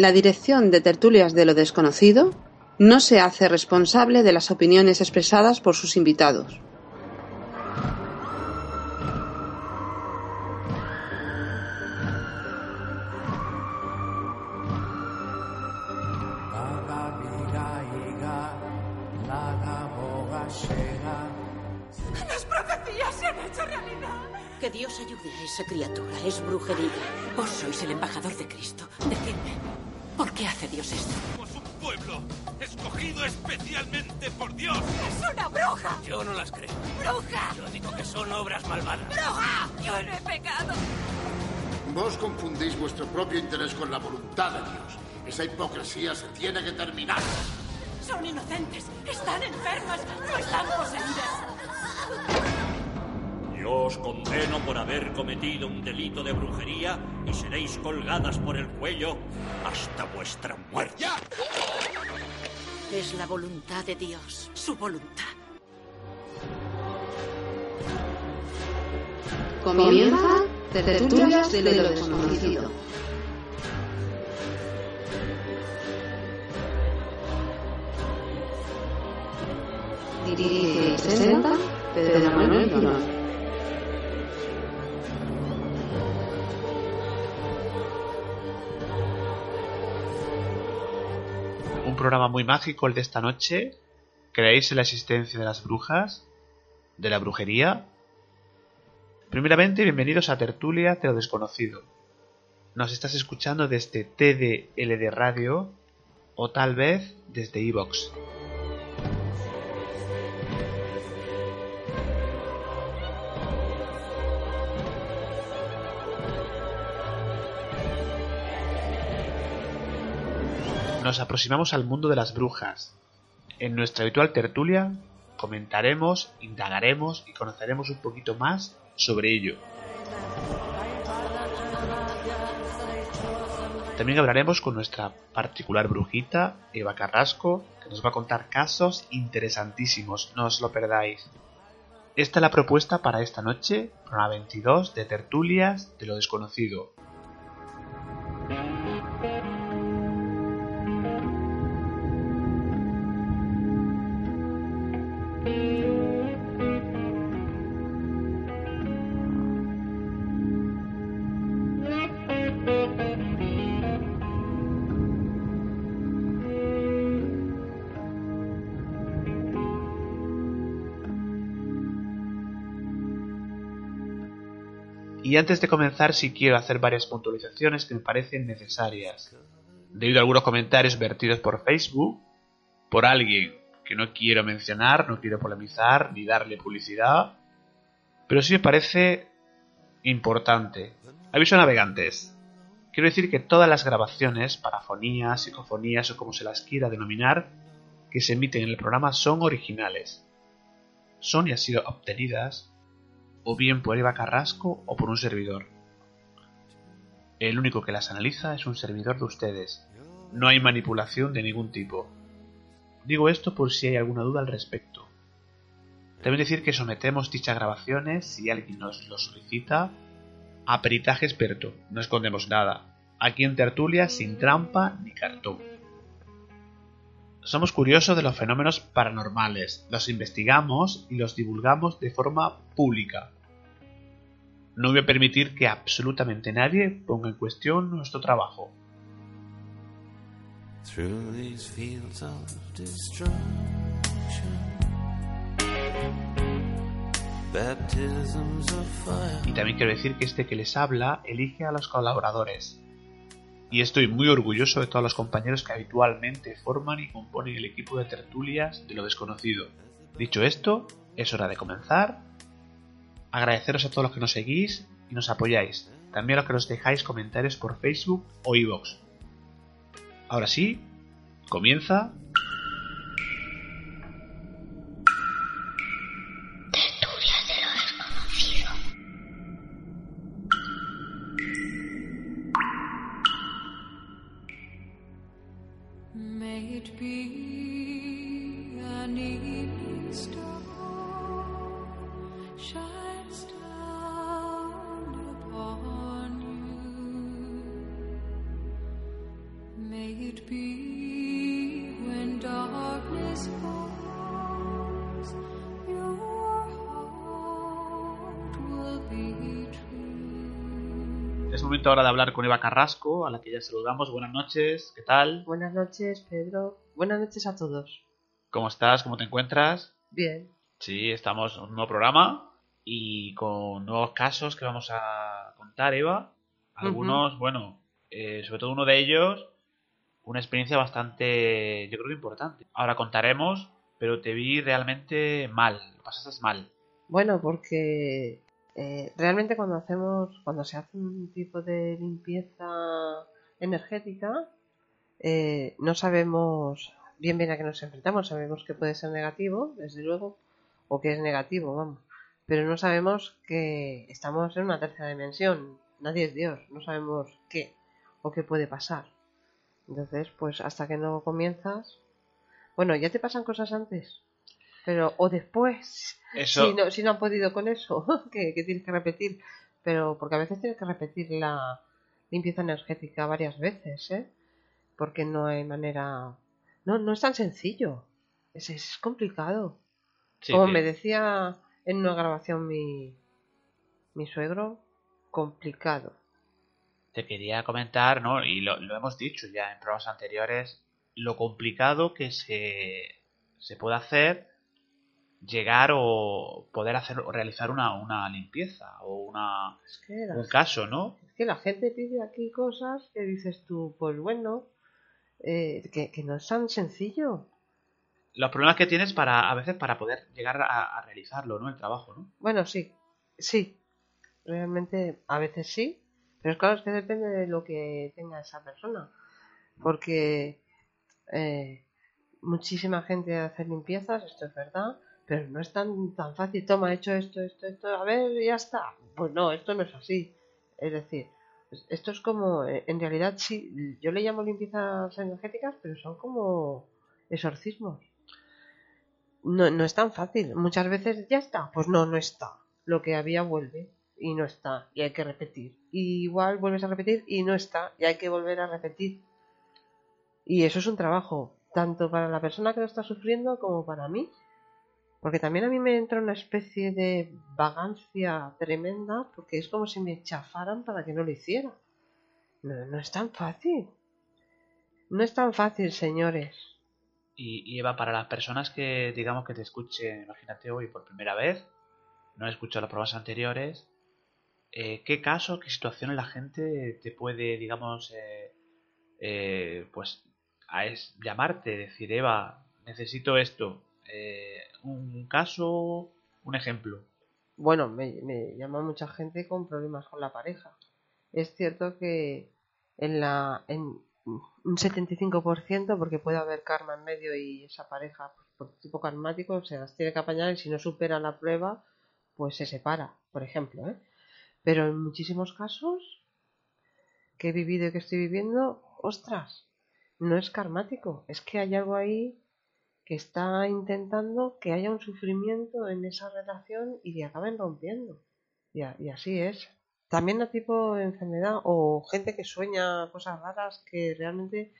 La dirección de Tertulias de lo Desconocido no se hace responsable de las opiniones expresadas por sus invitados. Las profecías se han hecho realidad. Que Dios ayude a esa criatura. Es brujería. Vos sois el embajador de Cristo. Decidme, ¿por qué hace Dios esto? Somos un pueblo escogido especialmente por Dios. ¡Es una bruja! Yo no las creo. ¡Bruja! Yo digo que son obras malvadas. ¡Bruja! Yo no he pecado. Vos confundís vuestro propio interés con la voluntad de Dios. Esa hipocresía se tiene que terminar. Son inocentes. Están enfermas. No están poseídas. Yo os condeno por haber cometido un delito de brujería y seréis colgadas por el cuello hasta vuestra muerte. Es la voluntad de Dios. Su voluntad. Comienza Tertulias de lo Desconocido. Dirige y presenta Pedro Manuel Durán. Programa muy mágico el de esta noche. ¿Creéis en la existencia de las brujas? ¿De la brujería? Primeramente, bienvenidos a Tertulia de lo Desconocido. Nos estás escuchando desde TDLD Radio o tal vez desde Evox. Nos aproximamos al mundo de las brujas. En nuestra habitual tertulia comentaremos, indagaremos y conoceremos un poquito más sobre ello. También hablaremos con nuestra particular brujita, Eva Carrasco, que nos va a contar casos interesantísimos, no os lo perdáis. Esta es la propuesta para esta noche, programa 22 de Tertulias de lo Desconocido. Y antes de comenzar sí quiero hacer varias puntualizaciones que me parecen necesarias. Debido a algunos comentarios vertidos por Facebook, por alguien que no quiero mencionar, no quiero polemizar ni darle publicidad, pero sí me parece importante. Aviso navegantes. Quiero decir que todas las grabaciones, parafonías, psicofonías o como se las quiera denominar, que se emiten en el programa son originales. Son y han sido obtenidas o bien por Eva Carrasco o por un servidor. El único que las analiza es un servidor de ustedes. No hay manipulación de ningún tipo. Digo esto por si hay alguna duda al respecto. También decir que sometemos dichas grabaciones, si alguien nos lo solicita, a peritaje experto. No escondemos nada. Aquí en tertulia sin trampa ni cartón. Somos curiosos de los fenómenos paranormales, los investigamos y los divulgamos de forma pública. No voy a permitir que absolutamente nadie ponga en cuestión nuestro trabajo. Through these fields of destruction, baptisms of fire. Y también quiero decir que este que les habla elige a los colaboradores. Y estoy muy orgulloso de todos los compañeros que habitualmente forman y componen el equipo de tertulias de lo desconocido. Dicho esto, es hora de comenzar. Agradeceros a todos los que nos seguís y nos apoyáis. También a los que nos dejáis comentarios por Facebook o iVoox. Ahora sí, comienza. Carrasco, a la que ya saludamos. Buenas noches, ¿qué tal? Buenas noches, Pedro. Buenas noches a todos. ¿Cómo estás? ¿Cómo te encuentras? Bien. Sí, estamos en un nuevo programa y con nuevos casos que vamos a contar, Eva. Algunos, bueno, eh, sobre todo uno de ellos, una experiencia bastante, yo creo que importante. Ahora contaremos, pero te vi realmente mal, pasaste mal. Bueno, porque eh, realmente cuando hacemos, cuando se hace un tipo de limpieza energética, eh, no sabemos bien bien a qué nos enfrentamos. Sabemos que puede ser negativo, desde luego, o que es negativo, vamos. Pero no sabemos que estamos en una tercera dimensión. Nadie es Dios, no sabemos qué o qué puede pasar. Entonces, pues hasta que no comienzas, bueno, ya te pasan cosas antes, pero o después, Eso, si no, si no han podido con eso, que, que tienes que repetir, pero porque a veces tienes que repetir la limpieza energética varias veces, ¿eh? Porque no hay manera, no, no es tan sencillo, es, es complicado. sí, Como me decía en una grabación mi, mi suegro, complicado. te quería comentar, ¿no? Y lo, lo hemos dicho ya en programas anteriores, lo complicado que se, se puede hacer llegar o poder hacer o realizar una, una limpieza o una Es que, un caso, ¿no? es que la gente pide aquí cosas que dices tú, pues bueno, eh, que, que no es tan sencillo. Los problemas que tienes para a veces para poder llegar a, a realizarlo, ¿no? El trabajo, ¿no? Bueno, sí, sí, realmente a veces sí, pero claro, es que depende de lo que tenga esa persona, porque eh, muchísima gente hace limpiezas, esto es verdad, pero no es tan, tan fácil, toma, he hecho esto, esto, esto, a ver, ya está. Pues no, esto no es así. Es decir, es- esto es como, eh, en realidad sí, yo le llamo limpiezas energéticas, pero son como exorcismos. No, no es tan fácil. Muchas veces ya está. Pues no, no está. Lo que había vuelve y no está. Y hay que repetir. Y igual vuelves a repetir y no está. Y hay que volver a repetir. Y eso es un trabajo, tanto para la persona que lo está sufriendo como para mí. Porque también a mí me entra una especie de vagancia tremenda, porque es como si me chafaran para que no lo hiciera. No, no es tan fácil. No es tan fácil, señores. Y, Eva, para las personas que digamos que te escuchen, imagínate hoy por primera vez, no han escuchado los programas anteriores, eh, ¿qué caso, qué situaciones la gente te puede, digamos, eh, eh, pues a es- llamarte, decir, Eva, necesito esto? Un caso, un ejemplo. Bueno, me, me llama mucha gente con problemas con la pareja. Es cierto que en la en un 75%, porque puede haber karma en medio y esa pareja, pues, por tipo karmático, se las tiene que apañar y si no supera la prueba, pues se separa, por ejemplo. ¿eh? Pero en muchísimos casos que he vivido y que estoy viviendo, ostras, no es karmático, es que hay algo ahí que está intentando que haya un sufrimiento en esa relación y que acaben rompiendo. Y, así es. También a tipo de enfermedad o gente que sueña cosas raras que realmente...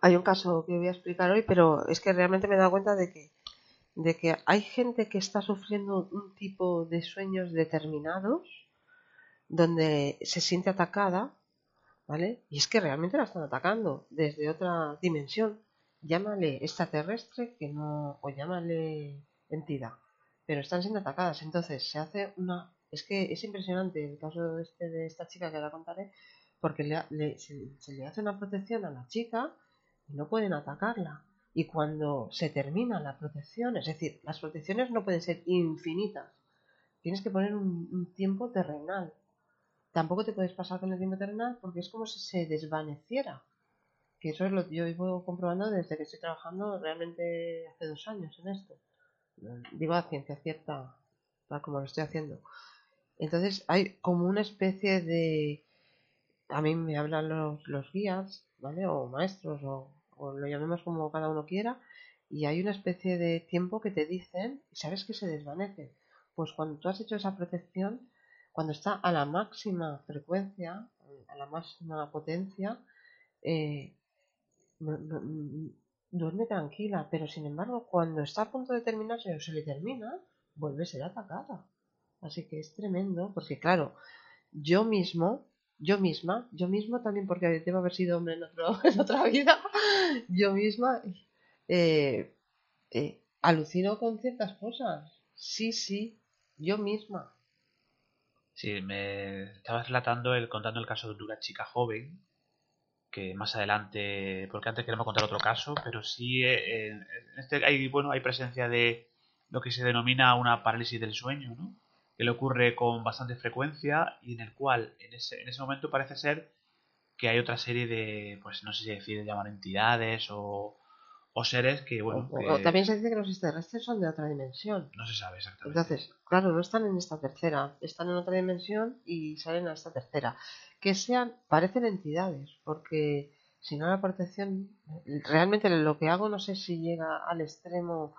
Hay un caso que voy a explicar hoy, pero es que realmente me he dado cuenta de que, de que hay gente que está sufriendo un tipo de sueños determinados donde se siente atacada, ¿vale? Y es que realmente la están atacando desde otra dimensión llámale extraterrestre que no o llámale entidad pero están siendo atacadas. Entonces se hace una es que es impresionante el caso este de esta chica que ahora contaré porque le, se le hace una protección a la chica y no pueden atacarla. Y cuando se termina la protección es decir las protecciones no pueden ser infinitas tienes que poner un, un tiempo terrenal. Tampoco te puedes pasar con el tiempo terrenal porque es como si se desvaneciera que eso es lo que yo vivo comprobando desde que estoy trabajando realmente hace dos años en esto. Digo a ciencia cierta, tal como lo estoy haciendo. Entonces hay como una especie de... A mí me hablan los, los guías, ¿vale? O maestros, o, o lo llamemos como cada uno quiera, y hay una especie de tiempo que te dicen, y sabes que se desvanece. Pues cuando tú has hecho esa protección, cuando está a la máxima frecuencia, a la máxima potencia, eh, duerme tranquila, pero sin embargo, cuando está a punto de terminarse o se le termina, vuelve a ser atacada. Así que es tremendo, porque claro, yo mismo, yo misma, yo mismo también, porque debo haber sido hombre en, otro, en otra vida, yo misma eh, eh, alucino con ciertas cosas. Sí, sí, yo misma. Sí, me estabas relatando, el, contando el caso de una chica joven, que más adelante, porque antes queremos contar otro caso, pero sí, eh, este hay, bueno, hay presencia de lo que se denomina una parálisis del sueño, ¿no? Que le ocurre con bastante frecuencia y en el cual en ese, en ese momento parece ser que hay otra serie de, pues no sé si decir, llamar entidades o, o seres que, bueno, O- que o también se dice que los extraterrestres son de otra dimensión. no se sabe exactamente. Entonces, claro, no están en esta tercera, están en otra dimensión y salen a esta tercera. Que sean, parecen entidades, porque si no la protección, realmente lo que hago no sé si llega al extremo.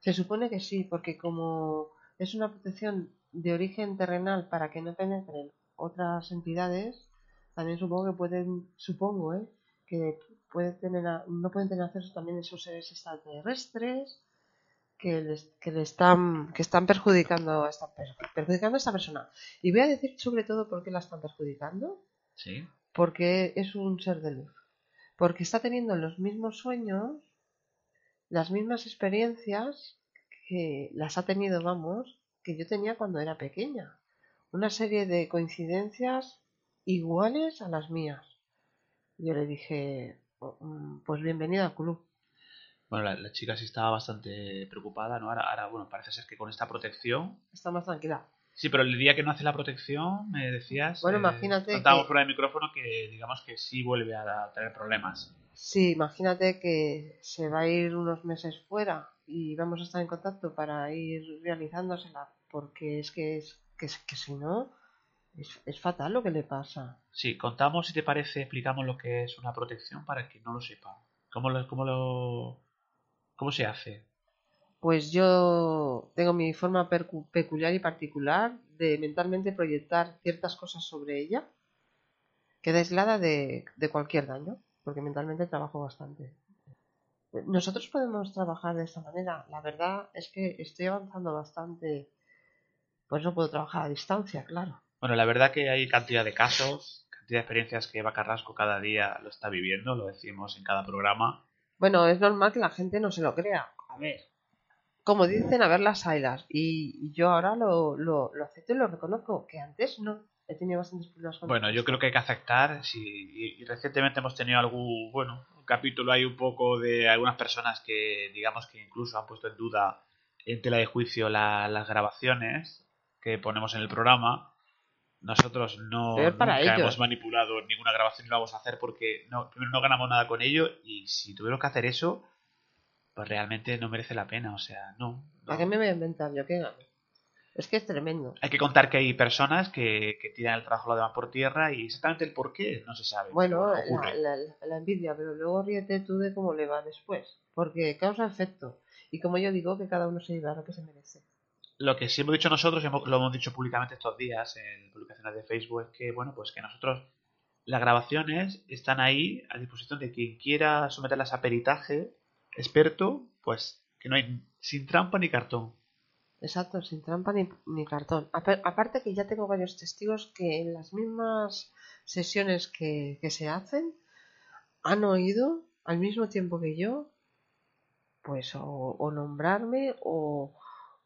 Se supone que sí, porque como es una protección de origen terrenal para que no penetren otras entidades, también supongo que pueden, supongo, ¿eh? que pueden tener, no pueden tener acceso también esos seres extraterrestres que les, que le están que están perjudicando a esta per- perjudicando a esta persona. Y voy a decir sobre todo por qué la están perjudicando. Sí. porque es un ser de luz. Porque está teniendo los mismos sueños las mismas experiencias que las ha tenido vamos que yo tenía cuando era pequeña. Una serie de coincidencias iguales a las mías. Yo le dije "Oh, mm, pues bienvenida al club Bueno, la, la chica sí estaba bastante preocupada, ¿no? Ahora, ahora, bueno, parece ser que con esta protección está más tranquila Sí, pero el día que no hace la protección, me decías. Bueno, eh, imagínate Contábamos que- fuera del micrófono que, digamos que sí vuelve a tener problemas. Sí, imagínate que se va a ir unos meses fuera y vamos a estar en contacto para ir realizándosela, porque es que es que, es- que si no es, es fatal lo que le pasa. Sí, contamos, si te parece, explicamos lo que es una protección para que no lo sepa. ¿Cómo lo, cómo lo, cómo se hace? Pues yo tengo mi forma peculiar y particular de mentalmente proyectar ciertas cosas sobre ella, queda aislada de, de cualquier daño, porque mentalmente trabajo bastante. Nosotros podemos trabajar de esta manera. La verdad es que estoy avanzando bastante. Pues no puedo trabajar a distancia, claro. Bueno, la verdad que hay cantidad de casos, cantidad de experiencias que Eva Carrasco cada día lo está viviendo, lo decimos en cada programa. Bueno, es normal que la gente no se lo crea. A ver. Como dicen, a ver las ailas. Y, yo ahora lo, lo, lo acepto y lo reconozco, que antes no. He tenido bastantes problemas con Bueno, yo creo que hay que aceptar, si, y, y recientemente hemos tenido algún, bueno, un capítulo ahí un poco de algunas personas que, digamos que incluso han puesto en duda en tela de juicio la- las grabaciones que ponemos en el programa. Nosotros no para nunca ellos. hemos manipulado ninguna grabación y lo vamos a hacer porque no, primero no ganamos nada con ello y si tuviéramos que hacer eso, pues realmente no merece la pena, o sea, no. ¿Para qué me voy a inventar yo que gano? Es que es tremendo. Hay que contar que hay personas que, que tiran el trabajo lo demás por tierra y exactamente el por qué no se sabe. Bueno, la, la- la envidia, pero luego ríete tú de cómo le va después. Porque causa efecto. Y como yo digo, que cada uno se lleva lo que se merece. Lo que sí hemos dicho nosotros, lo hemos dicho públicamente estos días en publicaciones de Facebook, es que, bueno, pues que nosotros, las grabaciones están ahí a disposición de quien quiera someterlas a peritaje experto, pues que no hay sin trampa ni cartón. Exacto, sin trampa ni, ni cartón. Apa- Aparte que ya tengo varios testigos que en las mismas sesiones que, se hacen han oído al mismo tiempo que yo, pues o nombrarme o,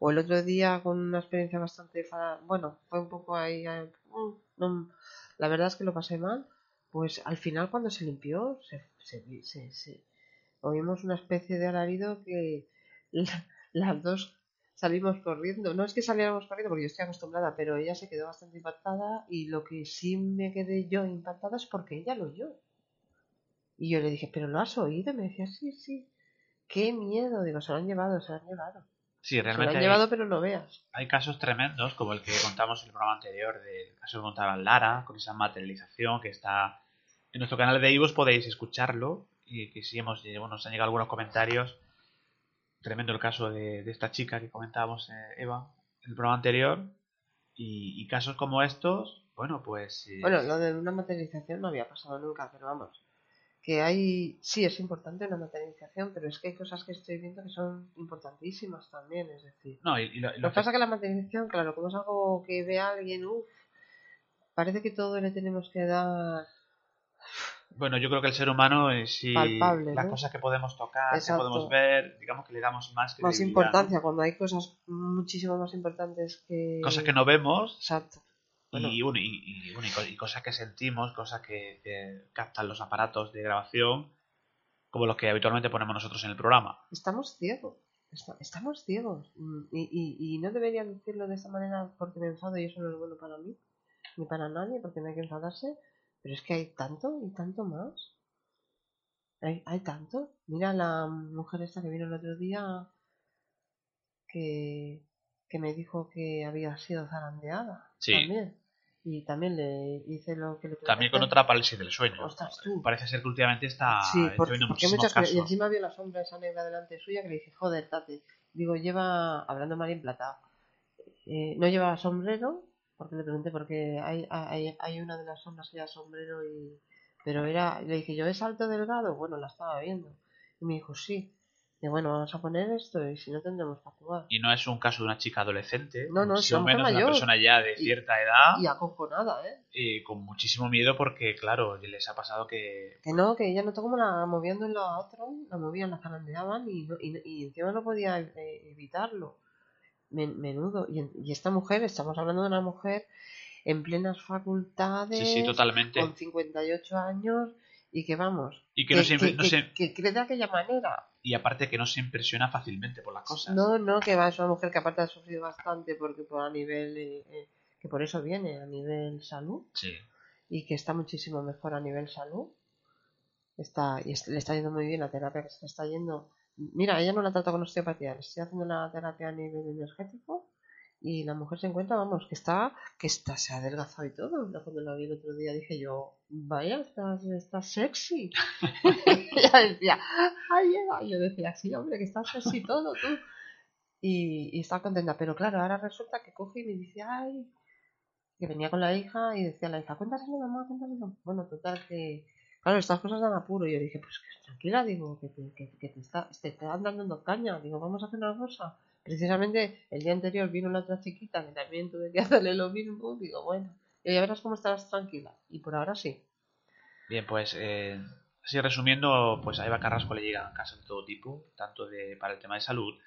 o el otro día con una experiencia bastante... Bueno, fue un poco ahí... eh, la verdad es que lo pasé mal. Pues al final cuando se limpió, se, se, se- oímos una especie de alarido que la- las dos salimos corriendo. No es que saliéramos corriendo porque yo estoy acostumbrada, pero ella se quedó bastante impactada y lo que sí me quedé yo impactada es porque ella lo oyó. Y yo le dije, ¿pero lo has oído? Me decía, sí, sí. Qué miedo. Digo, se lo han llevado, se lo han llevado. Sí, Se lo realmente han hay, llevado, pero no veas. hay casos tremendos, como el que contamos en el programa anterior, del caso que contaba Lara, con esa materialización que está en nuestro canal de Ivos, podéis escucharlo, y que sí hemos, bueno, nos han llegado algunos comentarios. Tremendo el caso de, de esta chica que comentábamos, eh, Eva, en el programa anterior. Y, y casos como estos, bueno, pues... eh, Bueno, lo de una materialización no había pasado nunca, pero vamos. Que hay, sí es importante una materialización, pero es que hay cosas que estoy viendo que son importantísimas también, es decir. No, y, y lo, y Lo lo que pasa es que la materialización, claro, como es algo que ve a alguien, uff, parece que todo le tenemos que dar. Bueno, yo creo que el ser humano, eh, si Palpable, las ¿no? cosas que podemos tocar, Exacto. que podemos ver, digamos que le damos más Más credibilidad, importancia, cuando hay cosas muchísimo más importantes que. Cosas que no vemos Exacto. Bueno. y, y, cosas que sentimos, cosas que, que captan los aparatos de grabación, como los que habitualmente ponemos nosotros en el programa. Estamos ciegos. Esta- Estamos ciegos. Mm, Y, no debería decirlo de esta manera porque me enfado y eso no es bueno para mí, ni para nadie, porque no hay que enfadarse. Pero es que hay tanto y tanto más. Hay, hay tanto. Mira la mujer esta que vino el otro día que, que me dijo que había sido zarandeada. Sí. También. Y también le hice lo que le También con otra parálisis del sueño. Ostras, tú. Parece ser que últimamente está Sí, porque, muchísimos casos. Y encima vio la sombra esa negra delante suya que le dije, joder, tate. Digo, lleva, hablando mal en plata, eh, no lleva sombrero, porque le pregunté, porque hay, hay, hay una de las sombras que lleva sombrero y... Pero era, le dije, yo, ¿es alto delgado? Bueno, la estaba viendo. Y me dijo, sí. Y bueno, vamos a poner esto y si no tendremos que actuar. Y no es un caso de una chica adolescente, No, no, mujer menos una persona ya de Y- cierta edad, Y acojonada, ¿eh? y con muchísimo miedo porque, claro, les ha pasado que Que no, que ella notó como la movían de un lado a otro, la movían, la zarandeaban y, no- y, y encima no podía eh, evitarlo. Men- menudo. Y, en- y esta mujer, estamos hablando de una mujer en plenas facultades, Sí, sí, totalmente. con 58 años y que vamos, Y que no se- que, no que- se- que cree de aquella manera. Y aparte que no se impresiona fácilmente por las cosas. No, no, que va, es una mujer que aparte ha sufrido bastante porque por a nivel, eh, eh, que por eso viene a nivel salud Sí. y que está muchísimo mejor a nivel salud. Está, y es- le está yendo muy bien la terapia que se le está yendo. Mira, ella no la trata con osteopatía, le estoy haciendo la terapia a nivel energético y la mujer se encuentra, vamos, que está, que está, se ha adelgazado y todo. Cuando la vi el otro día dije yo, vaya, estás, estás sexy. ella decía, ay, yo decía, sí, hombre, que estás sexy todo, tú. Y, y está contenta, pero claro, ahora resulta que coge y me dice, ay, que venía con la hija y decía la hija, cuéntaselo mamá, cuéntaselo. Bueno, total que, claro, estas cosas dan apuro. Y yo dije, pues tranquila, digo, que te, que, que te, está, te están dando caña, digo, vamos a hacer una cosa. Precisamente el día anterior vino la otra chiquita que también tuve que hacerle lo mismo, digo, bueno, y ya verás cómo estarás tranquila. Y por ahora sí. Bien, pues eh, así resumiendo, pues a Eva Carrasco le llegan casos de todo tipo, tanto de para el tema de salud,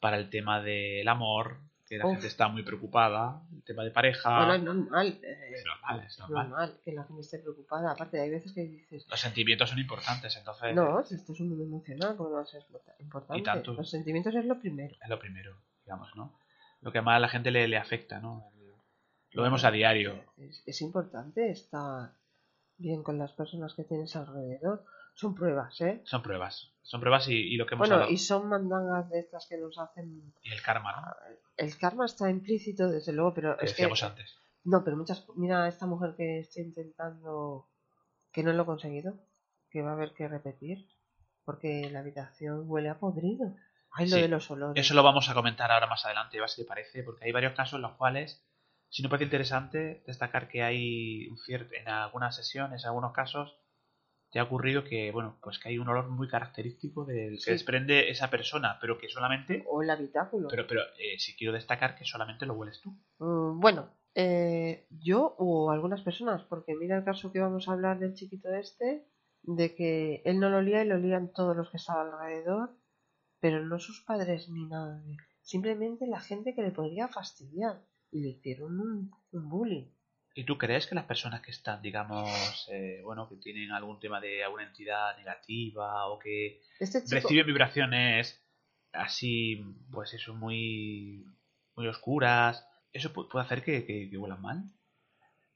para el tema del amor, que la Uf. gente está muy preocupada, el tema de pareja, Bueno, es normal. eh, es normal, es es normal. normal que la gente esté preocupada. Aparte, hay veces que dices, Los sentimientos son importantes, entonces no, si esto es un mundo emocional, pues no es importante. Y tanto. Los sentimientos es lo primero. es lo primero, digamos, ¿no? Lo que más a la gente le, le afecta, ¿no? Lo vemos a diario. Es, es importante estar bien con las personas que tienes alrededor. Son pruebas, ¿eh? Son pruebas. Son pruebas y, y lo que hemos Bueno, hablado. y son mandangas de estas que nos hacen... Y el karma, ¿no? El karma está implícito, desde luego, pero Que es que... decíamos antes. No, pero muchas... Mira, esta mujer que está intentando... Que no lo ha conseguido. Que va a haber que repetir. Porque la habitación huele a podrido. Ay, lo Sí, de los olores. Eso lo vamos a comentar ahora más adelante, Eva, si te parece, porque hay varios casos en los cuales, si no parece interesante, destacar que hay un cierto, en algunas sesiones, en algunos casos, te ha ocurrido que, bueno, pues que hay un olor muy característico del que desprende esa persona, pero que solamente, O el habitáculo. pero, pero eh, si quiero destacar que solamente lo hueles tú. Mm, bueno, eh, yo o algunas personas, porque mira el caso que vamos a hablar del chiquito este, de que él no lo olía y lo olían todos los que estaban alrededor, pero no sus padres ni nada. Simplemente la gente que le podría fastidiar y le hicieron un, un bullying. ¿Y tú crees que las personas que están, digamos, eh, bueno, que tienen algún tema de alguna entidad negativa o que Este chico, reciben vibraciones así, pues eso, muy, muy oscuras, eso pu- puede hacer que, que, que huelan mal?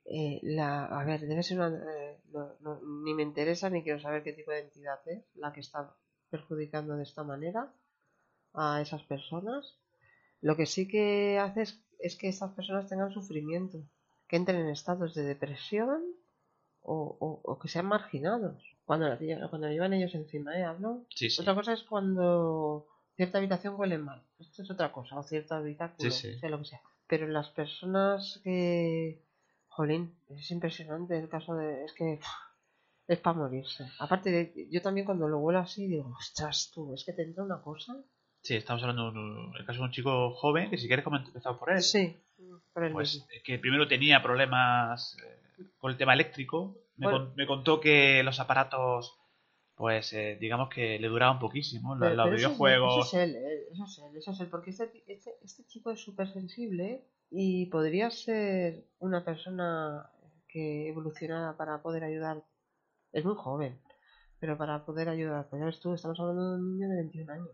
eh, la, a ver, debe ser una... eh, no- no- ni me interesa ni quiero saber qué tipo de entidad es la que está perjudicando de esta manera a esas personas. Lo que sí que hace es, es que esas personas tengan sufrimiento, que entren en estados de depresión o, o- o que sean marginados. Cuando, cuando llevan ellos encima, ¿eh? Hablo. Sí, sí. Otra cosa es cuando cierta habitación huele mal. Esto es otra cosa, o cierto habitáculo, sí. sea lo que sea. Pero las personas que... Jolín, es impresionante el caso de... Es que... Es para morirse. Aparte, de, yo también cuando lo huelo así digo, ostras, tú, es que te entra una cosa. Sí, estamos hablando del caso de un chico joven que si quieres empezado por él. Sí, por el Pues mismo. que primero tenía problemas eh, con el tema eléctrico. Me, Bueno. con- me contó que los aparatos, pues eh, digamos que le duraban poquísimo. Los, Pero- los pero videojuegos. Eso es él, eso es él, eso es él, porque este, este, este chico es súper sensible y podría ser una persona que evolucionada para poder ayudar. Es muy joven, pero para poder ayudar. Pues ya ves tú, estamos hablando de un niño de 21 años.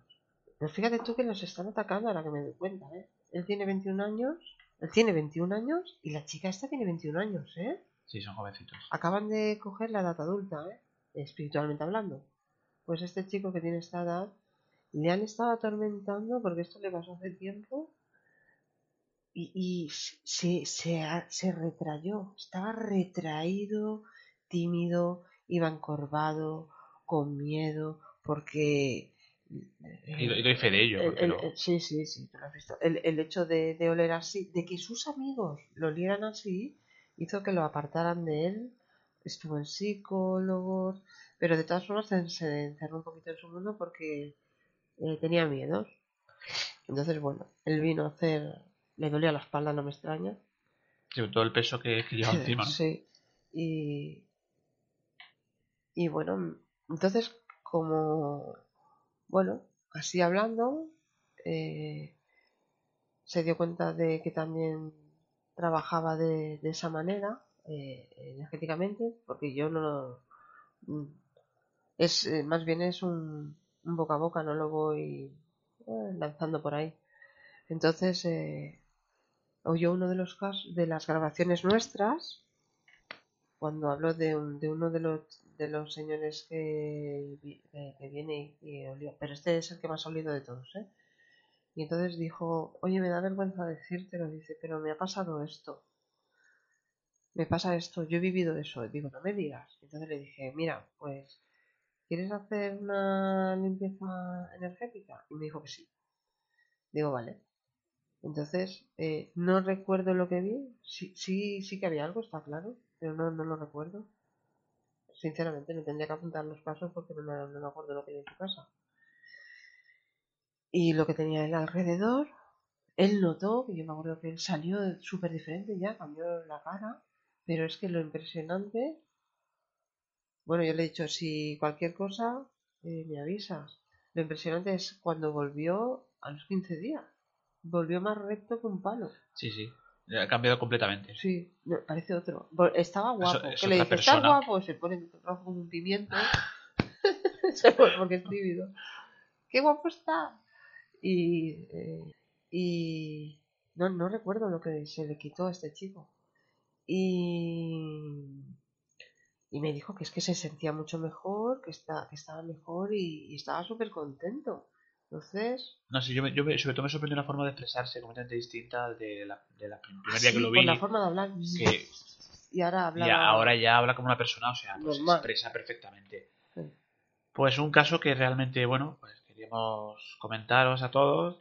Pero fíjate tú que nos están atacando ahora que me doy cuenta, ¿eh? Él tiene 21 años, él tiene 21 años y la chica esta tiene 21 años, ¿eh? Sí, son jovencitos. Acaban de coger la edad adulta, ¿eh? espiritualmente hablando. Pues este chico que tiene esta edad le han estado atormentando porque esto le pasó hace tiempo y, y se, se, se retrayó, estaba retraído, tímido, iba encorvado, con miedo, porque... Y, do- y doy fe de ello. El- sí, sí, sí, tú lo has visto. El, hecho de, de oler así, de que sus amigos lo olieran así, hizo que lo apartaran de él. Estuvo en psicólogos, pero de todas formas se, se encerró un poquito en su mundo porque eh, tenía miedos. Entonces, bueno, él vino a hacer. Le dolía la espalda, no me extraña. sí, todo el peso que, que lleva encima. Sí. Y, y bueno, entonces como, bueno, así hablando, eh, se dio cuenta de que también trabajaba de, esa manera, eh, energéticamente, porque yo no lo... mm, Es, eh, más bien es un, un boca a boca, no lo voy eh, lanzando por ahí. Entonces, oyó uno de los de las grabaciones nuestras, cuando habló de, un- de uno de los, señores que, vi- que, que viene y, y pero este es el que más ha olido de todos, ¿eh? Y entonces dijo, oye, me da vergüenza decírtelo, dice, pero me ha pasado esto. Me pasa esto, yo he vivido eso. Digo, no me digas. Entonces le dije, mira, pues, ¿quieres hacer una limpieza energética? Y me dijo que sí. Digo, vale. Entonces, eh, no recuerdo lo que vi. Sí, sí, sí que había algo, está claro, pero no, no lo recuerdo. Sinceramente, me tendría que apuntar los pasos porque no me, no me acuerdo lo que hay en tu casa. Y lo que tenía él alrededor, él notó, que yo me acuerdo que él salió súper diferente ya, cambió la cara, pero es que lo impresionante, bueno, yo le he dicho, si cualquier cosa, eh, me avisas. Lo impresionante es cuando volvió a los 15 días. Volvió más recto que un palo. Sí, sí. Ha cambiado completamente. Sí, parece otro. Estaba guapo. es que le dice, ¿estás persona". guapo? Se pone rojo como un pimiento. Porque es tímido. ¡Qué guapo está! Y, eh, y no, no recuerdo lo que se le quitó a este chico. Y, y me dijo que es que se sentía mucho mejor, que, está, que estaba mejor y, y estaba súper contento. Entonces, No sé, yo, me- yo sobre todo me sorprendió una forma de expresarse completamente distinta de la, de la primer día sí, que lo por vi. la forma de hablar. que Y ahora habla. y ahora ya habla como una persona, o sea, pues se expresa perfectamente. Sí. Pues un caso que realmente, bueno, pues queríamos comentaros a todos.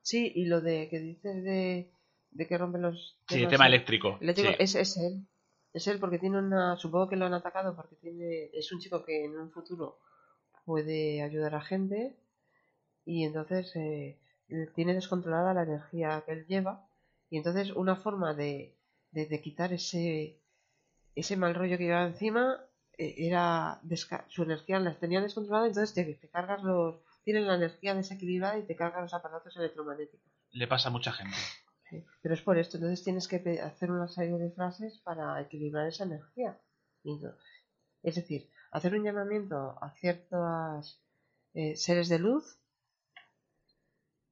Sí, y lo de que dices de, de que rompen los. Sí, el tema el- eléctrico. eléctrico es, es él. Es él porque tiene una. Supongo que lo han atacado porque tiene. Es un chico que en un futuro puede ayudar a gente. Y entonces eh, tiene descontrolada la energía que él lleva. Y entonces una forma de, de, de quitar ese, ese mal rollo que llevaba encima eh, era su energía la tenía descontrolada, entonces te, te cargas los. Tienen la energía desequilibrada y te cargas los aparatos electromagnéticos. Le pasa a mucha gente. Sí, Pero es por esto, entonces tienes que hacer una serie de frases para equilibrar esa energía. Es decir, hacer un llamamiento a ciertos eh, seres de luz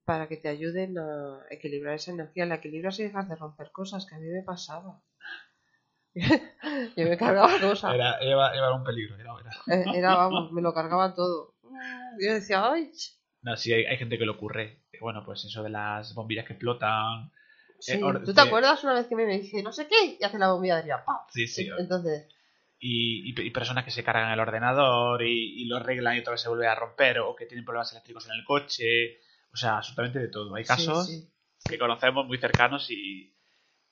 para que te ayuden a equilibrar esa energía. La equilibras y dejas de romper cosas, que a mí me pasaba. Yo me cargaba cosas. Era, era, era un peligro. Era, era. Eh, Era, vamos, me lo cargaba todo. Yo decía, ay, No, sí, hay, hay gente que le ocurre. Bueno, pues eso de las bombillas que explotan. sí. Eh, ¿tú te de- acuerdas una vez que me dice no sé qué? Y hace la bombilla de ¡pam! Sí, sí. Entonces, Y, y- y personas que se cargan el ordenador y, y lo arreglan y otra vez se vuelve a romper o que tienen problemas eléctricos en el coche. O sea, absolutamente de todo. Hay casos sí. que conocemos muy cercanos y,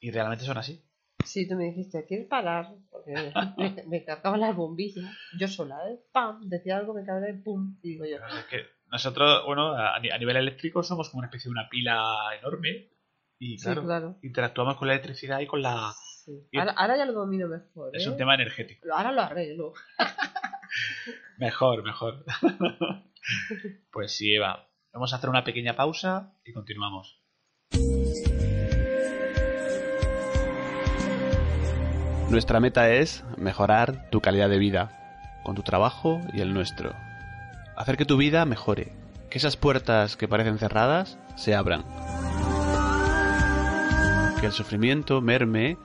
y realmente son así. Sí, tú me dijiste, ¿quieres parar? Porque me, me cargaban las bombillas. Yo sola, ¿eh? ¡Pam! Decía algo, me cargaba y ¡pum! Y digo yo, Es que nosotros, bueno, a, ni- a nivel eléctrico somos como una especie de una pila enorme. Y Sí, claro, claro. interactuamos con la electricidad y con la. sí. Ahora, ahora ya lo domino mejor, ¿eh? Es un tema energético. Ahora lo arreglo. Mejor, mejor. pues sí, Eva. Vamos a hacer una pequeña pausa y continuamos. Nuestra meta es mejorar tu calidad de vida, con tu trabajo y el nuestro. Hacer que tu vida mejore, que esas puertas que parecen cerradas se abran. Que el sufrimiento merme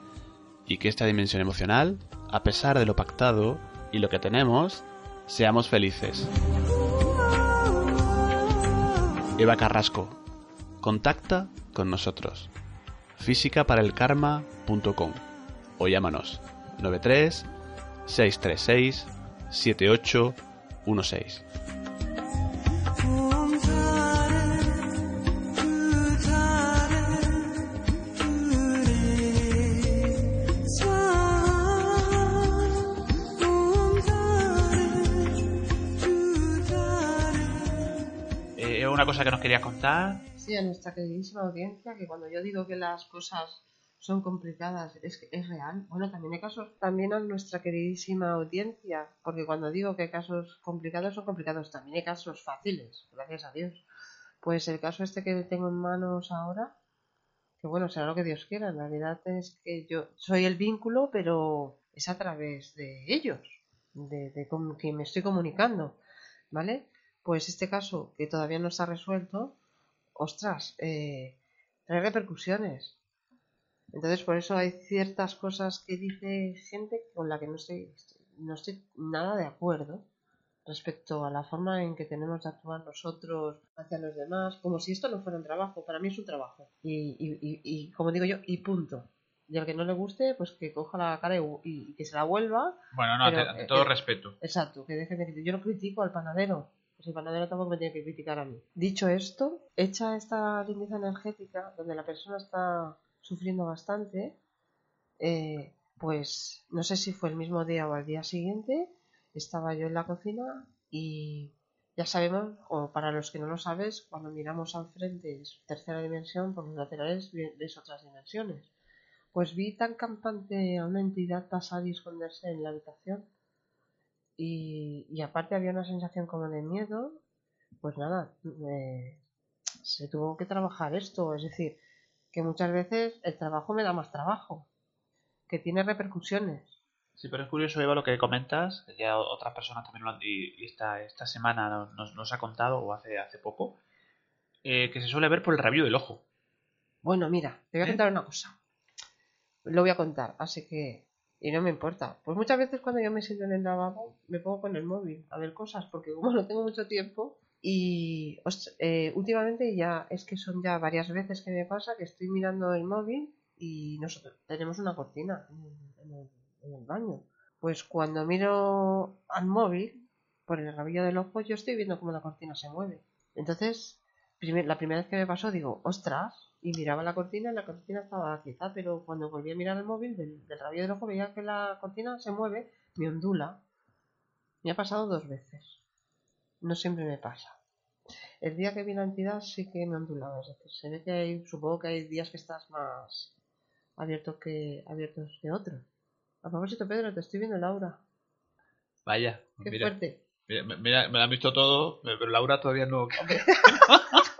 y que esta dimensión emocional, a pesar de lo pactado y lo que tenemos, seamos felices. Eva Carrasco, contacta con nosotros. físicaparelkarma.com o llámanos 93 636 7816. Cosa que nos quería contar. Sí, a nuestra queridísima audiencia, que cuando yo digo que las cosas son complicadas, es es real. Bueno, también hay casos, también a nuestra queridísima audiencia, porque cuando digo que hay casos complicados son complicados, también hay casos fáciles, gracias a Dios. Pues el caso este que tengo en manos ahora, que bueno, será lo que Dios quiera, en realidad es que yo soy el vínculo, pero es a través de ellos, de, de con quien me estoy comunicando, ¿vale? Pues este caso que todavía no está resuelto, ostras, eh, trae repercusiones. Entonces, por eso hay ciertas cosas que dice gente con la que no estoy, no estoy nada de acuerdo respecto a la forma en que tenemos de actuar nosotros hacia los demás, como si esto no fuera un trabajo. Para mí es un trabajo. Y, y, y, y como digo yo, y punto. Y al que no le guste, pues que coja la cara y, y que se la vuelva. Bueno, no, Pero, ante, ante todo eh, respeto. Exacto, que deje de. Yo no critico al panadero. Pues el panadero tampoco me tiene que criticar a mí. Dicho esto, hecha esta limpieza energética, donde la persona está sufriendo bastante, eh, pues no sé si fue el mismo día o al día siguiente, estaba yo en la cocina y ya sabemos, o para los que no lo sabes, cuando miramos al frente es tercera dimensión, por los laterales ves otras dimensiones. Pues vi tan campante a una entidad pasar y esconderse en la habitación y, y aparte había una sensación como de miedo, pues nada, eh, se tuvo que trabajar esto, es decir, que muchas veces el trabajo me da más trabajo, que tiene repercusiones. Sí, pero es curioso, Eva, lo que comentas, que ya otras personas también lo han, y, y esta, esta semana nos, nos ha contado, o hace, hace poco, eh, que se suele ver por el rabillo del ojo. Bueno, mira, te voy a ¿Eh? contar una cosa. Lo voy a contar, así que... Y no me importa. Pues muchas veces cuando yo me siento en el lavabo, me pongo con el móvil a ver cosas, porque como no tengo mucho tiempo, y eh, últimamente ya es que son ya varias veces que me pasa que estoy mirando el móvil y nosotros tenemos una cortina en el, baño. Pues cuando miro al móvil, por el rabillo del ojo, yo estoy viendo cómo la cortina se mueve. Entonces, la primera vez que me pasó, digo, ostras, y miraba la cortina y la cortina estaba quieta, pero cuando volví a mirar el móvil del, del rabillo del ojo veía que la cortina se mueve, me ondula. Me ha pasado dos veces. No siempre me pasa. El día que vi la entidad sí que me ondulaba, es decir, se ve que hay, supongo que hay días que estás más abierto que abiertos que otros. A propósito, Pedro, te estoy viendo Laura. Vaya, Qué mira, fuerte. mira, mira, me lo han visto todo, pero Laura todavía no.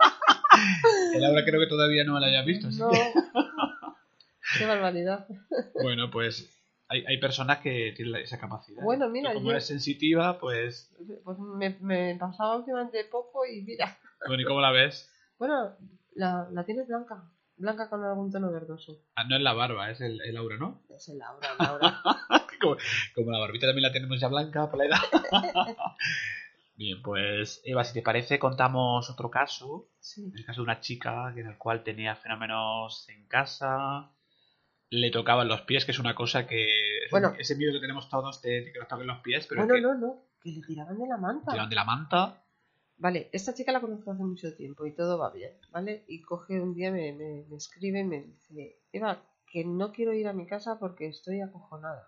El Laura creo que todavía no la haya visto. No. que- Qué barbaridad. Bueno, pues hay, hay personas que tienen esa capacidad. Bueno, mira, como yo- eres sensitiva, pues. Pues me, me pasaba últimamente poco y mira. Bueno, ¿y cómo la ves? Bueno, la, la tienes blanca. Blanca con algún tono verdoso. Ah, no es la barba, es el, el Laura, ¿no? Es el Laura, Laura. como, como la barbita también la tenemos ya blanca por la edad. Bien, pues Eva, si te parece, contamos otro caso. Sí. El caso de una chica que- en el cual tenía fenómenos en casa, le tocaban los pies, que es una cosa que... Bueno. ese miedo que tenemos todos de, de que nos toquen los pies, pero Bueno, es que no, no. Que le tiraban de la manta. tiran de la manta. Vale, esta chica la conozco hace mucho tiempo y todo va bien, ¿vale? Y coge un día, me, me, me escribe y me dice, Eva, que no quiero ir a mi casa porque estoy acojonada.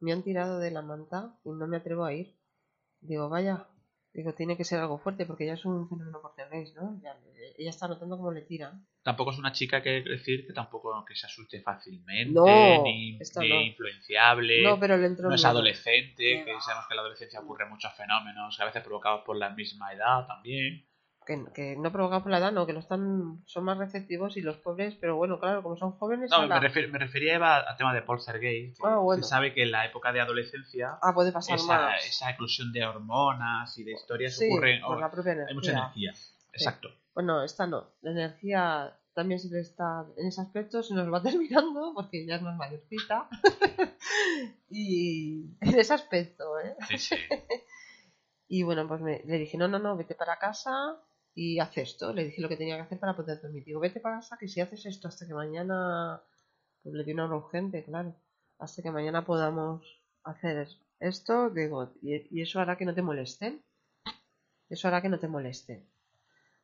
Me han tirado de la manta y no me atrevo a ir. Digo, vaya, digo, tiene que ser algo fuerte porque ya es un fenómeno portugués, ¿no? Ya, ella está notando cómo le tiran. Tampoco es una chica que decir que tampoco que se asuste fácilmente, No, ni, ni no. influenciable. No, pero le entró no es adolescente, que sabemos que en la adolescencia ocurren muchos fenómenos, a veces provocados por la misma edad también. Que, que no provocado por la edad, no, que no están, son más receptivos y los pobres, pero bueno, claro, como son jóvenes. No, me, refer- me refería Eva, al tema de Poltergeist. que Ah, bueno. Se sabe que en la época de adolescencia Ah, puede pasar esa, más. esa eclosión de hormonas y de historias Sí, ocurren. por la propia hay mucha energía. energía. Exacto. Bueno, esta no. La energía también se le está, en ese aspecto se nos va terminando porque ya es más mayorcita. y en ese aspecto, ¿eh? Sí, sí. Y bueno, pues me- le dije, no, no, no, vete para casa y haz esto. Le dije lo que tenía que hacer para poder dormir. Digo, vete para casa que si haces esto hasta que mañana, pues le tiene una urgente, claro. Hasta que mañana podamos hacer esto, digo, y, y eso hará que no te molesten. Eso hará que no te molesten.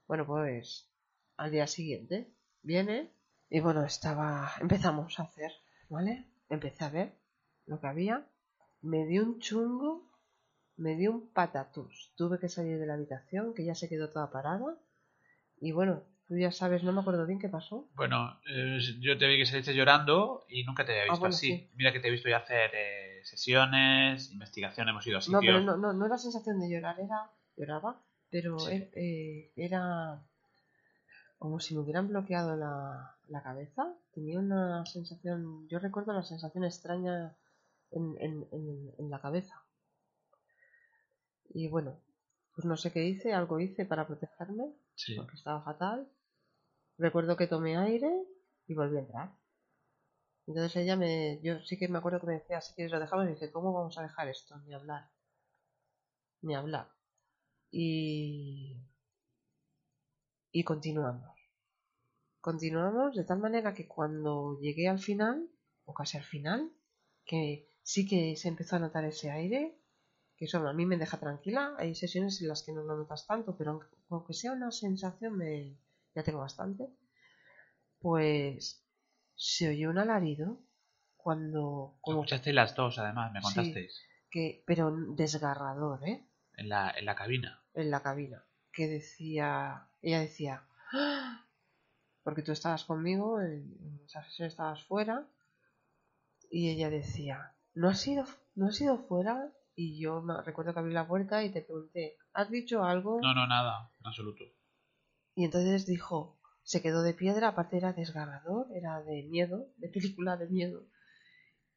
Bueno, pues al día siguiente viene y bueno, estaba, empezamos a hacer, ¿vale? Empecé a ver lo que había. Me dio un chungo me dio un patatús. Tuve que salir de la habitación, que ya se quedó toda parada. Y bueno, tú ya sabes, no me acuerdo bien qué pasó. Bueno, eh, yo te vi que saliste llorando y nunca te había Ah, visto bueno, así. sí. Mira que te he visto ya hacer eh, sesiones, investigación, hemos ido a No, sitios. pero no, no, no era sensación de llorar, era. Lloraba, pero Sí. er- eh, era como si me hubieran bloqueado la, la cabeza. Tenía una sensación. Yo recuerdo la sensación extraña en, en, en, en la cabeza. Y bueno, pues no sé qué hice, algo hice para protegerme. Sí. porque estaba fatal. Recuerdo que tomé aire y volví a entrar. Entonces ella me, yo sí que me acuerdo que me decía, si quieres lo dejamos, y dije, ¿cómo vamos a dejar esto? Ni hablar. Ni hablar. Y, y continuamos. Continuamos de tal manera que cuando llegué al final, o casi al final, que sí que se empezó a notar ese aire, que eso a mí me deja tranquila. Hay sesiones en las que no lo notas tanto, pero aunque, sea una sensación, me, ya tengo bastante. Pues se oyó un alarido cuando, como escuchasteis las dos, además, me Sí. contasteis. que, pero desgarrador, ¿eh? En, la, en la cabina. En la cabina, que decía, ella decía, "¡Ah!", porque tú estabas conmigo, en, esa sesión estabas fuera, y ella decía, ¿no has ido, no has ido fuera? Y yo me recuerdo que abrí la puerta y te pregunté, ¿has dicho algo? No, no, nada, en absoluto. Y entonces dijo, se quedó de piedra, aparte era desgarrador, era de miedo, de película de miedo.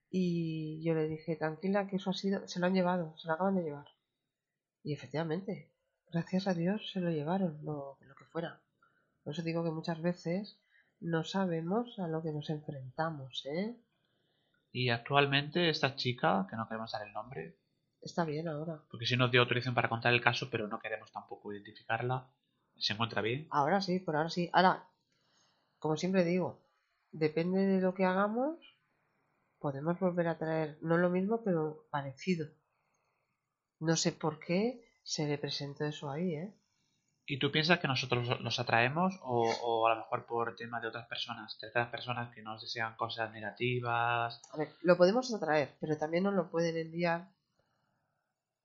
Y yo le dije, tranquila, que eso ha sido, se lo han llevado, se lo acaban de llevar. Y efectivamente, gracias a Dios se lo llevaron, no lo que fuera. Por eso digo que muchas veces no sabemos a lo que nos enfrentamos, ¿eh? Y actualmente esta chica, que no queremos dar el nombre, Está bien ahora. porque si nos dio autorización para contar el caso, pero no queremos tampoco identificarla, se encuentra bien. Ahora sí, por ahora sí. Ahora, como siempre digo, depende de lo que hagamos, podemos volver a traer, no lo mismo, pero parecido. No sé por qué se le presentó eso ahí, ¿eh? ¿Y tú piensas que nosotros los atraemos o, o a lo mejor por tema de otras personas, terceras personas que nos desean cosas negativas? A ver, lo podemos atraer, pero también nos lo pueden enviar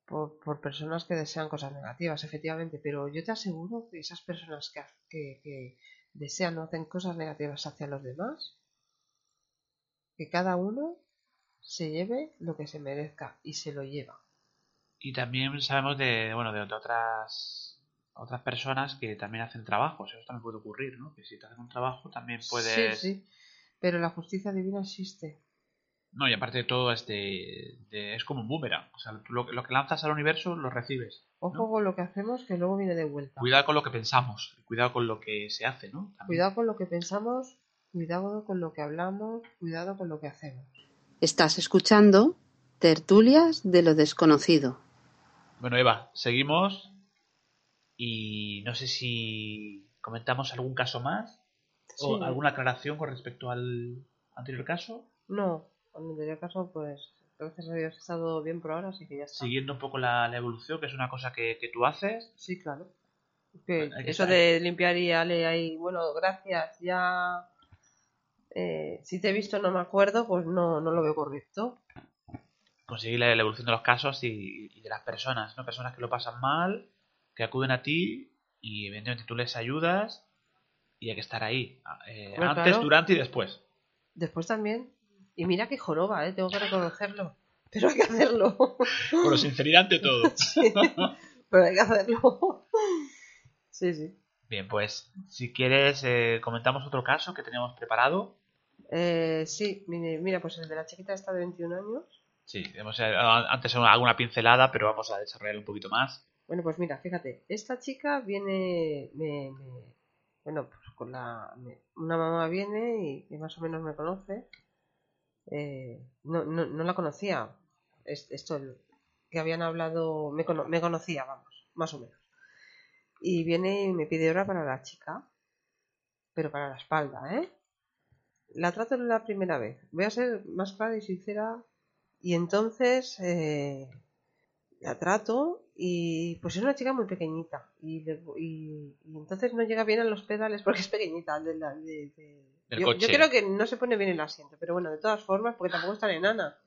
por, por personas que desean cosas negativas, efectivamente. Pero yo te aseguro que esas personas que, ha- que, que desean o hacen cosas negativas hacia los demás, que cada uno se lleve lo que se merezca y se lo lleva. Y también sabemos de, bueno, de otras otras personas que también hacen trabajos, eso también puede ocurrir, ¿no? Que si te hacen un trabajo también puedes... Sí, sí. Pero la justicia divina existe. No, y aparte de todo, es, de- de- es como un boomerang. O sea, lo, lo que lanzas al universo lo recibes. Ojo con lo que hacemos que luego viene de vuelta. Cuidado con lo que pensamos, cuidado con lo que se hace, ¿no? También. Cuidado con lo que pensamos, cuidado con lo que hablamos, cuidado con lo que hacemos. Estás escuchando Tertulias de lo desconocido. Bueno, Eva, seguimos y no sé si comentamos algún caso más o alguna aclaración con respecto al anterior caso, No, en anterior caso, pues gracias a Dios he estado bien por ahora, así que ya está. siguiendo un poco la, la evolución, que es una cosa que, que tú haces. Sí, claro. Que eso de limpiar y ale ahí, bueno, gracias, ya eh, si te he visto no me acuerdo, pues no, no lo veo correcto. Conseguir la, la evolución de los casos y, y de las personas, ¿no? Personas que lo pasan mal, que acuden a ti y evidentemente tú les ayudas y hay que estar ahí. eh, Bueno, antes, claro. durante y después. Después también. Y mira que joroba, ¿eh? tengo que reconocerlo. Pero hay que hacerlo. Bueno, sinceridad ante todo. Pero hay que hacerlo. Sí, sí. Bien, pues si quieres eh, comentamos otro caso que tenemos preparado. Eh, sí, mire- mira, pues el de la chiquita está de 21 años. Sí, hemos eh, antes alguna pincelada, pero vamos a desarrollar un poquito más. Bueno, pues mira, fíjate, esta chica viene, me, me- bueno, pues con la, me- una mamá viene y, más o menos me conoce. Eh, no, no, no la conocía. Es- Esto, que habían hablado, me, cono- me conocía, vamos, más o menos. Y viene y me pide hora para la chica, pero para la espalda, ¿eh? La trato la primera vez. Voy a ser más clara y sincera. Y entonces eh, la trato y pues es una chica muy pequeñita. Y, le- y- y entonces no llega bien a los pedales porque es pequeñita. de la- de- de- Del Yo, creo que no se pone bien el asiento, pero bueno, de todas formas, porque tampoco es tan enana.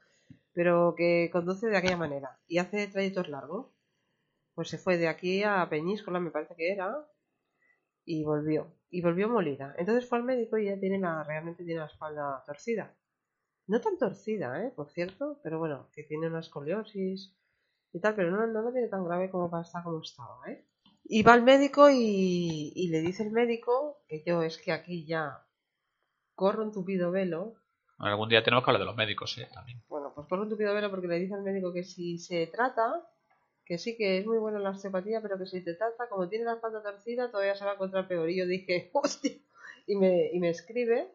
Pero que conduce de aquella manera y hace trayectos largos. Pues se fue de aquí a Peñíscola, me parece que era, y volvió. Y volvió molida. Entonces fue al médico y ya tiene la, realmente tiene la espalda torcida. No tan torcida, ¿eh? Por cierto, pero bueno, que tiene una escoliosis y tal, pero no, no lo tiene tan grave como para estar como estaba, ¿eh? Y va al médico y, y le dice el médico que yo es que aquí ya corro un tupido velo. Bueno, algún día tenemos que hablar de los médicos, ¿eh? También. Bueno, pues corro un tupido velo porque le dice al médico que si se trata, que sí que es muy buena la osteopatía, pero que si te trata, como tiene la espalda torcida, todavía se va a encontrar peor. Y yo dije, hostia, y me, y me escribe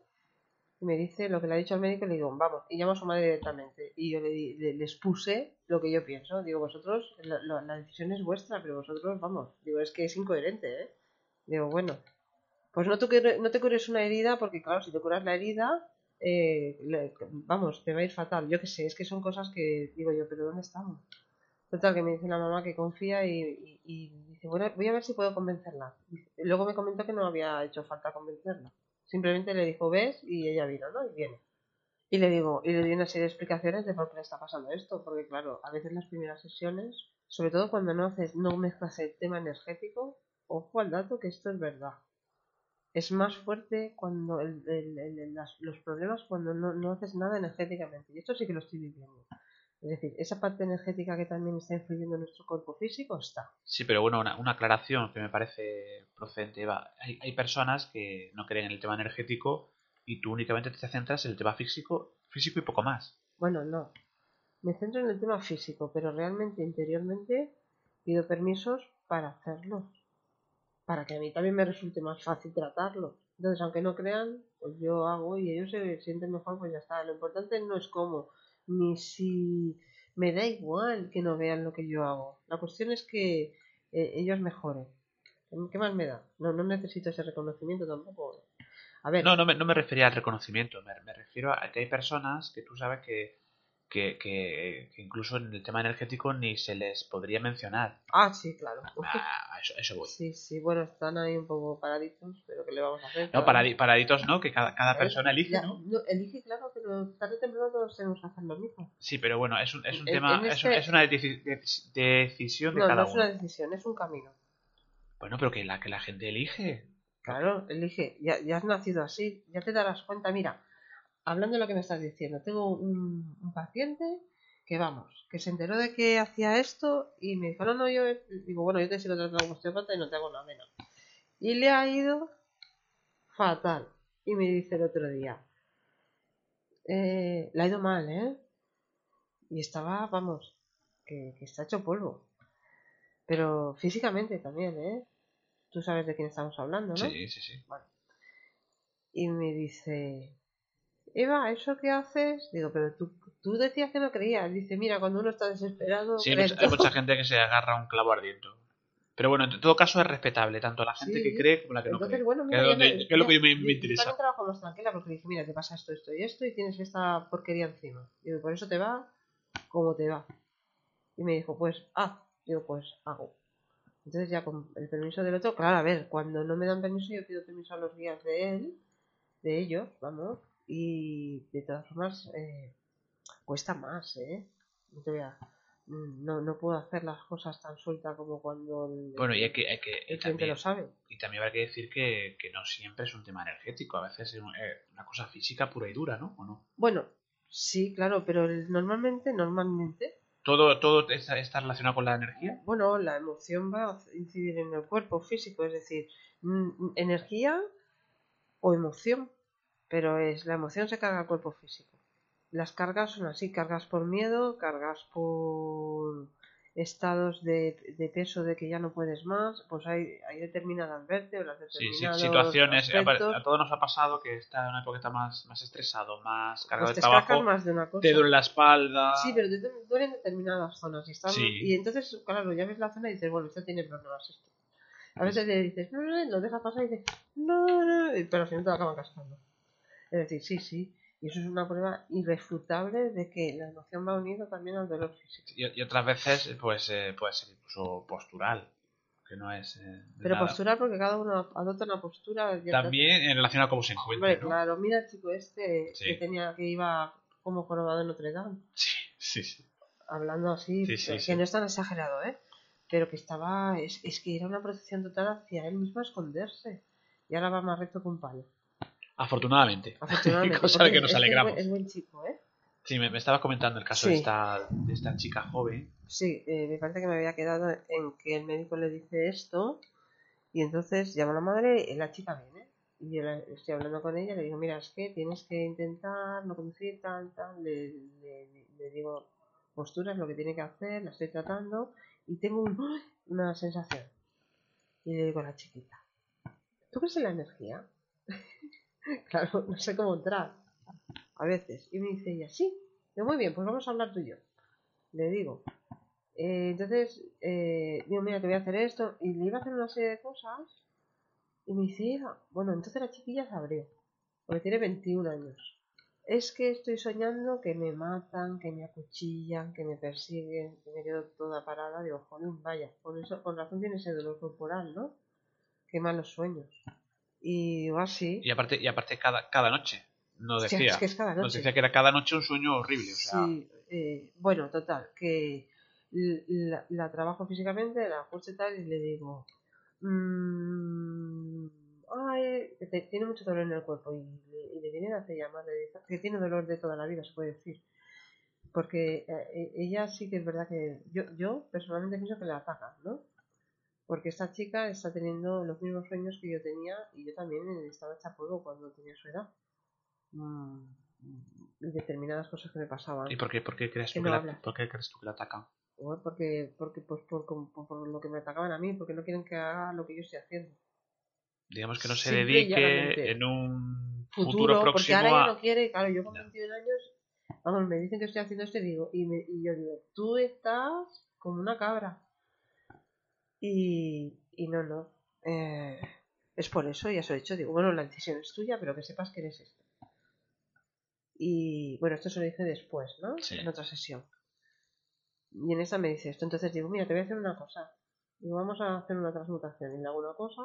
y me dice lo que le ha dicho al médico y le digo, vamos, y llamo a su madre directamente. Y yo le, le- les puse lo que yo pienso. Digo, vosotros, la, decisión es vuestra, pero vosotros, vamos, digo, es que es incoherente, ¿eh? Digo, bueno, pues no te, no te cures una herida, porque claro, si te curas la herida, eh, le- vamos, te va a ir fatal. Yo qué sé, es que son cosas que digo yo, pero ¿dónde estamos? Total, que me dice la mamá que confía y, y- y dice, bueno, voy a ver si puedo convencerla. Dice- Luego me comentó que no había hecho falta convencerla. Simplemente le dijo, ves, y ella vino, ¿no? Y viene. Y le digo, y le di una serie de explicaciones de por qué le está pasando esto, porque claro, a veces las primeras sesiones, sobre todo cuando no haces, no mezclas el tema energético, ojo al dato que esto es verdad. Es más fuerte cuando el- las- los problemas cuando no, no haces nada energéticamente. Y esto sí que lo estoy viviendo. Es decir, esa parte energética que también está influyendo en nuestro cuerpo físico está. Sí, pero bueno, una, una aclaración que me parece procedente. Eva. Hay, hay personas que no creen en el tema energético y tú únicamente te centras en el tema físico, físico y poco más. Bueno, no. Me centro en el tema físico, pero realmente interiormente pido permisos para hacerlos. Para que a mí también me resulte más fácil tratarlos. Entonces, aunque no crean, pues yo hago y ellos se sienten mejor, pues ya está. Lo importante no es cómo, ni si me da igual que no vean lo que yo hago. La cuestión es que eh, ellos mejoren. ¿Qué más me da? No, no necesito ese reconocimiento tampoco. A ver, No, no me, no me refería al reconocimiento, me, me refiero a que hay personas que tú sabes que, que, que- que incluso en el tema energético ni se les podría mencionar. ah, sí, claro. A eso, eso voy. Sí, sí, bueno, están ahí un poco paraditos, pero ¿qué le vamos a hacer? No, paradi- paraditos no, que cada, cada persona elige, ya, ¿no? Elige, claro, pero tarde o temprano todos tenemos que hacer lo mismo. Sí, pero bueno, es un, es un En- tema, en es, este- es una deci- deci- decisión de No, cada no es uno. una decisión, es un camino. Bueno, pero que la, que la gente elige. Claro, elige, ya, ya has nacido así, ya te darás cuenta. Mira, hablando de lo que me estás diciendo, tengo un, un paciente que vamos, que se enteró de que hacía esto y me dijo, no, no, yo digo, bueno, yo te sigo tratando como osteópata y no te hago nada, no. Y le ha ido fatal. Y me dice el otro día, eh, le ha ido mal, ¿eh? Y estaba, vamos, que, que está hecho polvo. Pero físicamente también, ¿eh? Tú sabes de quién estamos hablando, ¿no? Sí, sí, sí. Y me dice, Eva, ¿eso qué haces? Digo, pero tú, tú decías que no creías. Dice, mira, cuando uno está desesperado... Sí, hay cree mucha, en hay todo". mucha gente que se agarra a un clavo ardiente. Pero bueno, en todo caso es respetable, tanto la gente Sí. que cree como la que no cree. bueno, que mira, es, ya donde- me- que es lo que me, me interesa. También trabajo más tranquila porque dije, mira, te pasa esto, esto y esto y tienes esta porquería encima. Digo, por eso te va como te va. Y me dijo, pues haz. Digo, pues hago. Entonces ya con el permiso del otro, claro, a ver, cuando no me dan permiso yo pido permiso a los guías de él, de ellos, vamos, Y de todas formas, eh, cuesta más, ¿eh? No, te voy a- mm, no, no puedo hacer las cosas tan suelta como cuando el, Bueno, y hay que, hay que y cliente también, lo sabe. y también habrá que decir que, que no siempre es un tema energético, a veces es eh, una cosa física pura y dura, ¿no? ¿O no? Bueno, sí, claro, pero el- normalmente, normalmente, Todo, todo está, está relacionado con la energía. bueno, la emoción va a incidir en el cuerpo físico, es decir, mm, energía o emoción, pero es la emoción se carga al cuerpo físico. Las cargas son así, cargas por miedo, cargas por estados de, de peso de que ya no puedes más, pues hay, hay determinadas vértebras, Sí, sí, determinados situaciones. A, aspectos, a todos nos ha pasado que está en una época que está más, más estresado, más cargado pues de te escacan trabajo. más de una cosa. Te duele la espalda. Sí, pero te du- duelen determinadas zonas. Y, están- Sí. y entonces, claro, ya ves la zona y dices, bueno, esto tiene problemas. Esto. A veces le dices, no, no, no, lo dejas pasar y dices, no, no, pero al final te lo acaban cascando. Es decir, sí, sí. Y eso es una prueba irrefutable de que la emoción va unida también al dolor físico. Y, y otras veces pues eh, puede ser incluso postural, que no es eh, Pero nada. postural porque cada uno adopta una postura. También en relación a cómo se encuentra, Hombre, ¿no? claro, mira el chico este Sí. que tenía que iba como jorobado en Notre Dame. Sí, sí, sí. hablando así, Sí, sí, que no es tan exagerado, ¿eh? Pero que estaba, es, es que era una protección total hacia él mismo a esconderse. Y ahora va más recto que un palo. Afortunadamente. Afortunadamente. Cosa de que nos alegramos. Es buen, chico, ¿eh? Sí, me, me estabas comentando el caso de, esta, de esta chica joven. Sí, eh, me parece que me había quedado en que el médico le dice esto y entonces llama a la madre y la chica viene. Y yo la- estoy hablando con ella, le digo, mira, es que tienes que intentar no conducir, tal, tal. Le, le- le digo posturas, lo que tiene que hacer, la estoy tratando y tengo un- una sensación. Y le digo a la chiquita, ¿tú crees en la energía? claro, no sé cómo entrar. A veces. Y me dice ella, sí. Digo, muy bien, pues vamos a hablar tú y yo. Le digo, eh, entonces, eh, digo, mira, te voy a hacer esto. Y le iba a hacer una serie de cosas. Y me dice, "Eva, bueno, entonces la chiquilla se abrió. Porque tiene 21 años. Es que estoy soñando que me matan, que me acuchillan, que me persiguen, que me quedo toda parada. Digo, jolín, vaya, con eso, con razón tiene ese dolor corporal, ¿no? Qué malos sueños. Y así. Y aparte, y aparte cada, cada noche. Nos Hostia, decía, es que es cada nos decía que era cada noche un sueño horrible. O sea, Sí, eh, bueno, total, que la, la trabajo físicamente, la ajuste tal y le digo, mm, ay, te- tiene mucho dolor en el cuerpo y le, y le vienen a hacer llamar, le dice que tiene dolor de toda la vida, se puede decir. Porque eh, e- ella sí que es verdad que yo, yo personalmente pienso que la atacan, ¿no? Porque esta chica está teniendo los mismos sueños que yo tenía y yo también estaba hecha polvo cuando tenía su edad. Mm, y determinadas cosas que me pasaban. ¿Y por qué, por qué crees Que tú no que la, por qué crees tú que la atacan? Porque, porque pues por, por- por lo que me atacaban a mí, porque no quieren que haga lo que yo estoy haciendo. Digamos que no se Simple dedique en un Futuro, futuro, porque próximo ahora ella a... no quiere, claro, yo con 21 años, vamos, me dicen que estoy haciendo esto y digo, y, me- y yo digo, tú estás como una cabra. Y, y no, no. eh, es por eso, ya lo he dicho, digo, bueno, la decisión es tuya, pero que sepas que eres esto. Y bueno, esto se lo dije después, ¿no? Sí. En otra sesión. Y en esta me dice esto, entonces digo, mira, te voy a hacer una cosa. Digo, vamos a hacer una transmutación. Y le hago una cosa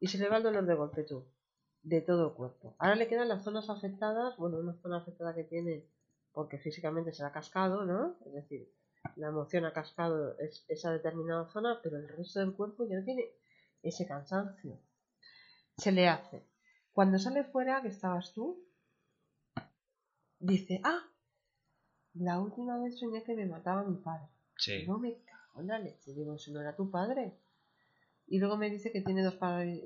y se le va el dolor de golpe tú, de todo el cuerpo. Ahora le quedan las zonas afectadas, bueno, una zona afectada que tiene porque físicamente se la ha cascado, ¿no? Es decir, la emoción ha cascado es- esa determinada zona, pero el resto del cuerpo ya no tiene ese cansancio. Se le hace. Cuando sale fuera, que estabas tú, dice, ah, la última vez soñé que me mataba mi padre. Sí. No me cago en la leche. Digo, eso no era tu padre. Y luego me dice que tiene dos,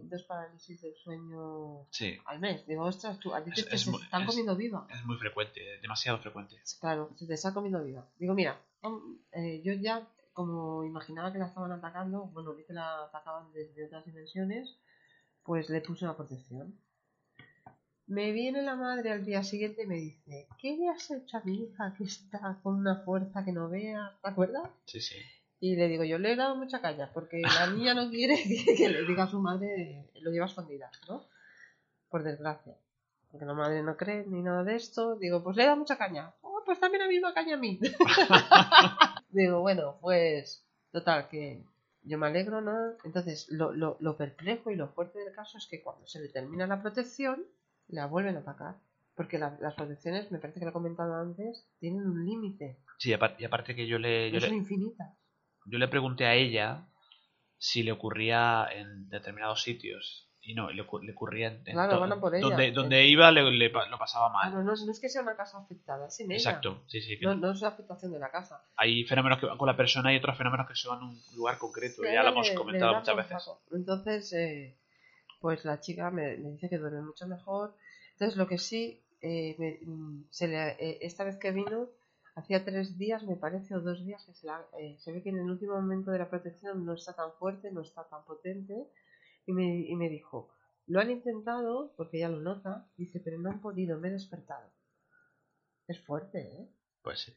dos parálisis del sueño Sí. al mes. Digo, ostras, tú, a ti te, Es- te es se muy- están es- comiendo viva. Es muy frecuente, demasiado frecuente. Claro, se te está comiendo viva. Digo, mira, mm, eh, yo ya, como imaginaba que la estaban atacando, bueno, vi que la atacaban desde otras dimensiones, pues le puse una protección. Me viene la madre al día siguiente y me dice, ¿qué le has hecho a mi hija que está con una fuerza que no veas? ¿Te acuerdas? Sí, sí. Y le digo, yo le he dado mucha caña, porque la niña no quiere que, le diga a su madre, lo lleva a escondidas, ¿no? Por desgracia. Porque la madre no cree ni nada de esto. Digo, pues le he dado mucha caña. Oh, pues también la misma caña a mí. digo, bueno, pues, total, que yo me alegro, ¿no? Entonces, lo, lo, lo perplejo y lo fuerte del caso es que cuando se le termina la protección, la vuelven a atacar. Porque la- las protecciones, me parece que lo he comentado antes, tienen un límite. Sí, y aparte que yo le, yo No son le, infinitas. Yo le pregunté a ella si le ocurría en determinados sitios. Y no, le, le ocurría en, Claro, por ella. Donde, Eh. donde iba le, le lo pasaba Ah, mal. no, no, no es que sea una casa afectada, es ella. Exacto, sí, sí. que No, no es la afectación de la casa. Hay fenómenos que van con la persona y otros fenómenos que son un lugar concreto. Sí, ya lo hemos comentado muchas veces. saco. Entonces, eh, pues la chica me, me dice que duerme mucho mejor. Entonces, lo que sí, eh, me- mm, se le- eh, esta vez que vino, hacía tres días, me parece, o dos días, que se, la- eh, se ve que en el último momento de la protección no está tan fuerte, no está tan potente. Y me, y me dijo, lo han intentado, porque ella lo nota, dice, pero no han podido, me he despertado. Es fuerte, ¿eh? Pues sí.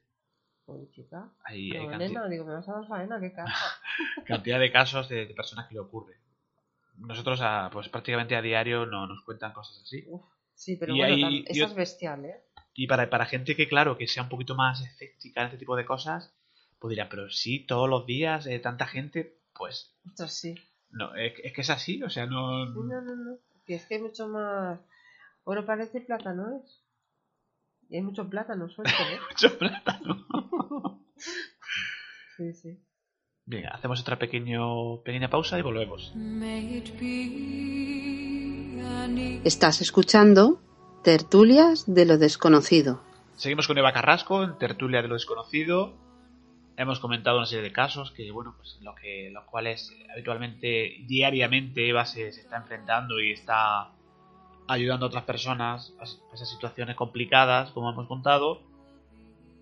Pobre chica. Hay, hay nena, digo, me vas a dar faena, qué cantidad de casos de, de personas que le ocurre. Nosotros, a- pues prácticamente a diario no nos cuentan cosas así. Sí, pero Y bueno, hay- y esa es bestial, ¿eh? Y para, para gente que, claro, que sea un poquito más escéptica en este tipo de cosas, pues dirá, pero sí, todos los días, eh, tanta gente, pues Ostras, sí. no, es, es que es así, o sea, no... No, no, no. Que es que hay mucho más. Oro parece y plata no es. Y hay mucho plátano suelto, ¿eh? Mucho plátano. Sí, sí. Bien, hacemos otra pequeño, pequeña pausa y volvemos. Estás escuchando Tertulias de lo desconocido. Seguimos con Eva Carrasco en Tertulia de lo Desconocido. Hemos comentado una serie de casos que, bueno, pues lo que, los cuales habitualmente, diariamente, Eva se, está enfrentando y está ayudando a otras personas a esas situaciones complicadas, como hemos contado.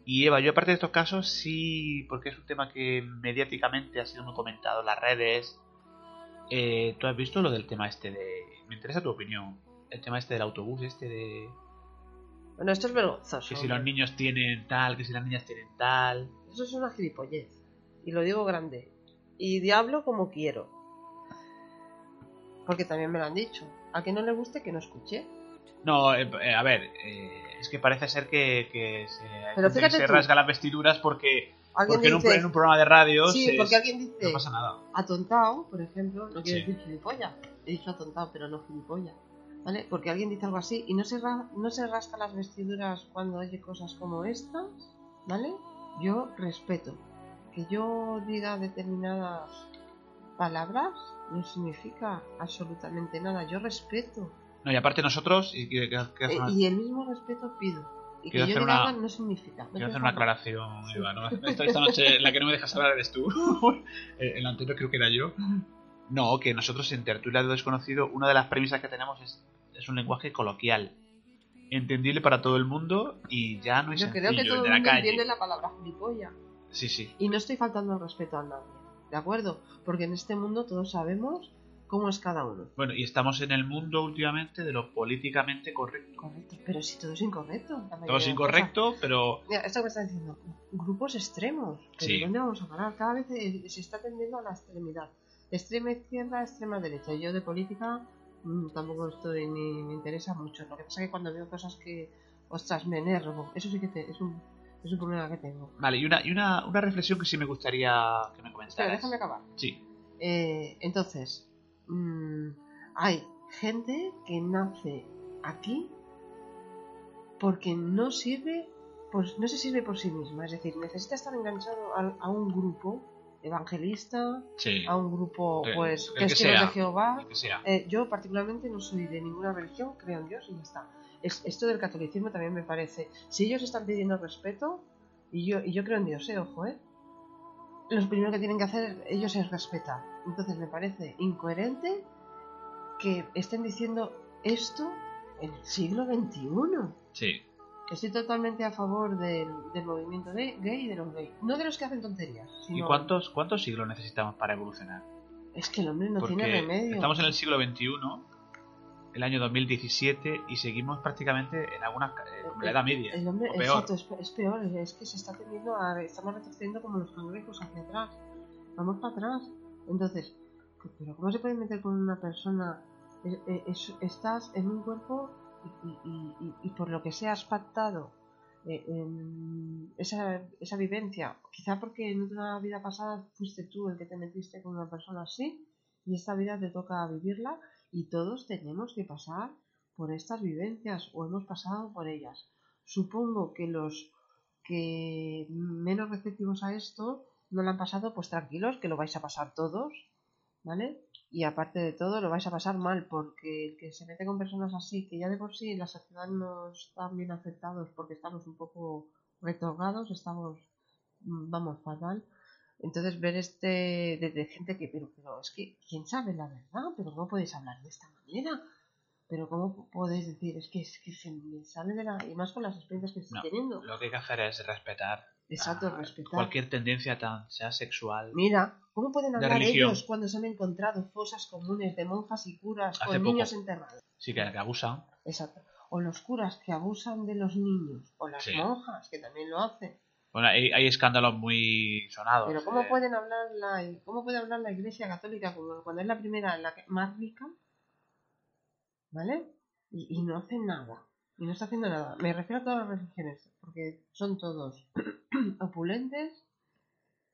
Y Eva, yo aparte de estos casos, sí, porque es un tema que mediáticamente ha sido muy comentado en las redes. eh, ¿Tú has visto lo del tema este de... Me interesa tu opinión. El tema este del autobús, este de... Bueno, esto es vergonzoso. Que si los niños tienen tal, que si las niñas tienen tal. Eso es una gilipollez. Y lo digo grande. Y diablo como quiero. Porque también me lo han dicho. A que no le guste, que no escuche. No, eh, eh, a ver, eh, es que parece ser que, que se, Pero que se rasga las vestiduras porque, porque en, un, dice- en un programa de radio Sí, se- porque alguien dice. no pasa nada. Atontado, por ejemplo, no quiere Sí. decir gilipollas. He dicho atontado, pero no gilipollas. ¿Vale? Porque alguien dice algo así y no se, no se rasca las vestiduras cuando oye cosas como estas, ¿vale? Yo respeto. Que yo diga determinadas palabras no significa absolutamente nada. Yo respeto. No, y aparte nosotros, y quiero Eh, y el mismo respeto pido. Y que Quiero yo hacer una- no significa. ¿Me quiero hacer una aclaración, Eva. ¿no? Esta, esta noche la que no me dejas hablar eres tú. el anterior creo que era yo. No, que nosotros en Tertulia de lo Desconocido, una de las premisas que tenemos es, es un lenguaje coloquial. Entendible para todo el mundo y ya no es Yo creo que todo el el mundo entiende la palabra gilipollas. Sí, sí. Y no estoy faltando al respeto a nadie, ¿de acuerdo? Porque en este mundo todos sabemos cómo es cada uno. Bueno, y estamos en el mundo últimamente de lo políticamente correcto. Correcto, pero si todo es incorrecto. Todo es incorrecto, pero. Mira, esto que está diciendo, grupos extremos. ¿Pero Sí. dónde vamos a parar? Cada vez se está tendiendo a la extremidad. Extrema izquierda, extrema derecha. Yo de política mm, tampoco estoy ni me interesa mucho. Lo que pasa es que cuando veo cosas que, ostras, me enervo. Eso sí que te- es, un, es un problema que tengo. Vale, y una, y una, una reflexión que sí me gustaría que me comentaras. déjame acabar. Sí, Eh, entonces, mm, hay gente que nace aquí porque no sirve, pues no se sirve por sí misma. Es decir, necesita estar enganchado a, a un grupo evangelista, sí. a un grupo, El- pues, el que que de. Jehová. el. Eh, yo particularmente no soy de ninguna religión, creo en Dios y ya está. Es, esto del catolicismo también me parece. Si ellos están pidiendo respeto, y yo, y yo creo en Dios, eh, ojo, eh. Lo primero que tienen que hacer ellos es respetar. Entonces me parece incoherente que estén diciendo esto en el siglo XXI. Sí. Estoy totalmente a favor del, del movimiento de gay y de los gays. No de los que hacen tonterías. ¿Y cuántos, cuántos siglos necesitamos para evolucionar? Es que el hombre no Porque tiene remedio. estamos en el siglo XXI, el año 2017, y seguimos prácticamente en algunas eh, como la Edad Media. El hombre, o peor. exacto, es, es peor, es que se está tendiendo a. Estamos retrocediendo como los cangrejos hacia atrás. Vamos para atrás. Entonces, ¿pero cómo se puede meter con una persona? Es- es- estás en un cuerpo y, y- y- por lo que sea has pactado eh, esa, esa vivencia. Quizá porque en otra vida pasada fuiste tú el que te metiste con una persona así y esta vida te toca vivirla y todos tenemos que pasar por estas vivencias o hemos pasado por ellas. Supongo que los que menos receptivos a esto no lo han pasado, pues tranquilos, que lo vais a pasar todos, ¿vale? Y aparte de todo, lo vais a pasar mal, porque el que se mete con personas así, que ya de por sí la sociedad no están bien afectados porque estamos un poco retorgados, estamos, mm, vamos, fatal. Entonces ver este de, de gente que, pero, pero es que, ¿quién sabe la verdad? Pero ¿cómo podéis hablar de esta manera? Pero ¿cómo podéis decir? Es que, es que se me sale de la... Y más con las experiencias que estoy No, teniendo. lo que hay que hacer es respetar Exacto, ah, respetar. cualquier tendencia tan sea sexual. Mira, ¿cómo pueden De hablar ellos cuando se han encontrado fosas comunes de monjas y curas Hace con poco. niños enterrados? Sí, que, que abusan. Exacto. O los curas que abusan de los niños, o las Sí. monjas que también lo hacen. Bueno, hay, hay escándalos muy sonados. Pero ¿cómo eh, pueden hablar la, cómo puede hablar la Iglesia Católica cuando es la primera, la más rica, ¿vale? Y, y no hacen nada. Y no está haciendo nada. Me refiero a todas las religiones, porque son todos opulentes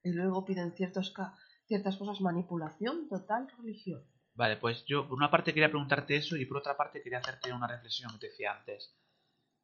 y luego piden ciertos ca- ciertas cosas, manipulación total, religión. Vale, pues yo por una parte quería preguntarte eso y por otra parte quería hacerte una reflexión que te decía antes.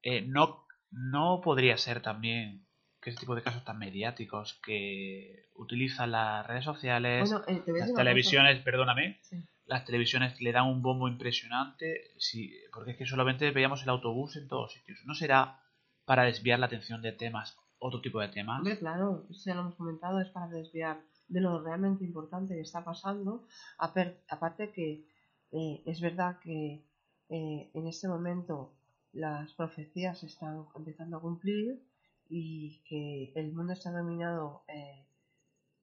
Eh, no, no podría ser también que este tipo de casos tan mediáticos que utilizan las redes sociales, Bueno, eh, las televisiones, perdóname, Sí. Las televisiones le dan un bombo impresionante, sí, porque es que solamente veíamos el autobús en todos sitios. ¿No será para desviar la atención de temas, otro tipo de temas? Claro, ya lo hemos comentado, es para desviar de lo realmente importante que está pasando. Aparte que eh, es verdad que eh, en este momento las profecías están empezando a cumplir y que el mundo está dominado, eh,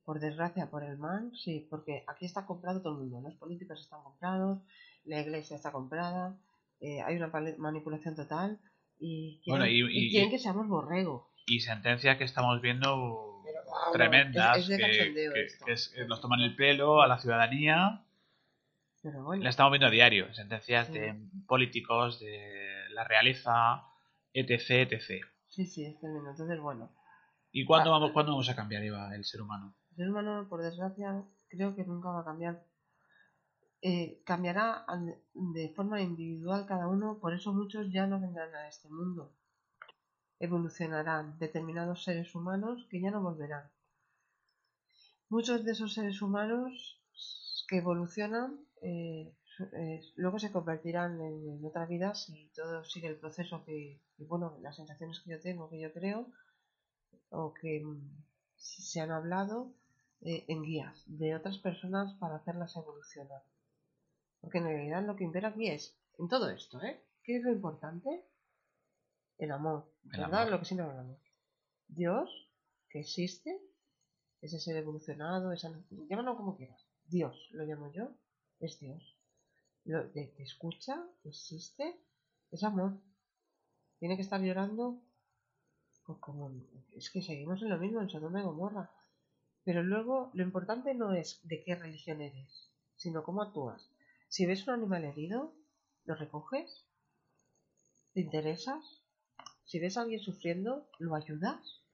por desgracia, por el mal, sí, porque aquí está comprado todo el mundo, los políticos están comprados, la iglesia está comprada, eh, hay una manipulación total y quieren, Bueno, y- y y- quieren que seamos borregos. y sentencias que estamos viendo vamos, tremendas es- es de que, cachondeo que- esto. que es- que nos toman el pelo a la ciudadanía Pero bueno. la estamos viendo a diario sentencias Sí. de políticos de la realeza etc etc Sí, sí, es tremendo. Entonces, bueno, y cuándo Ah. vamos cuándo vamos a cambiar Eva, el ser humano ser humano, por desgracia, creo que nunca va a cambiar. Eh, cambiará de forma individual cada uno, por eso muchos ya no vendrán a este mundo. Evolucionarán determinados seres humanos que ya no volverán. Muchos de esos seres humanos que evolucionan eh, eh, luego se convertirán en, en otra vida si todo sigue el proceso que, que, bueno, las sensaciones que yo tengo, que yo creo, o que mm, se han hablado eh, en guías de otras personas para hacerlas evolucionar. Porque en realidad lo que impera aquí es, en todo esto, ¿eh? ¿Qué es lo importante? El amor, El ¿verdad? amor. Lo que siempre hablamos. Dios, que existe, ese ser evolucionado, esa, llámalo como quieras. Dios, lo llamo yo, es Dios. Lo, te escucha, existe, es amor. Tiene que estar llorando pues como es que seguimos en lo mismo en Sodoma y Gomorra. Pero luego lo importante no es de qué religión eres, sino cómo actúas. Si ves un animal herido, lo recoges, te interesas. Si ves a alguien sufriendo, lo ayudas.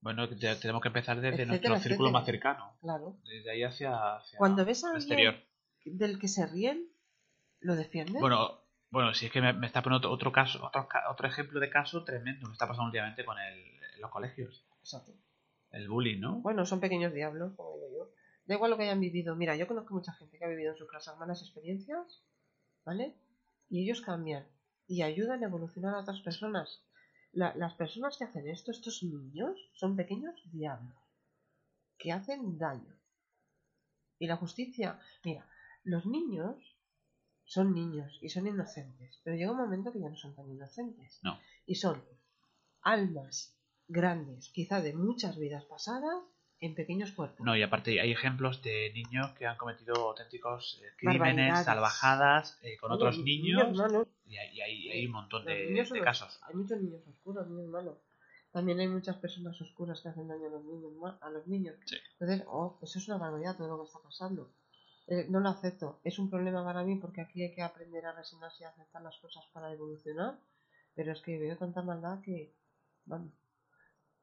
bueno te- tenemos que empezar desde Etcétera, nuestro círculo etcétera. más cercano Claro. desde ahí hacia, hacia Cuando ves a alguien exterior del que se ríen, lo defiendes. bueno bueno si es que me, me está poniendo otro caso otro, otro ejemplo de caso tremendo que está pasando últimamente con el, los colegios Exacto. El bullying no Bueno, son pequeños diablos, como digo yo. Da igual lo que hayan vivido. Mira, yo conozco mucha gente que ha vivido en sus casas malas experiencias, ¿vale? Y ellos cambian y ayudan a evolucionar a otras personas. La- las personas que hacen esto, estos niños, son pequeños diablos que hacen daño. Y la justicia, mira, los niños son niños y son inocentes, pero llega un momento que ya no son tan inocentes. No. Y son almas grandes, quizá de muchas vidas pasadas, en pequeños cuerpos. No, y aparte hay ejemplos de niños que han cometido auténticos eh, crímenes, salvajadas eh, con Oye, otros ni- niños. malos. Y hay, y hay- hay un montón de, los- casos. Hay muchos niños oscuros, niños malos. También hay muchas personas oscuras que hacen daño a los niños. A los niños. Sí. Entonces, oh, eso es una barbaridad todo lo que está pasando. Eh, no lo acepto. Es un problema para mí porque aquí hay que aprender a resignarse y aceptar las cosas para evolucionar. Pero es que veo tanta maldad que, vamos,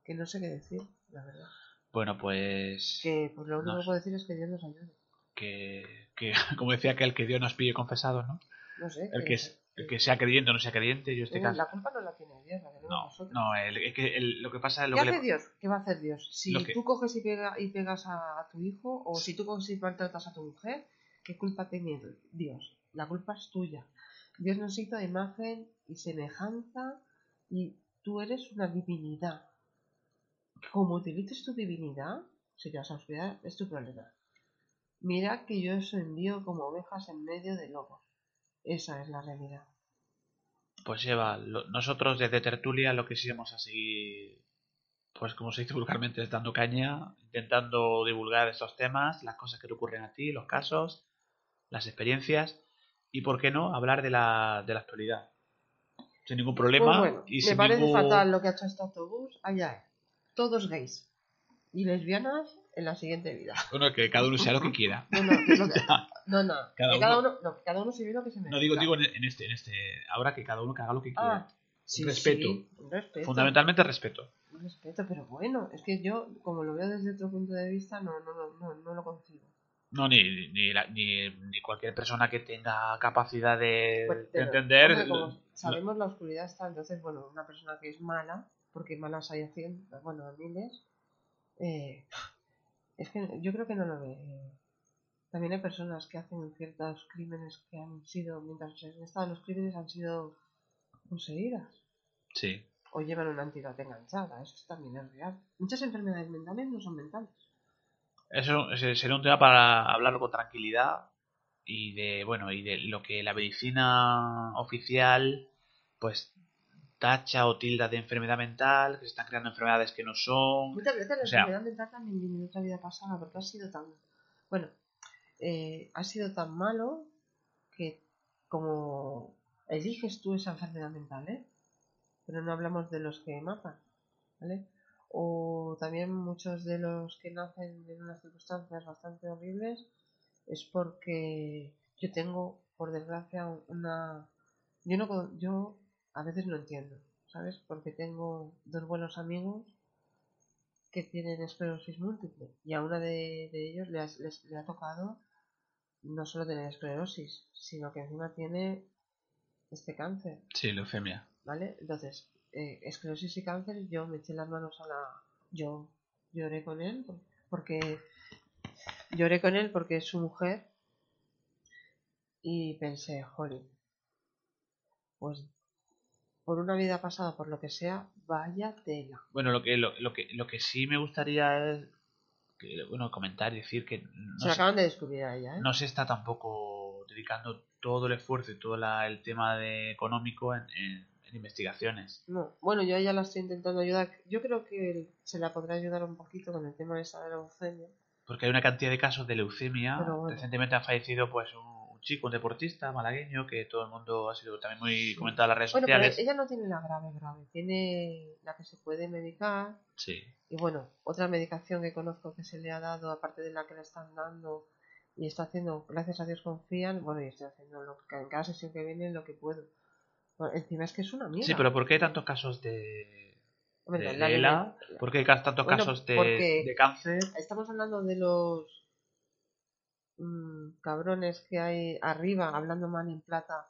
que no sé qué decir, la verdad. Bueno, pues Que pues lo único que puedo decir es que Dios nos ayude. que, que, como decía aquel, que Dios nos pille confesados, ¿no? no sé. El que, es- el que sea creyente o no sea creyente, yo este caso... La culpa no la tiene Dios, la tenemos No, nosotros. no, el- el- lo que pasa es lo ¿Qué que hace le- Dios? ¿Qué va a hacer Dios? Si que- tú coges y, pega- y pegas a, a tu hijo, o si tú coges y maltratas a tu mujer, ¿qué culpa tiene Dios? La culpa es tuya. Dios nos hizo imagen y semejanza y tú eres una divinidad. Como utilices tu divinidad, si te vas a oscuridad, es tu problema. Mira que yo os envío como ovejas en medio de lobos. Esa es la realidad. Pues lleva, lo- nosotros desde Tertulia lo que sí vamos a seguir, pues como se dice vulgarmente, es dando caña, intentando divulgar estos temas, las cosas que te ocurren a ti, los casos, las experiencias, y por qué no, hablar de la, de la actualidad. Sin ningún problema. Pues bueno, y me sin parece ningún- fatal lo que ha hecho este autobús. Allá es. Todos gays. Y lesbianas en la siguiente vida. Bueno, que cada uno sea lo que quiera. No, no, que no, no, Cada que cada uno- uno, no, cada uno se ve lo que se merece. No digo, digo en este, en este, ahora que cada uno que haga lo que quiera. Ah, sí, respeto. sí, respeto. Fundamentalmente respeto. Respeto, pero bueno, es que yo, como lo veo desde otro punto de vista, no, no, no, no, no lo concibo. No, ni, ni, la- ni, ni cualquier persona que tenga capacidad de, pero, entender. hombre, como lo- sabemos la oscuridad está, entonces, bueno, una persona que es mala, porque malas hay a cien, bueno, miles, eh, es que yo creo que no lo ve. También hay personas que hacen ciertos crímenes que han sido, mientras han estado en los crímenes, han sido poseídas Sí. o llevan una entidad enganchada. Eso también es real. Muchas enfermedades mentales no son mentales. Eso sería un tema para hablarlo con tranquilidad y de bueno y de lo que la medicina oficial pues tacha o tilda de enfermedad mental, que se están creando enfermedades que no son. Muchas veces la O sea- enfermedad mental también viene de otra vida pasada, porque ha sido tan. Bueno, eh, ha sido tan malo que como eliges tú esa enfermedad mental, ¿eh? Pero no hablamos de los que matan, ¿vale? O también muchos de los que nacen en unas circunstancias bastante horribles es porque yo tengo, por desgracia, una. Yo no. Yo a veces no entiendo, ¿sabes? Porque tengo dos buenos amigos que tienen esclerosis múltiple y a una de, de ellos le, has- les- le ha tocado no solo tener esclerosis, sino que encima tiene este cáncer, Sí, leucemia. ¿vale? Entonces, eh, esclerosis y cáncer, yo me eché las manos a la... Yo lloré con él por- porque... Lloré con él porque es su mujer y pensé, jolín, pues por una vida pasada, por lo que sea, vaya tela. Bueno, lo que lo, lo que lo que sí me gustaría es que, bueno, comentar y decir que no Se se, acaban de descubrir a ella, ¿eh? no se está tampoco dedicando todo el esfuerzo y todo la- el tema de económico en, en- en investigaciones. No, bueno, yo a ella la estoy intentando ayudar. Yo creo que se la podrá ayudar un poquito con el tema de esa de la leucemia. Porque hay una cantidad de casos de leucemia. Bueno. Recientemente ha fallecido pues un, un chico, un deportista malagueño, que todo el mundo ha sido también muy comentado en las redes Bueno, pero sociales. ella no tiene la grave grave, tiene la que se puede medicar. Sí. Y bueno, otra medicación que conozco que se le ha dado, aparte de la que le están dando y está haciendo, gracias a Dios confían, bueno, y estoy haciendo lo que, en cada sesión que viene lo que puedo. Bueno, encima es que es una amiga. Sí, pero ¿por qué hay tantos casos de, de, la ELA? ¿Por qué hay tantos Bueno, casos de, de cáncer? Estamos hablando de los mm, cabrones que hay arriba hablando mal en plata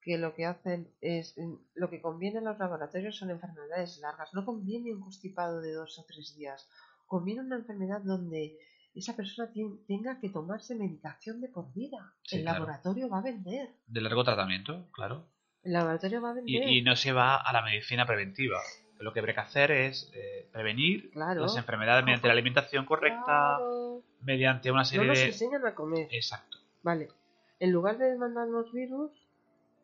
que lo que hacen es mm, lo que conviene en los laboratorios son enfermedades largas no conviene un constipado de dos o tres días conviene una enfermedad donde esa persona tien- tenga que tomarse medicación de por vida Sí, el claro. laboratorio va a vender De largo tratamiento, claro. el laboratorio va a vender Y, y no se va a la medicina preventiva. Lo que habrá que hacer es eh, prevenir Claro. las enfermedades mediante la alimentación correcta, Claro. mediante una no serie nos de... enseñan a comer Exacto. Vale. En lugar de mandarnos virus,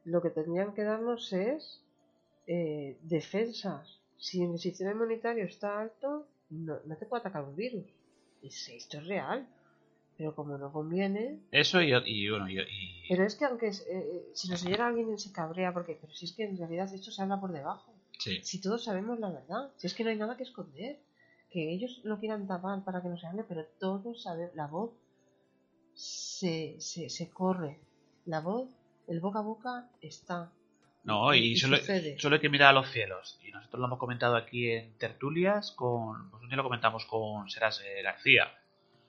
lo que tendrían que darnos es eh, defensas. Si el sistema inmunitario está alto, no, no te puede atacar un virus. Y sí, esto es real. Pero como no conviene. Eso y, y bueno, y, y- Pero es que aunque eh, eh, si nos oyera alguien se cabrea, porque pero si es que en realidad esto se habla por debajo. Sí. Si todos sabemos la verdad, si es que no hay nada que esconder. Que ellos lo quieran tapar para que no se hable, pero todos sabemos, la voz se, se, se corre. La voz, el boca a boca está. No, y, y solo, solo hay que mirar a los cielos. Y nosotros lo hemos comentado aquí en tertulias, con, pues un día lo comentamos con Seras García.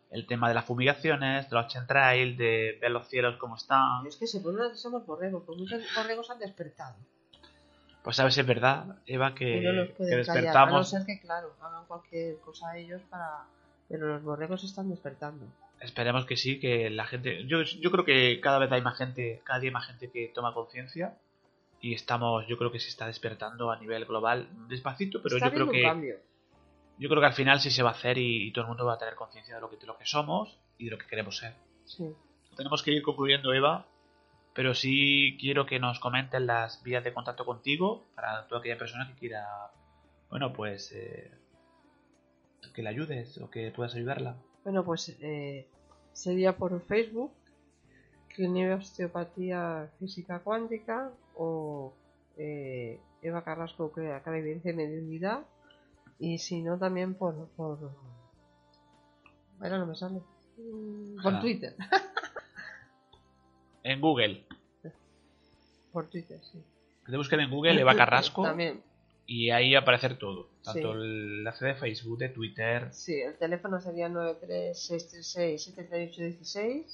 el tema de las fumigaciones, de los chemtrails, de ver los cielos como están. Es que se ponen somos borregos, porque muchos borregos han despertado. Pues a si es verdad, Eva, que, no los que callar, a no despertamos. ser que, claro, hagan cualquier cosa a ellos para... Pero los borregos están despertando. Esperemos que sí, que la gente. Yo, yo creo que cada vez hay más gente, cada día hay más gente que toma conciencia. Y estamos, yo creo que se está despertando a nivel global, despacito, pero Está yo creo que. cambio. Yo creo que al final sí se va a hacer y, y todo el mundo va a tener conciencia de lo que, de lo que somos y de lo que queremos ser. Sí. Tenemos que ir concluyendo, Eva, pero sí quiero que nos comenten las vías de contacto contigo para toda aquella persona que quiera, bueno, pues eh, que la ayudes o que puedas ayudarla. Bueno, pues eh, sería por Facebook, Clínica Osteopatía Física Cuántica o eh, Eva Carrasco, que acá y mediunidad. Y si no, también por. por... Bueno, no me sale. Por. Twitter. En Google, por Twitter, sí. que te busquen en Google Eva Carrasco También. y ahí aparecer todo, tanto Sí. el enlace de Facebook, de Twitter. Sí, el teléfono sería 936367816.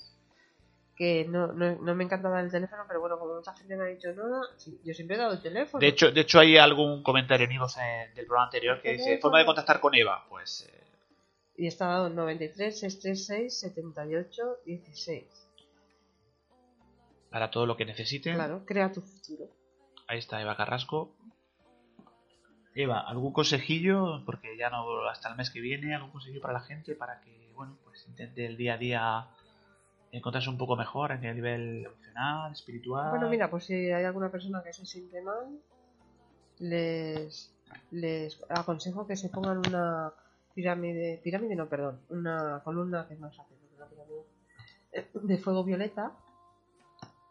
Que no, no, no me encanta dar el teléfono, pero bueno, como mucha gente me ha dicho, sí, yo siempre he dado el teléfono. De hecho, de hecho hay algún comentario en Ivos, eh, del programa anterior que dice forma de contactar con Eva, pues eh, Y está dado en 93 636 78 16. Para todo lo que necesiten. Claro, crea tu futuro. Ahí está Eva Carrasco. Eva, ¿algún consejillo? Porque ya no hasta el mes que viene, ¿algún consejillo para la gente para que, bueno, pues intente el día a día encontrarse un poco mejor en el nivel emocional, espiritual? Bueno, mira, pues si hay alguna persona que se siente mal, les, les aconsejo que se pongan una pirámide, pirámide no, perdón, una columna que es más fácil, una pirámide de fuego violeta,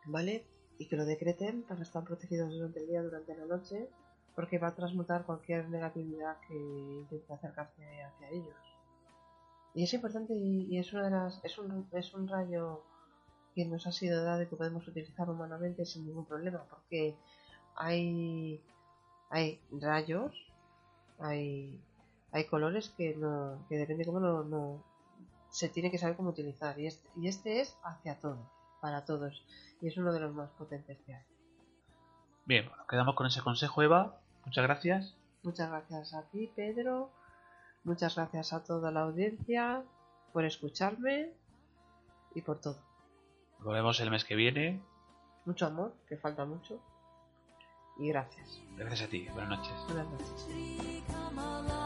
¿vale? Y que lo decreten para estar protegidos durante el día, durante la noche, porque va a transmutar cualquier negatividad que intente acercarse hacia ellos. Y es importante y, es una de las es un, es un rayo que nos ha sido dado y que podemos utilizar humanamente sin ningún problema, porque hay hay rayos, hay hay colores que no que depende cómo no, no se tiene que saber cómo utilizar y este, y este es hacia todos, para todos y es uno de los más potentes que hay. Bien, bueno, quedamos con ese consejo, Eva. Muchas gracias. Muchas gracias a ti, Pedro. Muchas gracias a toda la audiencia por escucharme y por todo. Nos vemos el mes que viene. Mucho amor, que falta mucho. Y gracias. Gracias a ti. Buenas noches. Buenas noches.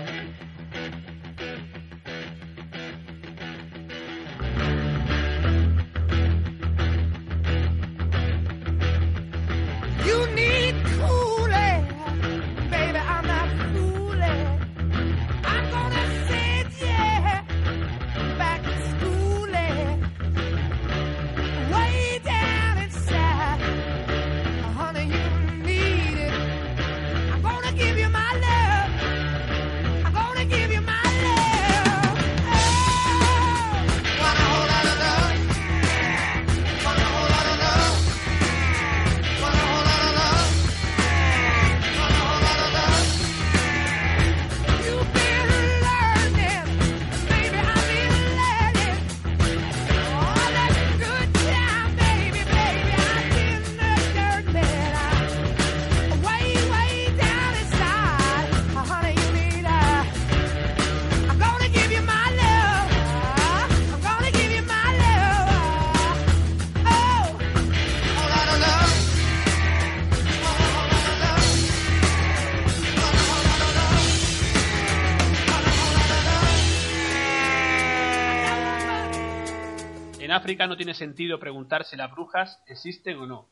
No tiene sentido preguntar si las brujas existen o no,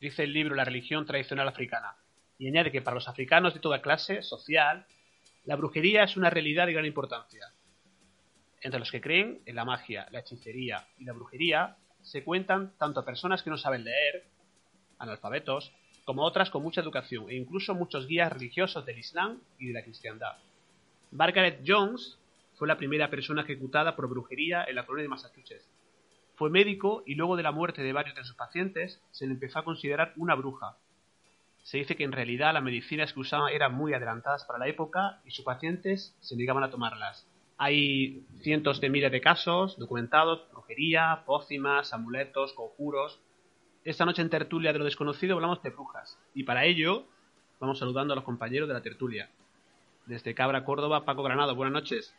dice el libro La religión tradicional africana, y añade que para los africanos de toda clase social, la brujería es una realidad de gran importancia. Entre los que creen en la magia, la hechicería y la brujería, se cuentan tanto personas que no saben leer, analfabetos, como otras con mucha educación e incluso muchos guías religiosos del Islam y de la cristiandad. Margaret Jones fue la primera persona ejecutada por brujería en la colonia de Massachusetts. Fue médico y luego de la muerte de varios de sus pacientes se le empezó a considerar una bruja. Se dice que en realidad las medicinas que usaba eran muy adelantadas para la época y sus pacientes se negaban a tomarlas. Hay cientos de miles de casos documentados, brujería, pócimas, amuletos, conjuros. Esta noche en tertulia de lo desconocido hablamos de brujas y para ello vamos saludando a los compañeros de la tertulia. Desde Cabra, Córdoba, Paco Granado, buenas noches.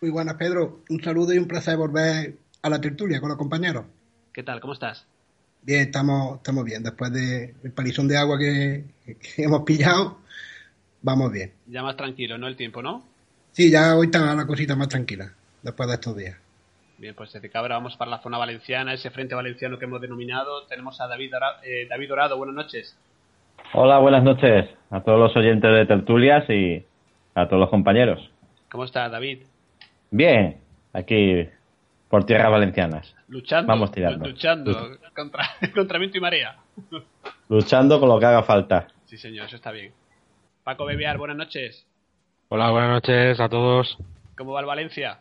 Muy buenas, Pedro. Un saludo y un placer volver a la tertulia con los compañeros. ¿Qué tal? ¿Cómo estás? Bien, estamos, estamos bien. Después del palizón de agua que, que hemos pillado, vamos bien. Ya más tranquilo, ¿no? El tiempo, ¿no? Sí, ya hoy está la cosita más tranquila, después de estos días. Bien, pues desde Cabra vamos para la zona valenciana, ese frente valenciano que hemos denominado. Tenemos a David Dorado. Eh, David Dorado, buenas noches. Hola, buenas noches a todos los oyentes de tertulias y a todos los compañeros. ¿Cómo está David? Bien, aquí por tierras valencianas. Luchando. Vamos tirando. Luchando contra, contra viento y marea. Luchando con lo que haga falta. Sí, señor, eso está bien. Paco Bebear, buenas noches. Hola, buenas noches a todos. ¿Cómo va el Valencia?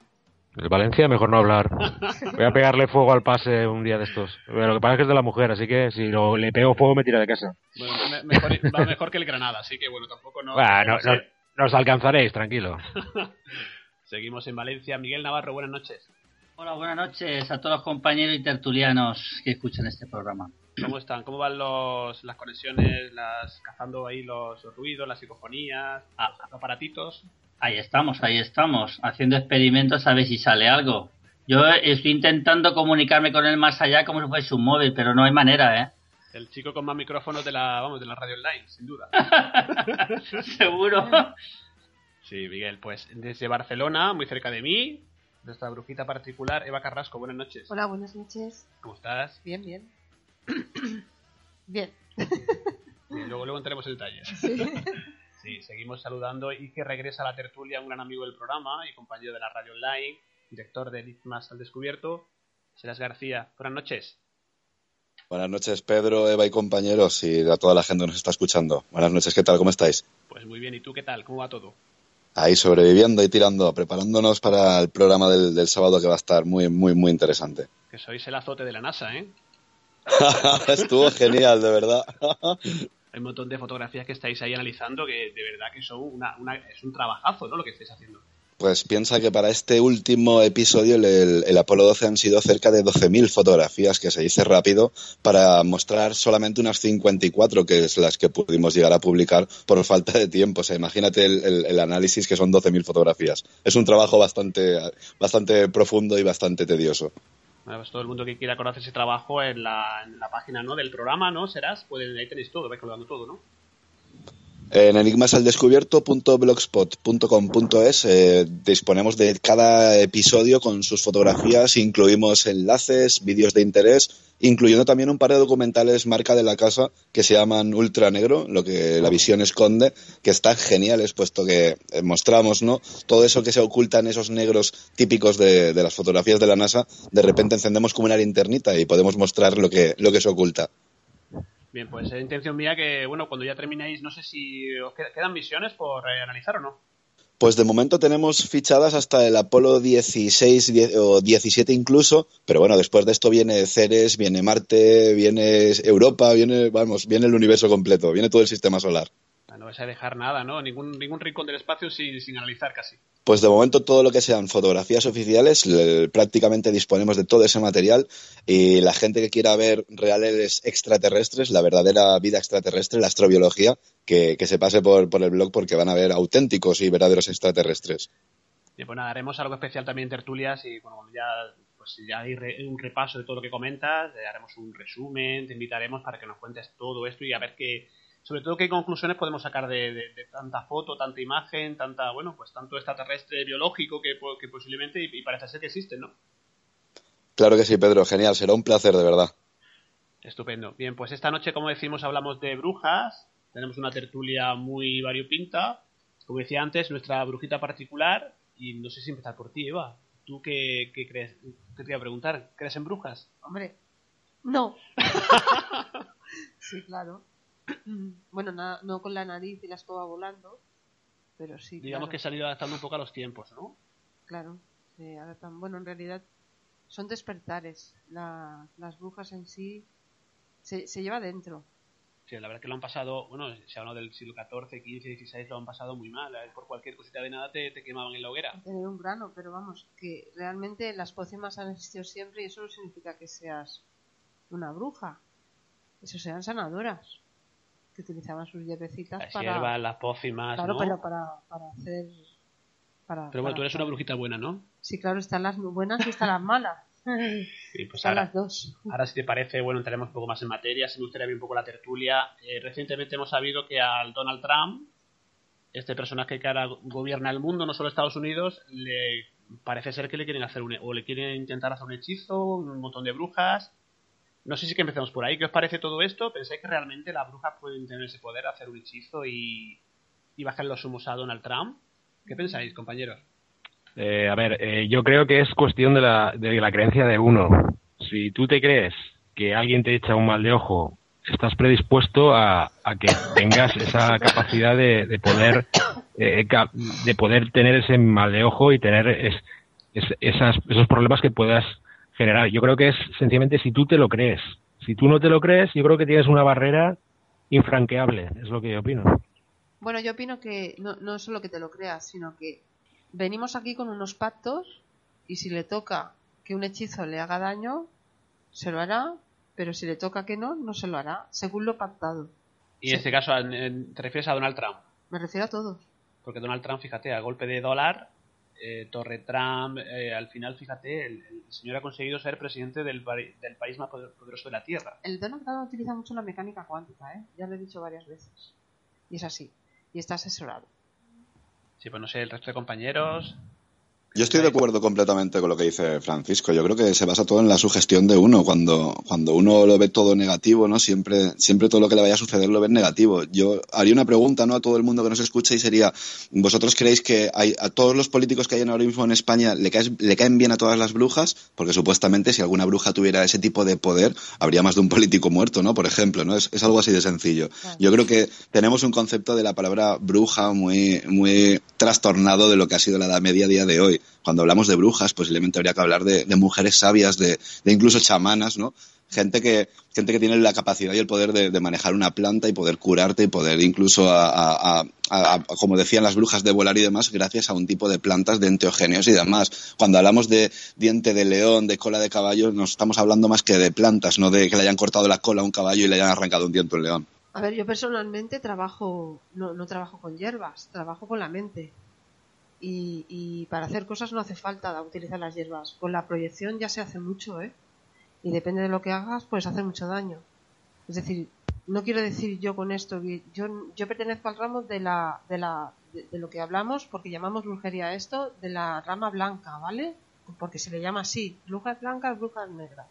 El Valencia, mejor no hablar. Voy a pegarle fuego al pase un día de estos. Pero lo que pasa es que es de la mujer, así que si lo, le pego fuego me tira de casa. Bueno, me- mejor, va mejor que el Granada, así que bueno, tampoco no. No, no- nos alcanzaréis, tranquilo. Seguimos en Valencia. Miguel Navarro, buenas noches. Hola, buenas noches a todos los compañeros y tertulianos que escuchan este programa. ¿Cómo están? ¿Cómo van los, las conexiones, las cazando ahí los, los ruidos, las psicofonías, los aparatitos? Ahí estamos, ahí estamos, haciendo experimentos a ver si sale algo. Yo estoy intentando comunicarme con él más allá como si fuese un móvil, pero no hay manera, ¿eh? El chico con más micrófonos de la, vamos, de la radio online, sin duda. Seguro. Sí, Miguel, pues desde Barcelona, muy cerca de mí, nuestra brujita particular, Eva Carrasco, buenas noches. Hola, buenas noches. ¿Cómo estás? Bien, bien. bien. Y luego, luego entremos en detalles. Sí. Sí, seguimos saludando y que regresa a la tertulia un gran amigo del programa y compañero de la radio online, director de Enigmas al Descubierto, Seras García. Buenas noches. Buenas noches, Pedro, Eva y compañeros, y a toda la gente que nos está escuchando. Buenas noches, ¿qué tal? ¿Cómo estáis? Pues muy bien, ¿y tú qué tal? ¿Cómo va todo? Ahí sobreviviendo y tirando, preparándonos para el programa del, del sábado que va a estar muy, muy, muy interesante. Que sois el azote de la NASA, ¿eh? Estuvo genial, de verdad. Hay un montón de fotografías que estáis ahí analizando que de verdad que son una, una- es un trabajazo, ¿no? Lo que estáis haciendo. Pues piensa que para este último episodio, el, el- Apolo 12 han sido cerca de 12.000 fotografías, que se dice rápido, para mostrar solamente unas 54, que es las que pudimos llegar a publicar por falta de tiempo. O sea, imagínate el análisis que son 12.000 fotografías. Es un trabajo bastante, bastante profundo y bastante tedioso. Bueno, pues todo el mundo que quiera conocer ese trabajo en la, en la página ¿no? del programa, ¿no? Serás, pues ahí tenéis todo, vais colgando todo, ¿no? En enigmasaldescubierto.blogspot.com.es eh, disponemos de cada episodio con sus fotografías, incluimos enlaces, vídeos de interés, incluyendo también un par de documentales marca de la casa que se llaman Ultra Negro, lo que la visión esconde, que están geniales, puesto que mostramos ¿no? todo eso que se oculta en esos negros típicos de, de las fotografías de la NASA, de repente encendemos como una linternita y podemos mostrar lo que, lo que se oculta. Bien, pues es intención mía que, bueno, cuando ya terminéis, no sé si os qued- quedan misiones por eh, analizar o no. Pues de momento tenemos fichadas hasta el Apolo 16 die- o 17 incluso, pero bueno, después de esto viene Ceres, viene Marte, viene Europa, viene, vamos, viene el universo completo, viene todo el sistema solar. No vais a dejar nada, ¿no? Ningún, ningún rincón del espacio sin, sin analizar casi. Pues de momento todo lo que sean fotografías oficiales, le- prácticamente disponemos de todo ese material y la gente que quiera ver reales extraterrestres, la verdadera vida extraterrestre, la astrobiología, que, que se pase por, por el blog porque van a ver auténticos y verdaderos extraterrestres. Bien, pues nada, haremos algo especial también en tertulias y bueno, ya, pues ya hay re- un repaso de todo lo que comentas, eh, haremos un resumen, te invitaremos para que nos cuentes todo esto y a ver qué, sobre todo qué conclusiones podemos sacar de, de- de tanta foto, tanta imagen, tanta, bueno, pues tanto extraterrestre biológico que, que posiblemente y, y parece ser que existen, ¿no? Claro que sí, Pedro, genial, será un placer, de verdad. Estupendo. Bien, pues esta noche, como decimos, hablamos de brujas. Tenemos una tertulia muy variopinta. Como decía antes, nuestra brujita particular. Y no sé si empezar por ti, Eva. ¿Tú qué, qué crees? Te quería preguntar. ¿Crees en brujas? Hombre, no. sí, claro. Bueno, na- no con la nariz y la escoba volando, pero sí. Digamos claro. que se han ido adaptando un poco a los tiempos, ¿no? Claro, se adaptan. Bueno, en realidad son despertares. La- las brujas en sí se, se lleva dentro. Sí, la verdad que lo han pasado, bueno, se habla del siglo XIV, XV, XVI, lo han pasado muy mal. Por cualquier cosita de nada te, te quemaban en la hoguera. Tener un grano, pero vamos, que realmente las pócimas han existido siempre y eso no significa que seas una bruja. Eso sean sanadoras. Que utilizaban sus hierbecitas Las para. hierbas, las pócimas, Claro, ¿no? pero para, para hacer. Para, Pero bueno, para- tú eres una brujita buena, ¿no? Sí, claro, están las buenas y están las malas. Sí, pues ahora, las dos. ahora si te parece, bueno, entraremos un poco más en materia. Si me gustaría ver un poco la tertulia. Eh, recientemente hemos sabido que al Donald Trump, este personaje que ahora gobierna el mundo, no solo Estados Unidos, le parece ser que le quieren hacer un, o le quieren intentar hacer un hechizo, un montón de brujas. No sé si que empecemos por ahí. ¿Qué os parece todo esto? ¿Pensáis que realmente las brujas pueden tener ese poder, hacer un hechizo y, y bajar los humos a Donald Trump? ¿Qué pensáis, compañeros? Eh, a ver, eh, yo creo que es cuestión de la, de la creencia de uno. Si tú te crees que alguien te echa un mal de ojo, estás predispuesto a, a que tengas esa capacidad de, de poder eh, de poder tener ese mal de ojo y tener es- es- esos problemas que puedas generar. Yo creo que es sencillamente si tú te lo crees. Si tú no te lo crees, yo creo que tienes una barrera infranqueable, es lo que yo opino. Bueno, yo opino que no, no solo que te lo creas, sino que venimos aquí con unos pactos y si le toca que un hechizo le haga daño, se lo hará, pero si le toca que no, no se lo hará, según lo pactado. Y en este caso, te refieres a Donald Trump. Me refiero a todos. Porque Donald Trump, fíjate, a golpe de dólar, eh, Torre Trump, eh, al final, fíjate, el, el señor ha conseguido ser presidente del, país más poder- poderoso de la Tierra. El Donald Trump utiliza mucho la mecánica cuántica, ¿eh? Ya lo he dicho varias veces. Y es así. Y está asesorado. Sí, pues no sé, el resto de compañeros. Yo estoy de acuerdo completamente con lo que dice Francisco. Yo creo que se basa todo en la sugestión de uno. Cuando, cuando uno lo ve todo negativo, ¿no? Siempre, siempre todo lo que le vaya a suceder lo ve negativo. Yo haría una pregunta, ¿no? A todo el mundo que nos escucha y sería, ¿vosotros creéis que hay, a todos los políticos que hay ahora mismo en España le, caes- le caen bien a todas las brujas? Porque supuestamente si alguna bruja tuviera ese tipo de poder, habría más de un político muerto, ¿no? Por ejemplo, ¿no? Es, es algo así de sencillo. Yo creo que tenemos un concepto de la palabra bruja muy, muy trastornado de lo que ha sido la Edad Media a día de hoy. Cuando hablamos de brujas, posiblemente habría que hablar de, mujeres sabias, de, incluso chamanas, ¿no? Gente que, gente que tiene la capacidad y el poder de, manejar una planta y poder curarte y poder incluso, como decían las brujas, de volar y demás, gracias a un tipo de plantas de enteogenios y demás. Cuando hablamos de diente de león, de cola de caballo, nos estamos hablando más que de plantas, no de que le hayan cortado la cola a un caballo y le hayan arrancado un diente a un león. A ver, yo personalmente trabajo, no, no trabajo con hierbas, trabajo con la mente. Y, y para hacer cosas no hace falta utilizar las hierbas. Con la proyección ya se hace mucho, ¿eh? Y depende de lo que hagas, puedes hacer mucho daño. Es decir, no quiero decir yo con esto yo, yo pertenezco al ramo de la, de la, de, lo que hablamos, porque llamamos brujería esto, de la rama blanca, ¿vale? Porque se le llama así, brujas blancas, brujas negras.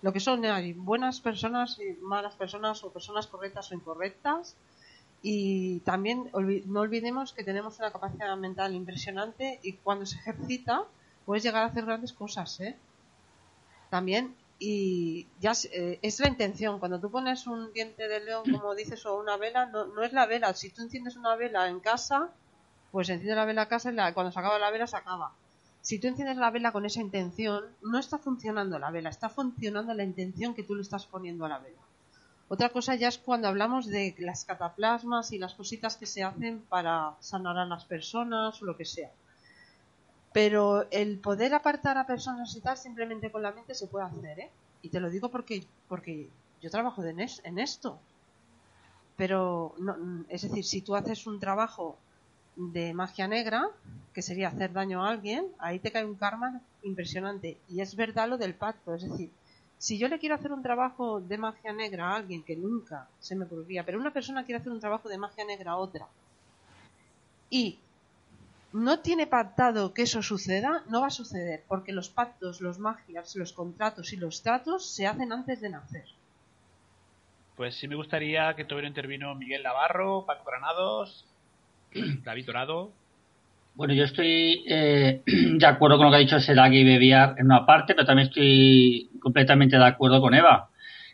Lo que son buenas personas y malas personas o personas correctas o incorrectas. Y también no olvidemos que tenemos una capacidad mental impresionante y cuando se ejercita puedes llegar a hacer grandes cosas, ¿eh? También, y ya es, eh, es la intención. Cuando tú pones un diente de león, como dices, o una vela, no, no es la vela. Si tú enciendes una vela en casa, pues enciende la vela a casa y la- cuando se acaba la vela se acaba. Si tú enciendes la vela con esa intención, no está funcionando la vela, está funcionando la intención que tú le estás poniendo a la vela. Otra cosa ya es cuando hablamos de las cataplasmas y las cositas que se hacen para sanar a las personas o lo que sea. Pero el poder apartar a personas y tal simplemente con la mente se puede hacer, ¿eh? Y te lo digo porque, porque yo trabajo en esto. Pero, no, es decir, si tú haces un trabajo de magia negra, que sería hacer daño a alguien, ahí te cae un karma impresionante. Y es verdad lo del pacto, es decir, si yo le quiero hacer un trabajo de magia negra a alguien que nunca se me ocurriría, pero una persona quiere hacer un trabajo de magia negra a otra, y no tiene pactado que eso suceda, no va a suceder, porque los pactos, los magias, los contratos y los tratos se hacen antes de nacer. Pues sí me gustaría que todavía intervino Miguel Navarro, Paco Granados, David Dorado. Bueno, yo estoy eh, de acuerdo con lo que ha dicho Seragi y Bebiar en una parte, pero también estoy completamente de acuerdo con Eva.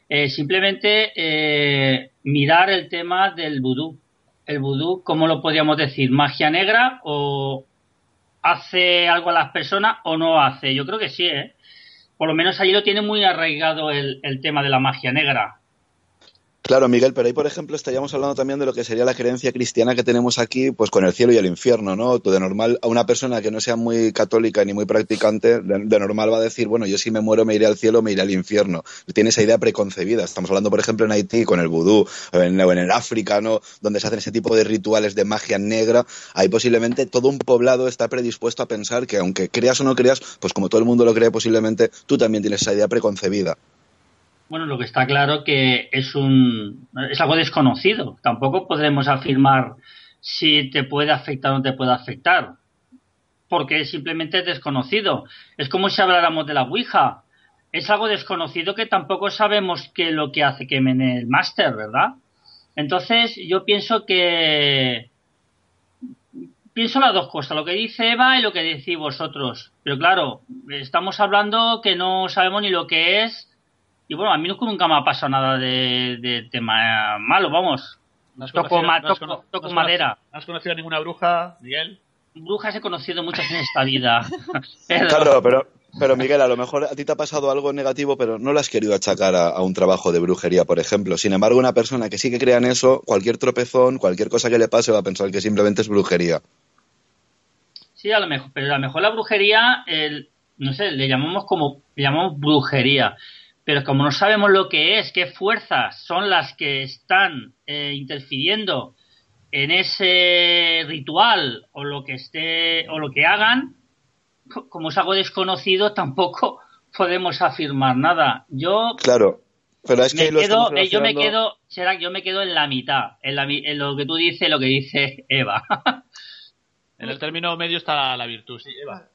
Eh, simplemente eh, mirar el tema del vudú. El vudú, ¿cómo lo podríamos decir? ¿Magia negra o hace algo a las personas o no hace? Yo creo que sí, ¿eh? Por lo menos allí lo tiene muy arraigado el, el tema de la magia negra. Claro, Miguel, pero ahí, por ejemplo, estaríamos hablando también de lo que sería la creencia cristiana que tenemos aquí, pues con el cielo y el infierno, ¿no? De normal, a una persona que no sea muy católica ni muy practicante, de, normal va a decir, bueno, yo si me muero me iré al cielo, me iré al infierno. Tiene esa idea preconcebida. Estamos hablando, por ejemplo, en Haití con el vudú, o en, en el África, ¿no? Donde se hacen ese tipo de rituales de magia negra. Ahí posiblemente todo un poblado está predispuesto a pensar que aunque creas o no creas, pues como todo el mundo lo cree, posiblemente tú también tienes esa idea preconcebida. Bueno, lo que está claro que es un es algo desconocido. Tampoco podremos afirmar si te puede afectar o no te puede afectar, porque simplemente es desconocido. Es como si habláramos de la Ouija. Es algo desconocido que tampoco sabemos qué es lo que hace que mene el máster, ¿verdad? Entonces, yo pienso que pienso las dos cosas, lo que dice Eva y lo que decís vosotros. Pero claro, estamos hablando que no sabemos ni lo que es y bueno, a mí nunca me ha pasado nada de, de tema malo, vamos. ¿No has toco, conocido- ma- no has toco- cono- toco no has madera. ¿No has conocido a ninguna bruja, Miguel? Brujas he conocido muchas en esta vida. Pero- Claro, pero, pero Miguel, a lo mejor a ti te ha pasado algo negativo, pero no lo has querido achacar a, a un trabajo de brujería, por ejemplo. Sin embargo, una persona que sí que crea en eso, cualquier tropezón, cualquier cosa que le pase, va a pensar que simplemente es brujería. Sí, a lo mejor, pero a lo mejor la brujería, el, no sé, le llamamos como, le llamamos brujería. Pero como no sabemos lo que es, qué fuerzas son las que están eh, interfiriendo en ese ritual o lo que esté o lo que hagan, co- como es algo desconocido, tampoco podemos afirmar nada. Yo Claro, pero es que me quedo, eh, yo me quedo, será que yo me quedo en la mitad, en, la mi- en lo que tú dices, lo que dice Eva. En el término medio está la virtud, sí, Eva.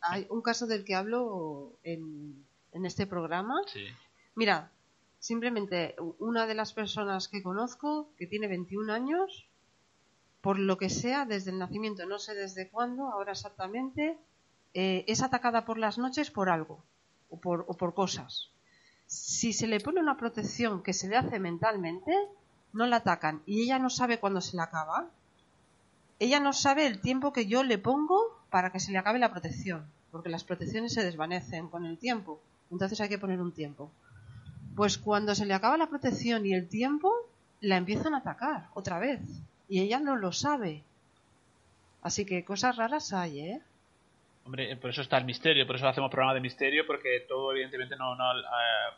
Hay un caso del que hablo en, en este programa. Sí. Mira, simplemente una de las personas que conozco, que tiene 21 años, por lo que sea, desde el nacimiento, no sé desde cuándo, ahora exactamente, eh, es atacada por las noches por algo o por, o por cosas. Si se le pone una protección que se le hace mentalmente, no la atacan y ella no sabe cuándo se le acaba. Ella no sabe el tiempo que yo le pongo para que se le acabe la protección, porque las protecciones se desvanecen con el tiempo. Entonces hay que poner un tiempo. Pues cuando se le acaba la protección y el tiempo, la empiezan a atacar otra vez. Y ella no lo sabe. Así que cosas raras hay, ¿eh? Hombre, eh, por eso está el misterio, por eso hacemos programa de misterio, porque todo evidentemente no, no, eh,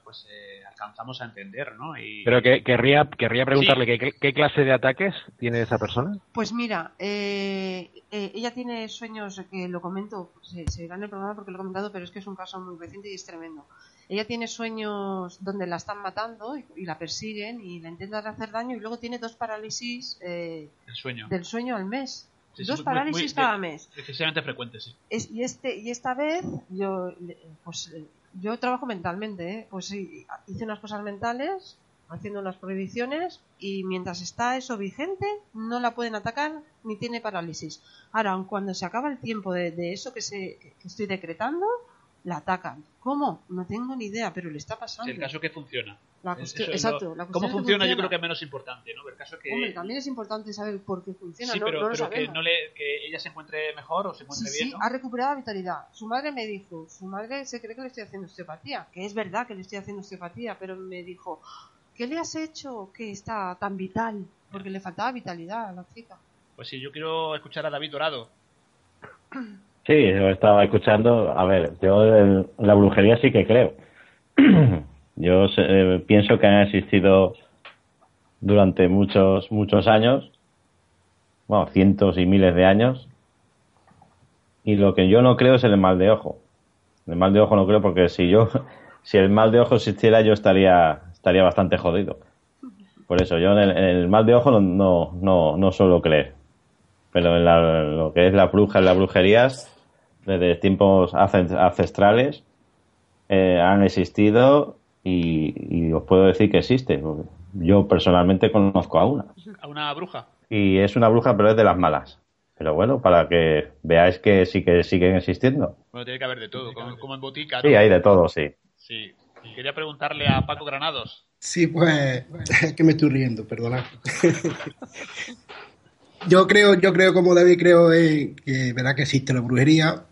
pues eh, alcanzamos a entender, ¿no? Y, Pero que, querría, querría preguntarle ¿qué, qué clase de ataques tiene esa persona. Pues mira, eh, eh, ella tiene sueños, que lo comento, se, se verá en el programa porque lo he comentado, pero es que es un caso muy reciente y es tremendo. Ella tiene sueños donde la están matando y, y la persiguen y la intentan hacer daño y luego tiene dos parálisis eh, el sueño. del sueño al mes. Sí, dos muy- parálisis muy- cada mes. Excesivamente frecuente, sí. Es- y este y esta vez yo pues eh, yo trabajo mentalmente ¿eh? pues sí, hice unas cosas mentales haciendo unas prohibiciones y mientras está eso vigente no la pueden atacar ni tiene parálisis ahora aun cuando se acaba el tiempo de, de eso que se que estoy decretando la atacan ¿cómo? no tengo ni idea pero le está pasando Sí, el caso que funciona. La Es- cuestión- es exacto, la cuestión ¿Cómo es que funciona? Yo funciona. creo que es menos importante, ¿no? El caso que... Hombre, también es importante saber por qué funciona sí, no, pero, no lo pero que, no le, que ella se encuentre mejor o se Sí, encuentre sí, bien, ¿no? ha recuperado la vitalidad. Su madre me dijo, su madre se cree que le estoy haciendo osteopatía, que es verdad que le estoy haciendo osteopatía, pero me dijo, ¿qué le has hecho que está tan vital? Porque le faltaba vitalidad a la chica. Pues sí, yo quiero escuchar a David Dorado. Sí, yo estaba escuchando. A ver, yo en la brujería sí que creo. yo eh, pienso que han existido durante muchos, muchos años, bueno, cientos y miles de años. Y lo que yo no creo es el mal de ojo. El mal de ojo no creo porque si yo, si el mal de ojo existiera, yo estaría, estaría bastante jodido. Por eso, yo en el, en mal de ojo no, no, no, no suelo creer. pero en la- lo que es la bruja, las brujerías, desde tiempos ancestrales, eh, han existido y, y os puedo decir que existe. Yo personalmente conozco a una. A una bruja. Y es una bruja, pero es de las malas. Pero bueno, para que veáis que sí que siguen existiendo. Bueno, tiene que haber de todo, como, como en botica. Sí, ¿no? hay de todo, sí. Sí. Y quería preguntarle a Paco Granados. Sí, pues es que me estoy riendo, perdonad. yo creo, yo creo como David creo eh, que verdad que existe la brujería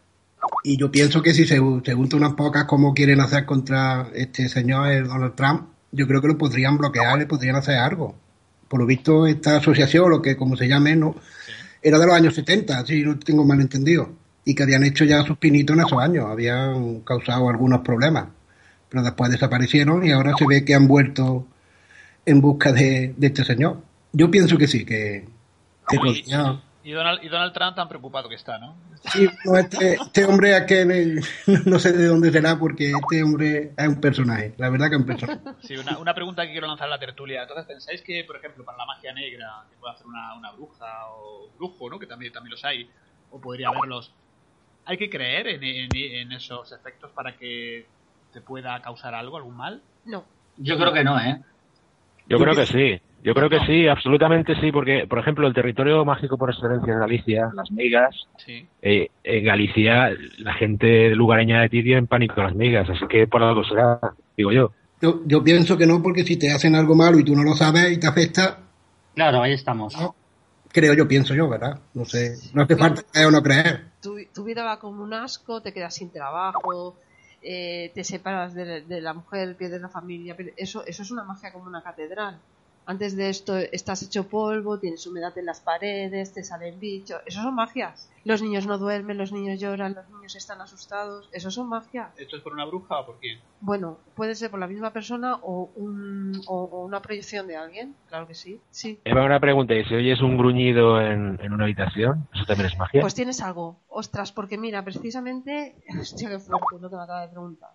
y yo pienso que si se, se juntan unas pocas como quieren hacer contra este señor el Donald Trump, yo creo que lo podrían bloquear, le podrían hacer algo. Por lo visto esta asociación, lo que como se llame, no, era de los años 70, si no tengo mal entendido, y que habían hecho ya sus pinitos en esos años, habían causado algunos problemas pero después desaparecieron y ahora se ve que han vuelto en busca de, de este señor. Yo pienso que sí, que, Y Donald, y Donald Trump tan preocupado que está, ¿no? sí, no, este, este hombre que me- no sé de dónde será porque este hombre es un personaje, la verdad que es un personaje. Sí, una, una pregunta que quiero lanzar a la tertulia. Entonces, ¿pensáis que, por ejemplo, para la magia negra, que puede hacer una, una bruja o un brujo, ¿no? que también, también los hay, o podría haberlos, hay que creer en, en- en esos efectos para que te pueda causar algo, algún mal? No. Yo creo que no, ¿eh? Yo creo que sí. Yo creo que sí, absolutamente sí, porque, por ejemplo, el territorio mágico por excelencia en Galicia, las migas, Sí. eh, en Galicia la gente lugareña de ti tiene en pánico a las migas, así que por algo será, digo yo. Yo, yo pienso que no porque si te hacen algo malo y tú no lo sabes y te afecta, Claro, ahí estamos. creo yo, pienso yo, ¿verdad? No sé, no hace falta creer o no creer. Tu, tu vida va como un asco, te quedas sin trabajo, eh, te separas de, de la mujer, pierdes la familia. Eso, eso es una magia como una catedral. Antes de esto estás hecho polvo, tienes humedad en las paredes, te salen bichos. Eso son magias. Los niños no duermen, los niños lloran, los niños están asustados. Eso son magias. ¿Esto es por una bruja o por quién? Bueno, puede ser por la misma persona o, un, o, o una proyección de alguien. Claro que sí. Sí. Eva, una pregunta, ¿y si oyes un gruñido en, en una habitación? ¿Eso también es magia? Pues tienes algo. Ostras, porque mira, precisamente. Hostia, qué fuerte lo que me acaba de preguntar.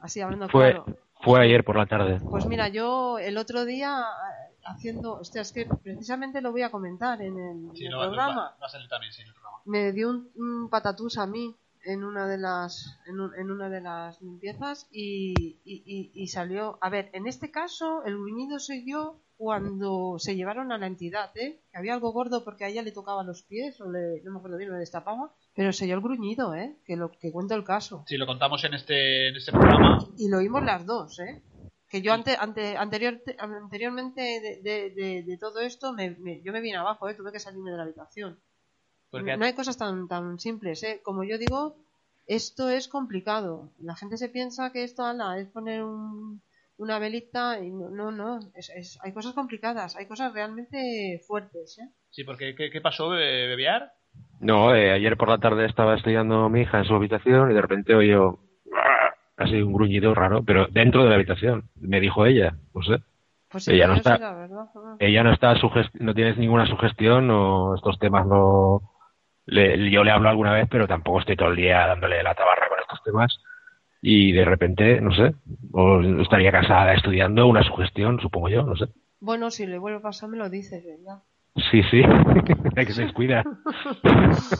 Así hablando Fue, claro. Fue ayer por la tarde. Pues mira, yo el otro día eh, haciendo. Hostia, es que precisamente lo voy a comentar en el, Sí, en el no, va, programa. va- va a salir también, sí, en el programa. Me dio un, un patatús a mí en una de las en, un- en una de las limpiezas y, y- y- y salió a ver en este caso el gruñido soy yo cuando se llevaron a la entidad ¿eh? que había algo gordo porque a ella le tocaba los pies o le, no me acuerdo bien lo destapaba pero se oyó el gruñido ¿eh? que lo que cuento el caso Sí, lo contamos en este, en este programa. y lo oímos las dos ¿eh? que yo ante, ante, anterior, anteriormente de, de- de- de todo esto me, me- yo me vine abajo ¿eh? tuve que salirme de la habitación Porque no hay cosas tan, tan simples, ¿eh? Como yo digo, esto es complicado. La gente se piensa que esto ala, es poner un- una velita y no, no, no. Es, es- hay cosas complicadas, hay cosas realmente fuertes, ¿eh? Sí, porque ¿qué, qué pasó, Be- Bebiar? No, eh, ayer por la tarde estaba estudiando mi hija en su habitación y de repente oyó así un gruñido raro, pero dentro de la habitación. Me dijo ella, no sé. Pues sí, ella no está, verdad. ella no está no tienes ninguna sugestión o estos temas no le- yo le hablo alguna vez pero tampoco estoy todo el día dándole la tabarra con estos temas y de repente no sé o estaría casada estudiando una sugestión supongo yo no sé Bueno, si le vuelve a pasar, me lo dices, ¿verdad? Sí sí. Hay que se descuida.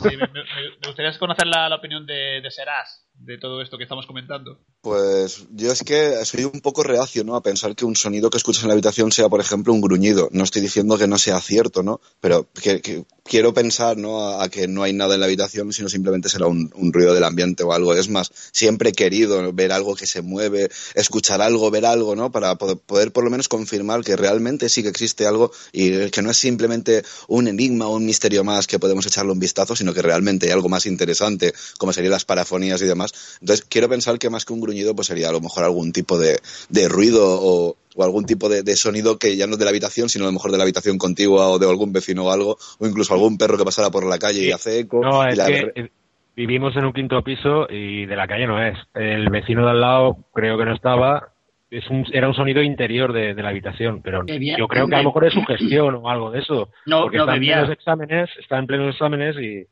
Sí, me, me- me gustaría conocer la, la opinión de, de Serás de todo esto que estamos comentando. Pues yo es que soy un poco reacio, ¿no? A pensar que un sonido que escuchas en la habitación sea, por ejemplo, un gruñido. No estoy diciendo que no sea cierto, ¿no? Pero que, quiero pensar, ¿no? A, que no hay nada en la habitación, sino simplemente será un, ruido del ambiente o algo. Es más, siempre he querido ver algo que se mueve, escuchar algo, ver algo, ¿no? Para poder por lo menos confirmar que realmente sí que existe algo y que no es simplemente un enigma o un misterio más que podemos echarle un vistazo, sino que realmente hay algo más interesante, como serían las parafonías y demás. Entonces, quiero pensar que más que un gruñido, pues sería a lo mejor algún tipo de, de ruido o, o algún tipo de, de sonido que ya no es de la habitación, sino a lo mejor de la habitación contigua o de algún vecino o algo, o incluso algún perro que pasara por la calle y hace eco. no y es la- que vivimos en un quinto piso y de la calle no es el vecino de al lado creo que no estaba es un, era un sonido interior de, de la habitación pero Bebía- yo creo que a lo mejor es sugestión o algo de eso No, porque no está en bebía. plenos exámenes está en plenos exámenes y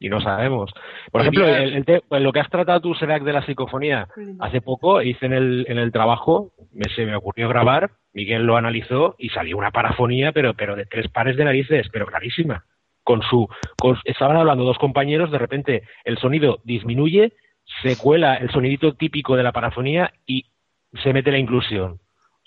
y no sabemos. Por ejemplo, el, el te- pues lo que has tratado tú, Serac, de la psicofonía, hace poco hice en el, en el trabajo, me, se me ocurrió grabar, Miguel lo analizó y salió una parafonía, pero, pero de tres pares de narices, pero clarísima. con su, con- estaban hablando dos compañeros, de repente el sonido disminuye, se cuela el sonidito típico de la parafonía y se mete la inclusión.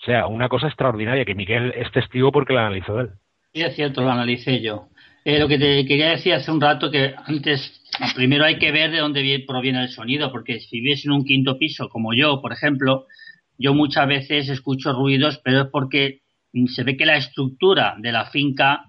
O sea, una cosa extraordinaria que Miguel es testigo porque la analizó él. Sí, es cierto, lo analicé yo. Eh, lo que te quería decir hace un rato que antes, primero hay que ver de dónde vie- proviene el sonido, porque si vives en un quinto piso, como yo, por ejemplo, yo muchas veces escucho ruidos, pero es porque se ve que la estructura de la finca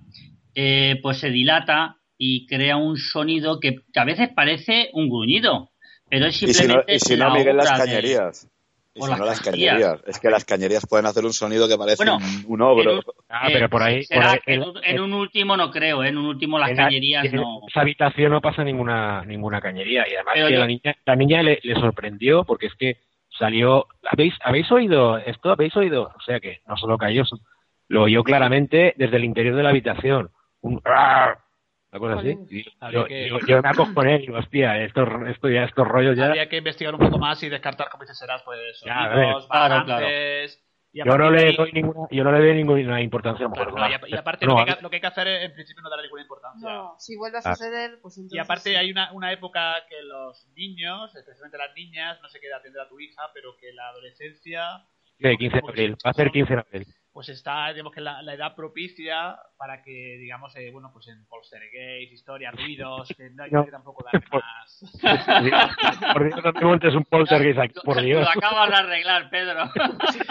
eh, pues se dilata y crea un sonido que, que a veces parece un gruñido, pero es Y si no, simplemente y si no Miguel, las cañerías. Y o si las no, las cañerías. cañerías. Es que las cañerías pueden hacer un sonido que parece Bueno, un, un ogro. Ah, Eh, pero por ahí, por ahí- en, un- en un último no creo, ¿eh? en un último las en la- cañerías en no. esa habitación no pasa ninguna ninguna cañería y además que yo- la niña la niña le, le sorprendió porque es que salió habéis habéis oído esto habéis oído o sea que no solo cayó lo oyó claramente desde el interior de la habitación un. Una cosa así. Y Habría yo, que- yo, yo me acojoné y digo hostia esto, esto ya estos rollos ya Habría que investigar un poco más y descartar, como dices, serás, pues, Ya, a ver. sonidos, Claro, a yo no le ahí- doy ninguna yo no le doy ninguna importancia a lo mejor, No, y, a- y aparte No, lo, que hay lo que hay que hacer es, en principio, no darle ninguna importancia. No, si vuelve a Ah. suceder, pues entonces. Y aparte sí. hay una, una época que los niños, especialmente las niñas, no sé qué edad tendrá tu hija, pero que la adolescencia Sí, 15 de abril va a ser 15 de abril pues está, digamos que la, la edad propicia para que, digamos, eh, bueno, pues en poltergeist, historias, ruidos, que no hay No. que tampoco darle más. por Dios no te montes un poltergeist aquí por Dios Lo acabas de arreglar, Pedro.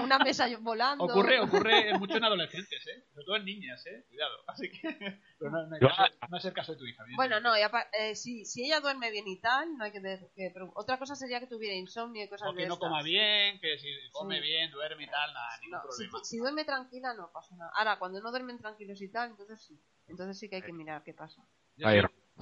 Una mesa volando. Ocurre, ocurre mucho en adolescentes, ¿eh? Sobre todo en niñas, ¿eh? Cuidado. Así que pero no, no, caso- no es el caso de tu hija. Bueno, no, y eh, si, si ella duerme bien y tal, no hay que, que preocup- Otra cosa sería que tuviera insomnio y cosas O que de no estas. coma bien, que si come Sí. bien, duerme y tal, nada, ningún No, si, problema. si duerme tranquila no pasa nada. Ahora, cuando no duermen tranquilos y tal, entonces sí. Entonces sí que hay que mirar qué pasa. Yo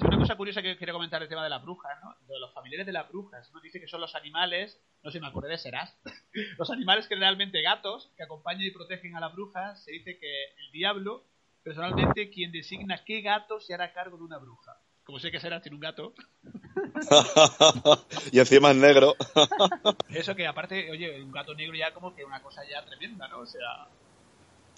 una cosa curiosa que quería comentar el tema de las brujas, ¿no? De los familiares de las brujas. ¿no? Dice que son los animales, no sé si me acordé de Serás, los animales que realmente gatos, que acompañan y protegen a las brujas. Se dice que el diablo, personalmente, quien designa qué gato se hará cargo de una bruja. Como sé que Serás tiene un gato, y encima es negro. eso que aparte, oye, un gato negro ya como que una cosa ya tremenda, ¿no? O sea,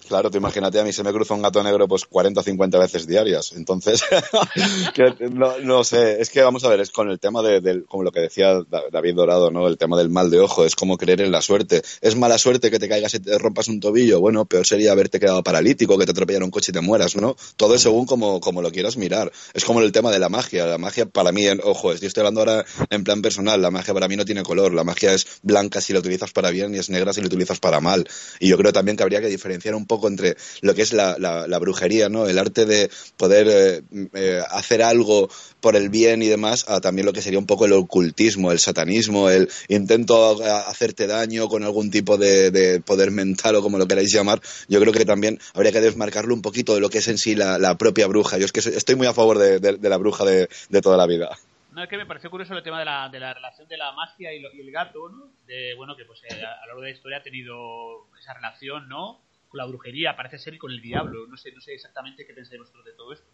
Claro, tú imagínate, a mí se me cruza un gato negro pues 40 o 50 veces diarias. Entonces, no, sé, es que vamos a ver, es con el tema de, del, como lo que decía Da- David Dorado, ¿no? El tema del mal de ojo, es como creer en la suerte. Es mala suerte que te caigas y te rompas un tobillo. Bueno, peor sería haberte quedado paralítico, que te atropellara un coche y te mueras, ¿no? Todo es según como, como lo quieras mirar. Es como el tema de la magia. La magia para mí, ojo, yo estoy hablando ahora en plan personal, la magia para mí no tiene color. La magia es blanca si la utilizas para bien y es negra si la utilizas para mal. Y yo creo también que habría que diferenciar un poco entre lo que es la, brujería, ¿no? El arte de poder eh, eh, hacer algo por el bien y demás, a también lo que sería un poco el ocultismo, el satanismo, el intento hacerte daño con algún tipo de, de poder mental o como lo queráis llamar. Yo creo que también habría que desmarcarlo un poquito de lo que es en sí la, propia bruja. Yo es que estoy muy a favor de, la bruja de, toda la vida. No, es que me pareció curioso el tema de la, de la relación de la magia y, lo- y el gato, ¿no? De, bueno, que pues eh, a lo largo de la historia ha tenido esa relación, ¿no? Con la brujería, parece ser, con el diablo. No sé, no sé exactamente qué pensáis vosotros de todo esto.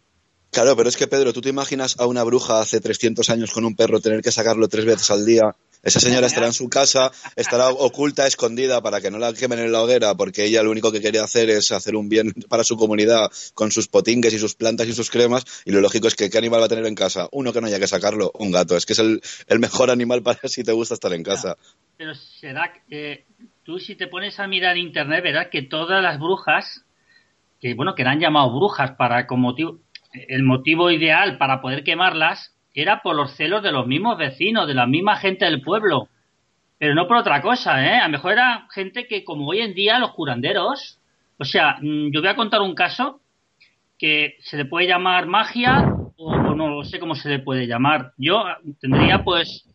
Claro, pero es que Pedro, ¿tú te imaginas a una bruja hace 300 años con un perro tener que sacarlo tres veces al día? Esa señora estará en su casa, estará oculta, escondida para que no la quemen en la hoguera, porque ella lo único que quería hacer es hacer un bien para su comunidad con sus potingues y sus plantas y sus cremas. Y lo lógico es que ¿qué animal va a tener en casa? Uno que no haya que sacarlo, un gato. Es que es el, el mejor animal para si te gusta estar en casa. Pero será que tú si te pones a mirar internet verás que todas las brujas, que bueno, que le han llamado brujas para con motivo, el motivo ideal para poder quemarlas era por los celos de los mismos vecinos, de la misma gente del pueblo. Pero no por otra cosa, ¿eh? A lo mejor era gente que como hoy en día los curanderos, o sea, mm, yo voy a contar un caso que se le puede llamar magia o, no sé cómo se le puede llamar. Yo tendría pues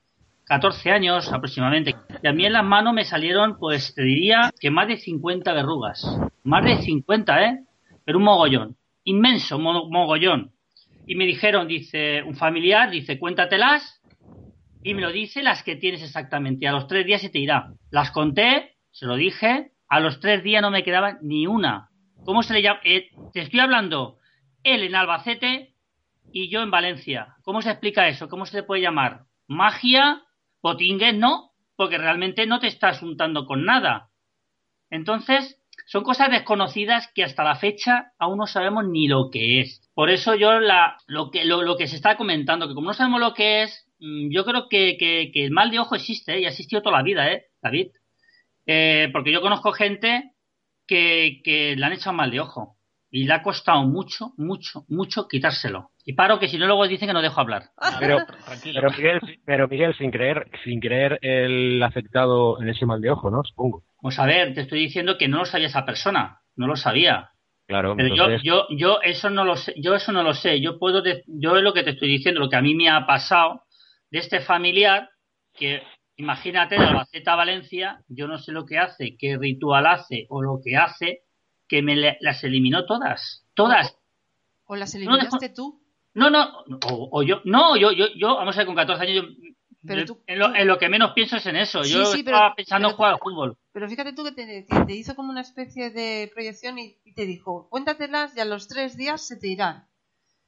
14 años aproximadamente. Y a mí en las manos me salieron, pues te diría que más de 50 verrugas. Más de 50, ¿eh? Pero un mogollón. Inmenso mo- mogollón. Y me dijeron, dice, un familiar, dice, cuéntatelas. Y me lo dice las que tienes exactamente. A los tres días se te irá. Las conté, se lo dije. A los tres días no me quedaba ni una. ¿Cómo se le llama? Eh, te estoy hablando. Él en Albacete y yo en Valencia. ¿Cómo se explica eso? ¿Cómo se le puede llamar? ¿Magia? ¿Potingues? No, porque realmente no te estás juntando con nada. Entonces, son cosas desconocidas que hasta la fecha aún no sabemos ni lo que es. Por eso yo la, lo, que, lo, que se está comentando, que como no sabemos lo que es, mm, yo creo que, que, el mal de ojo existe ¿eh? y ha existido toda la vida, ¿eh, David? Eh, porque yo conozco gente que, que le han echado mal de ojo y le ha costado mucho, mucho, mucho quitárselo. Y paro que si no luego dicen que no dejo hablar. Pero, pero, Miguel, pero Miguel, sin creer, sin creer el afectado en ese mal de ojo, ¿no? Supongo. Pues a ver, te estoy diciendo que no lo sabía esa persona, no lo sabía. Claro, Pero entonces- yo, yo, yo eso no lo sé, yo eso no lo sé. Yo puedo, de- yo es lo que te estoy diciendo, lo que a mí me ha pasado de este familiar que, imagínate, de Albacete a Valencia, yo no sé lo que hace, qué ritual hace o lo que hace, que me las eliminó todas, todas. ¿O las No, eliminaste tú? No, no, o, o yo, no, yo, yo, yo, vamos a ver, con 14 años, yo, Pero tú- en, lo, en lo que menos pienso es en eso. Sí, yo sí, pero- estaba pensando en jugar al fútbol. Pero fíjate tú que te, hizo como una especie de proyección y, y te dijo, cuéntatelas y a los tres días se te irán.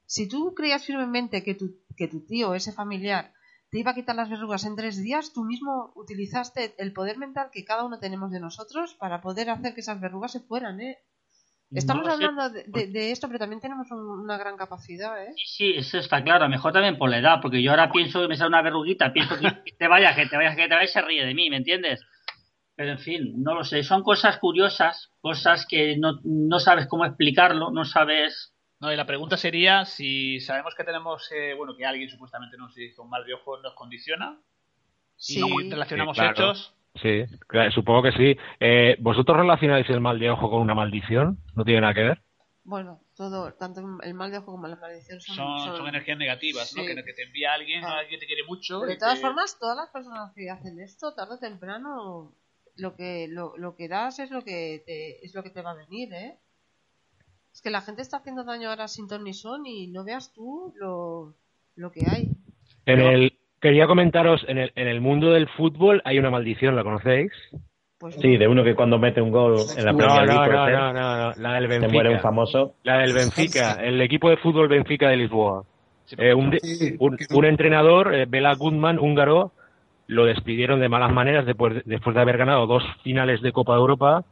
Si tú creías firmemente que tu, que tu tío, ese familiar, te iba a quitar las verrugas en tres días, tú mismo utilizaste el poder mental que cada uno tenemos de nosotros para poder hacer que esas verrugas se fueran, ¿eh? Estamos No lo sé. hablando de, de- de esto, pero también tenemos un- una gran capacidad, ¿eh? Sí, eso está claro. A lo mejor también por la edad, porque yo ahora pienso que me sale una verruguita, pienso que, que te vayas, que te vayas, que te vayas, se ríe de mí, ¿me entiendes? Pero en fin, no lo sé. Son cosas curiosas, cosas que no, no sabes cómo explicarlo, no sabes. No, y la pregunta sería si sabemos que tenemos, eh, bueno, que alguien supuestamente nos hizo un mal de ojo, nos condiciona Sí. y relacionamos Sí, claro. hechos. Sí, claro, supongo que sí. Eh, ¿Vosotros relacionáis el mal de ojo con una maldición? ¿No tiene nada que ver? Bueno, todo, tanto el mal de ojo como la maldición son, Son, son- son energías negativas, ¿no? Que, que te envía alguien, Ah. alguien te quiere mucho. De todas te- formas, todas las personas que hacen esto, tarde o temprano, lo que, lo, lo que das es lo que, te, es lo que te va a venir, ¿eh? Es que la gente está haciendo daño ahora sin ton ni son y no veas tú lo, lo que hay. En el, quería comentaros, en el, en el mundo del fútbol hay una maldición, ¿la conocéis? Pues Sí, de uno que cuando mete un gol en la No, Premier League, no, no, ser, no, no, no, la del se Benfica. muere un famoso. La del Benfica, el equipo de fútbol Benfica de Lisboa. Eh, un, de- un, un entrenador, eh, Bela Goodman, húngaro, lo despidieron de malas maneras después, después de haber ganado dos finales de Copa de Europa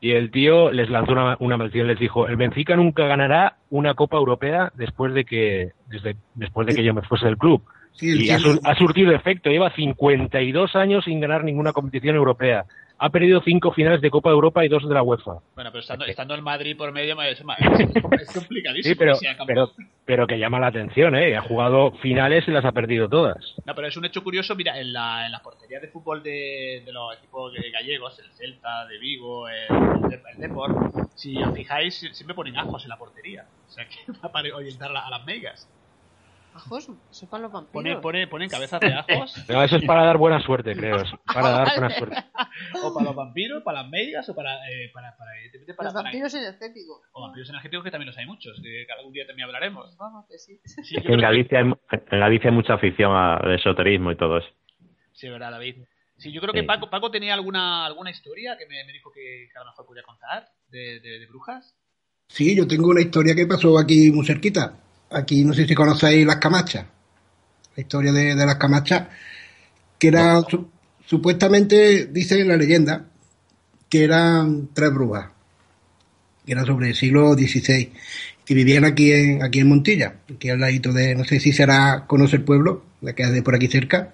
y el tío les lanzó una, una maldición, les dijo, el Benfica nunca ganará una Copa Europea después de que desde, después de que yo me fuese del club. Sí, y ha, ha surtido efecto, lleva 52 años sin ganar ninguna competición europea. Ha perdido cinco finales de Copa de Europa y dos de la UEFA. Bueno, pero estando, estando el Madrid por medio es, es complicadísimo. Sí, pero, que sea campeón. pero, pero que llama la atención, ¿eh? Ha jugado finales y las ha perdido todas. No, pero es un hecho curioso, mira, en la, en la portería de fútbol de, de los equipos gallegos, el Celta, de Vigo, el, el, el Depor, si os fijáis, siempre ponen ajos en la portería. O sea, que va para orientar a, la- a las megas. Ajos, eso para los vampiros. Pone, pone, ponen cabezas de ajos. No, eso es para dar buena suerte, creo. es para dar buena suerte. o para los vampiros, para las megas, o para, eh, para, para, evidentemente para, los para- vampiros energéticos. o vampiros energéticos que también los hay muchos, que algún día también hablaremos. Vamos, que sí. Sí, Que en Galicia, hay, en Galicia hay mucha afición al esoterismo y todo eso. Sí, verdad, David. Sí, yo creo Sí. que Paco, Paco tenía alguna, alguna historia que me, me dijo que, que a lo mejor podía contar de, de, de brujas. Sí, yo tengo una historia que pasó aquí muy cerquita. Aquí no sé si conocéis las camachas. La historia de, de las camachas, que era su- supuestamente, dice la leyenda, que eran tres brujas, que eran sobre el siglo XVI, que vivían aquí en, aquí en Montilla, aquí al ladito de, no sé si será conocer el pueblo, la que es de por aquí cerca.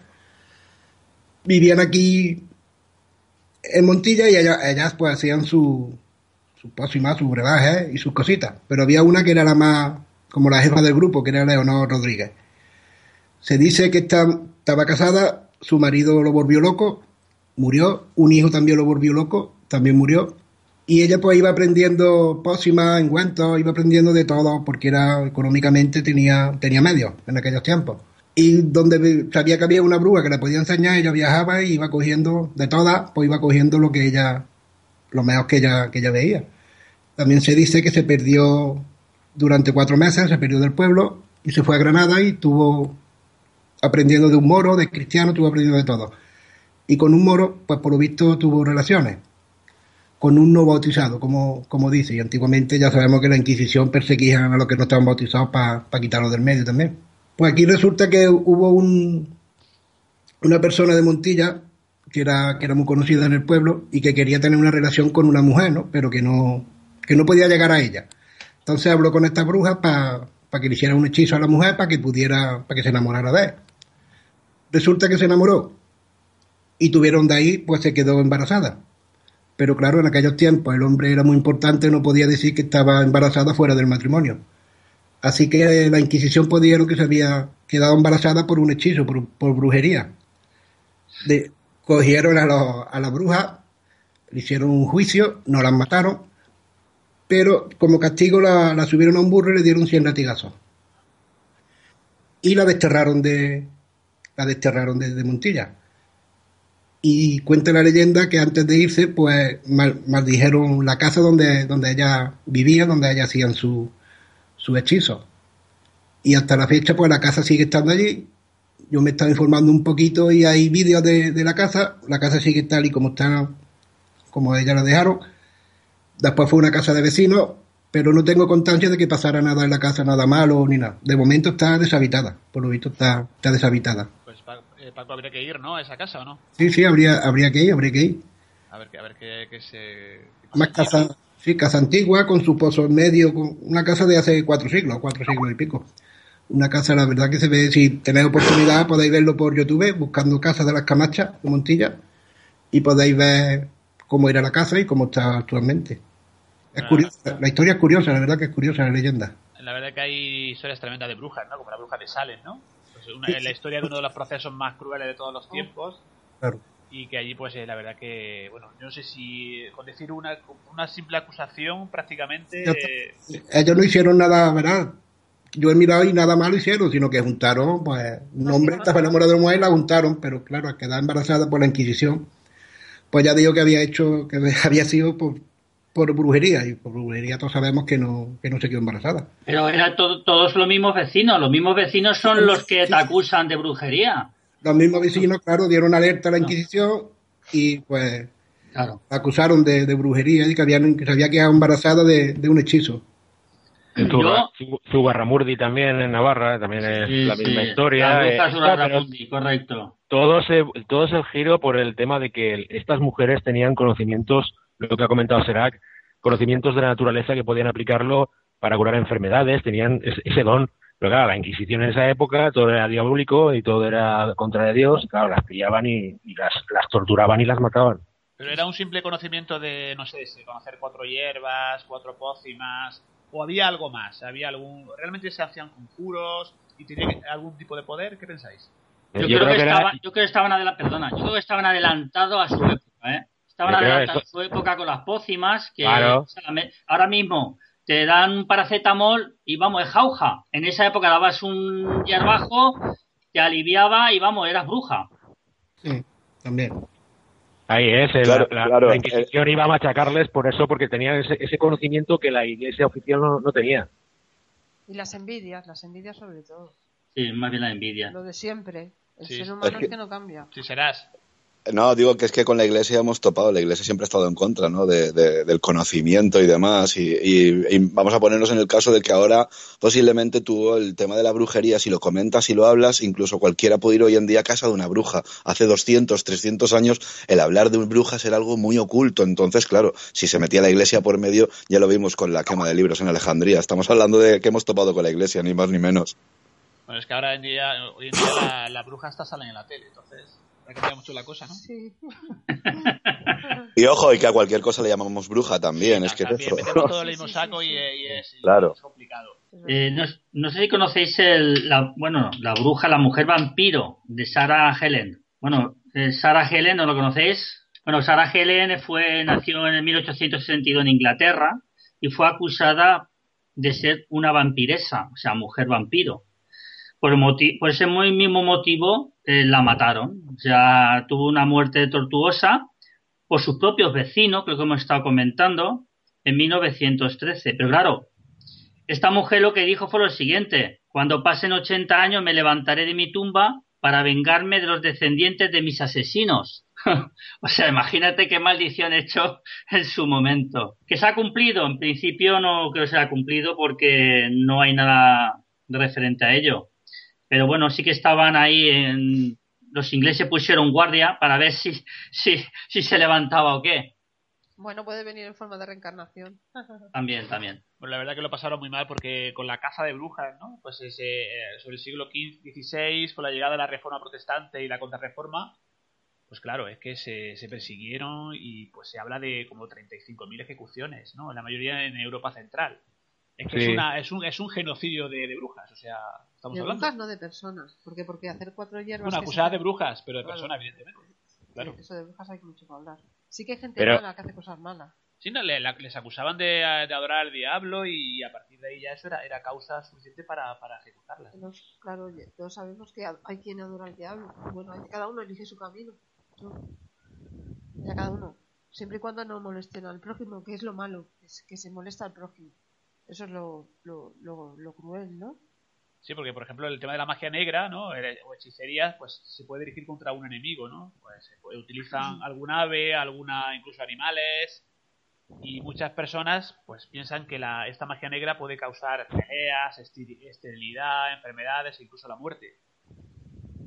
Vivían aquí en Montilla y ellas, ellas, pues hacían su, su pócima, sus brebajes y sus cositas. Pero había una que era la más, como la jefa del grupo, que era Leonor Rodríguez. Se dice que esta- estaba casada, su marido lo volvió loco, murió, un hijo también lo volvió loco, también murió. Y ella pues iba aprendiendo pócimas, engüentos, iba aprendiendo de todo, porque era económicamente tenía, tenía medios en aquellos tiempos. Y donde sabía que había una bruja que le podía enseñar, ella viajaba y iba cogiendo de todas, pues iba cogiendo lo que ella, lo mejor que ella, que ella veía. También se dice que se perdió durante cuatro meses, se perdió del pueblo y se fue a Granada y tuvo aprendiendo de un moro, de cristiano, tuvo aprendiendo de todo. Y con un moro, pues por lo visto tuvo relaciones. Con un no bautizado, como, como dice. Y antiguamente ya sabemos que la Inquisición perseguía a los que no estaban bautizados para quitarlos del medio también. Pues aquí resulta que hubo un, una persona de Montilla que era, que era muy conocida en el pueblo y que quería tener una relación con una mujer, ¿no? Pero que no, que no podía llegar a ella. Entonces habló con esta bruja para que le hiciera un hechizo a la mujer para que pudiera, para que se enamorara de él. Resulta que se enamoró y tuvieron de ahí, pues se quedó embarazada. Pero claro, en aquellos tiempos el hombre era muy importante, no podía decir que estaba embarazada fuera del matrimonio. Así que la Inquisición pudieron que se había quedado embarazada por un hechizo, por, brujería. Cogieron a, a la bruja, le hicieron un juicio, no la mataron, pero como castigo la, subieron a un burro y le dieron 100 latigazos. Y la desterraron de, la desterraron de, Montilla. Y cuenta la leyenda que antes de irse, pues mal- maldijeron la casa donde, donde ella vivía, donde ella hacían su, su hechizo. Y hasta la fecha, pues la casa sigue estando allí. Yo me estaba informando un poquito y hay vídeos de, de la casa. La casa sigue tal y como está, como ella la dejaron. Después fue una casa de vecinos, pero no tengo constancia de que pasara nada en la casa, nada malo ni nada. De momento está deshabitada, por lo visto está, está deshabitada. Pues Pa- eh, Paco habría que ir, ¿no? A esa casa o no? Sí, sí, habría, habría que ir, habría que ir. A ver, qué- a ver qué, qué se. Más casa, sí, casa antigua con su pozo en medio, con una casa de hace cuatro siglos, cuatro siglos y pico. Una casa, la verdad que se ve, si tenéis oportunidad podéis verlo por YouTube, buscando Casas de las Camachas de Montilla, y podéis ver cómo era la casa y cómo está actualmente. Es curiosa, la historia es curiosa, la verdad que es curiosa la leyenda. La verdad que hay historias tremendas de brujas, ¿no? Como la bruja de Salem, ¿no? Pues una- la historia de uno de los procesos más crueles de todos los tiempos. Claro. Y que allí, pues, eh, la verdad que, bueno, yo no sé si con decir una, una simple acusación prácticamente. Eh, Ellos no hicieron nada, ¿verdad? Yo he mirado y nada malo hicieron, sino que juntaron, pues, un hombre estaba enamorado de una mujer y la juntaron, pero claro, al quedar embarazada por la Inquisición, pues ya digo que había hecho, que había sido por, por brujería, y por brujería todos sabemos que no, que no se quedó embarazada. Pero eran to- todos los mismos vecinos. Los mismos vecinos son los que te acusan de brujería. Los mismos vecinos, claro, dieron alerta a la Inquisición y pues Claro. la acusaron de, de brujería y que, habían, que se había quedado embarazada de, de un hechizo. Zugarramurdi también en Navarra, también es Sí, la sí. misma historia. La eh, correcto. todo, se, todo es el giro por el tema de que estas mujeres tenían conocimientos, lo que ha comentado Serac, conocimientos de la naturaleza que podían aplicarlo para curar enfermedades, tenían es- ese don. Pero claro, la Inquisición en esa época todo era diabólico y todo era contra de Dios, y claro, las pillaban y, y las, las torturaban y las mataban. pero era un simple conocimiento de, no sé, conocer cuatro hierbas, cuatro pócimas, o había algo más, había algún. ¿Realmente se hacían conjuros y tenían algún tipo de poder? ¿Qué pensáis? Yo, creo, que estaban, yo creo que estaban adela- perdona, yo creo que estaban adelantados a su época, ¿eh? Estaban Yo creo adelantados eso- a su época con las pócimas que Claro. o sea, me- ahora mismo te dan un paracetamol y vamos, es jauja. En esa época dabas un hierbajo, te aliviaba y vamos, eras bruja. Sí, también. Ahí es, el- Claro, la, claro, la Inquisición iba a machacarles por eso, porque tenían ese, ese conocimiento que la Iglesia oficial no, no tenía. Y las envidias, las envidias sobre todo. Sí, más bien la envidia. Lo de siempre. El Sí. ser humano Es es que- que no cambia. Si serás. No, digo que es que con la iglesia hemos topado, la iglesia siempre ha estado en contra, ¿no? De, de- del conocimiento y demás. Y, y- y vamos a ponernos en el caso de que ahora posiblemente tú el tema de la brujería, si lo comentas y lo hablas, incluso cualquiera puede ir hoy en día a casa de una bruja. Hace 200, 300 años el hablar de brujas era algo muy oculto. Entonces, claro, si se metía la iglesia por medio, ya lo vimos con la quema de libros en Alejandría. Estamos hablando de que hemos topado con la iglesia, ni más ni menos. Bueno, es que ahora en día, hoy en día la, bruja está en la tele, entonces ha cambiado mucho la cosa, ¿no? Sí. Y ojo, y que a cualquier cosa le llamamos bruja también, es que es También eso. metemos todo el mismo saco y, y es, y Claro. es complicado. Eh, no, no sé si conocéis el, la, bueno, la bruja, la mujer vampiro de Sarah Helen. Bueno, eh, Sarah Helen, ¿no lo conocéis? Bueno, Sarah Helen fue, nació en el 1862 en Inglaterra y fue acusada de ser una vampiresa, o sea, mujer vampiro. Por, el moti- por ese muy mismo motivo eh, la mataron. O sea, tuvo una muerte tortuosa por sus propios vecinos, creo que hemos estado comentando, en 1913. Pero claro, esta mujer lo que dijo fue lo siguiente, cuando pasen 80 años me levantaré de mi tumba para vengarme de los descendientes de mis asesinos. o sea, imagínate qué maldición he hecho en su momento. ¿Que se ha cumplido? En principio no creo que se ha cumplido porque no hay nada referente a ello. Pero bueno, sí que estaban ahí en, los ingleses pusieron guardia para ver si, si, si se levantaba o qué. Bueno, puede venir en forma de reencarnación. También, también. Bueno, la verdad que lo pasaron muy mal porque con la casa de brujas, ¿no? Pues ese, eh, sobre el siglo XV, XVI, con la llegada de la reforma protestante y la contrarreforma, pues claro, es que se, se persiguieron y pues se habla de como 35.000 ejecuciones, ¿no? La mayoría en Europa Central. Es que Sí. es, una, es, un, es un genocidio de, de brujas, o sea, estamos De hablando. brujas, no de personas. Porque, porque hacer cuatro hierbas. Bueno, se- de brujas, pero de Claro. personas, evidentemente. Claro. Eso de brujas hay mucho que hablar. Sí que hay gente Pero- mala que hace cosas malas. Sí, no, le- la- les acusaban de, de adorar al diablo y a partir de ahí ya eso era, era causa suficiente para, para ejecutarlas. Pero, claro, oye, todos sabemos que hay quien adora al diablo. Bueno, hay- cada uno elige su camino. ¿no? Ya cada uno. Siempre y cuando no molesten al prójimo, que es lo malo, que, es- que se molesta al prójimo. Eso es lo, lo, lo, lo cruel, ¿no? Sí, porque por ejemplo el tema de la magia negra, ¿no? Eh, O hechicería, pues se puede dirigir contra un enemigo, ¿no? Pues se puede- utilizan alguna ave, alguna incluso animales y muchas personas pues piensan que la, esta magia negra puede causar peleas, esterilidad, enfermedades e incluso la muerte.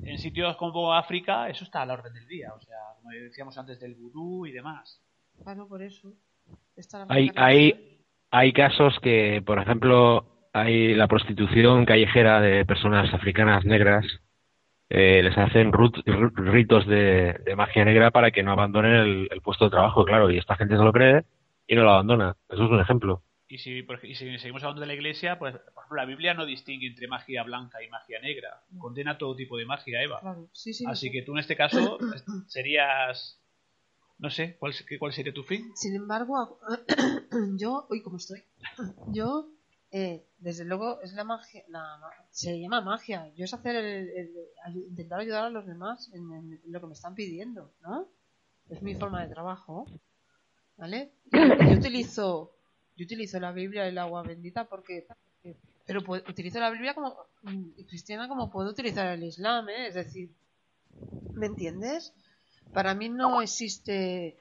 En sitios como África eso está a la orden del día, o sea, como decíamos antes del vudú y demás. Claro, por eso. Está la Hay, magia hay, hay casos que, por ejemplo, hay la prostitución callejera de personas africanas negras. eh, les hacen rut- ritos de, de magia negra para que no abandonen el, el puesto de trabajo, claro, y esta gente se lo cree y no lo abandona. Eso es un ejemplo. Y si, por ej- y si seguimos hablando de la iglesia, pues por ejemplo, la Biblia no distingue entre magia blanca y magia negra. Condena todo tipo de magia, Eva. Claro, sí, sí, Así sí. que tú en este caso serías. No sé, ¿cuál, ¿cuál sería tu fin? Sin embargo, yo, uy, ¿cómo estoy? Yo, eh, desde luego, es la magia, la, se llama magia. Yo es hacer el, intentar ayudar a los demás en, en lo que me están pidiendo, ¿no? Es mi forma de trabajo, ¿vale? Yo utilizo, yo utilizo la Biblia y el agua bendita porque, porque- pero puedo- utilizo la Biblia como mm, cristiana como puedo utilizar el Islam, ¿eh? Es decir, ¿me entiendes? Para mí no existe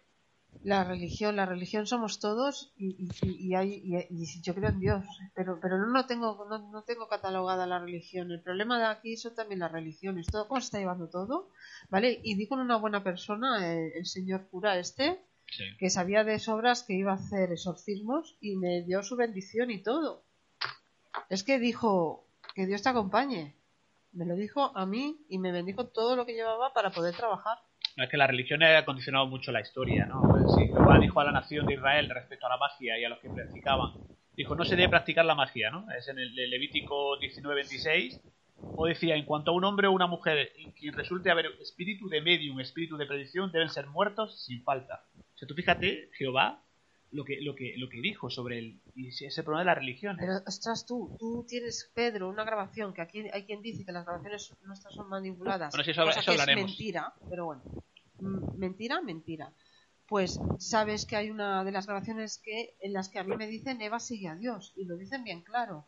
la religión, la religión somos todos y, y, hay, y, yo creo en Dios, pero, pero no, no tengo no, no tengo catalogada la religión. El problema de aquí son también las religiones, todo cómo se está llevando todo, ¿vale? Y di con una buena persona, el, el señor cura este, que sabía de sobras que iba a hacer exorcismos y me dio su bendición y todo. Es que dijo que Dios te acompañe. Me lo dijo a mí y me bendijo todo lo que llevaba para poder trabajar. No, es que la religión ha condicionado mucho la historia, ¿no? Sí, Jehová dijo a la nación de Israel respecto a la magia y a los que practicaban. Dijo, no se debe practicar la magia, ¿no? Es en el Levítico 19:26. O decía, en cuanto a un hombre o una mujer en quien resulte haber espíritu de medium, espíritu de predicción, deben ser muertos sin falta. O sea, tú fíjate, Jehová, lo que, lo que, lo que dijo sobre el, ese problema de la religión. Pero, ostras, tú, tú tienes, Pedro, una grabación que aquí hay quien dice que las grabaciones nuestras son manipuladas. Bueno, sí, eso cosa eso que es hablaremos. mentira, pero bueno. Mm, Mentira, mentira. Pues sabes que hay una de las grabaciones que en las que a mí me dicen Eva sigue a Dios y lo dicen bien claro.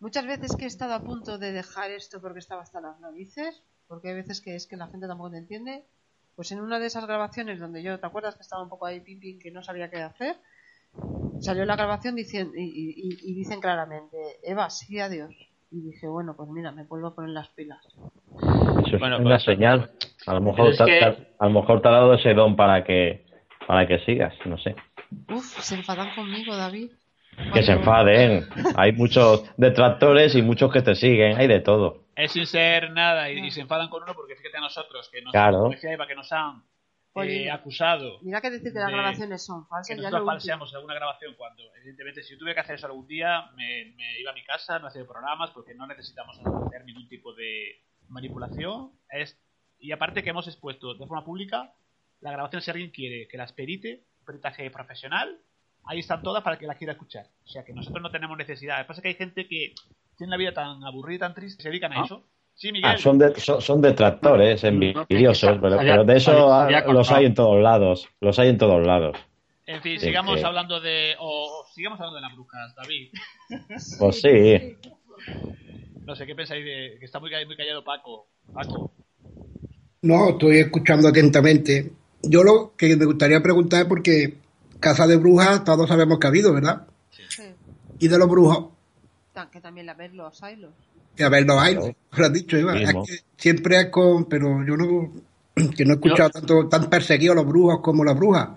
Muchas veces que he estado a punto de dejar esto porque estaba hasta las narices, porque hay veces que es que la gente tampoco te entiende, pues en una de esas grabaciones donde yo, ¿te acuerdas que estaba un poco ahí pim pim que no sabía qué hacer? Salió la grabación diciendo, y, y- y- y dicen claramente, Eva, sigue a Dios. Y dije, bueno, pues mira, me vuelvo a poner las pilas. Eso es Bueno, una pues- señal. A lo mejor, que- te- a lo mejor te ha dado ese don para que para que sigas, no sé. Uf, se enfadan conmigo, David. Que se enfaden. Hay muchos detractores y muchos que te siguen. Hay de todo. Es sin ser nada y, y se enfadan con uno porque fíjate a nosotros, que nos, Claro. Eva, que nos han Oye, eh, acusado Mira que decir que las de- grabaciones son que falsas. Ya nosotros último. falseamos alguna grabación cuando, evidentemente, si yo tuviera que hacer eso algún día, me, me iba a mi casa, no hacía programas porque no necesitamos hacer ningún tipo de manipulación. Es, y aparte que hemos expuesto de forma pública la grabación, si alguien quiere que las perite, peritaje profesional, ahí están todas para que las quiera escuchar. O sea que nosotros no tenemos necesidad. Lo que pasa es que hay gente que tiene la vida tan aburrida y tan triste, se dedican a Ah. eso. Sí, Miguel. Ah, son, de- son, son detractores, envidiosos, pero, pero de eso había ah, los hay en todos lados. Los hay en todos lados. En fin, sigamos hablando de... O, sigamos hablando de las brujas, David. Pues sí. No sé, ¿qué pensáis de que está muy, muy callado Paco? Paco. No, estoy escuchando atentamente. Yo lo que me gustaría preguntar es porque Casa de Brujas todos sabemos que ha habido, ¿verdad? Sí. Y de los brujos, Que también la ves los silos. Y a ver, no hay, lo has dicho. Es que siempre es con. Pero yo no. Que no he escuchado tanto, tan perseguido a los brujos como las brujas.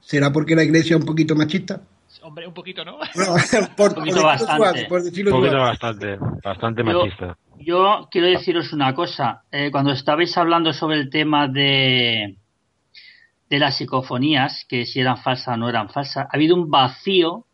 ¿Será porque la iglesia es un poquito machista? Hombre, un poquito, ¿no? No, por, por decirlo suave, por Un poquito bastante, bastante Yo- machista. Yo quiero deciros una cosa. Eh, cuando estabais hablando sobre el tema de, de las psicofonías, que si eran falsas o no eran falsas, ha habido un vacío,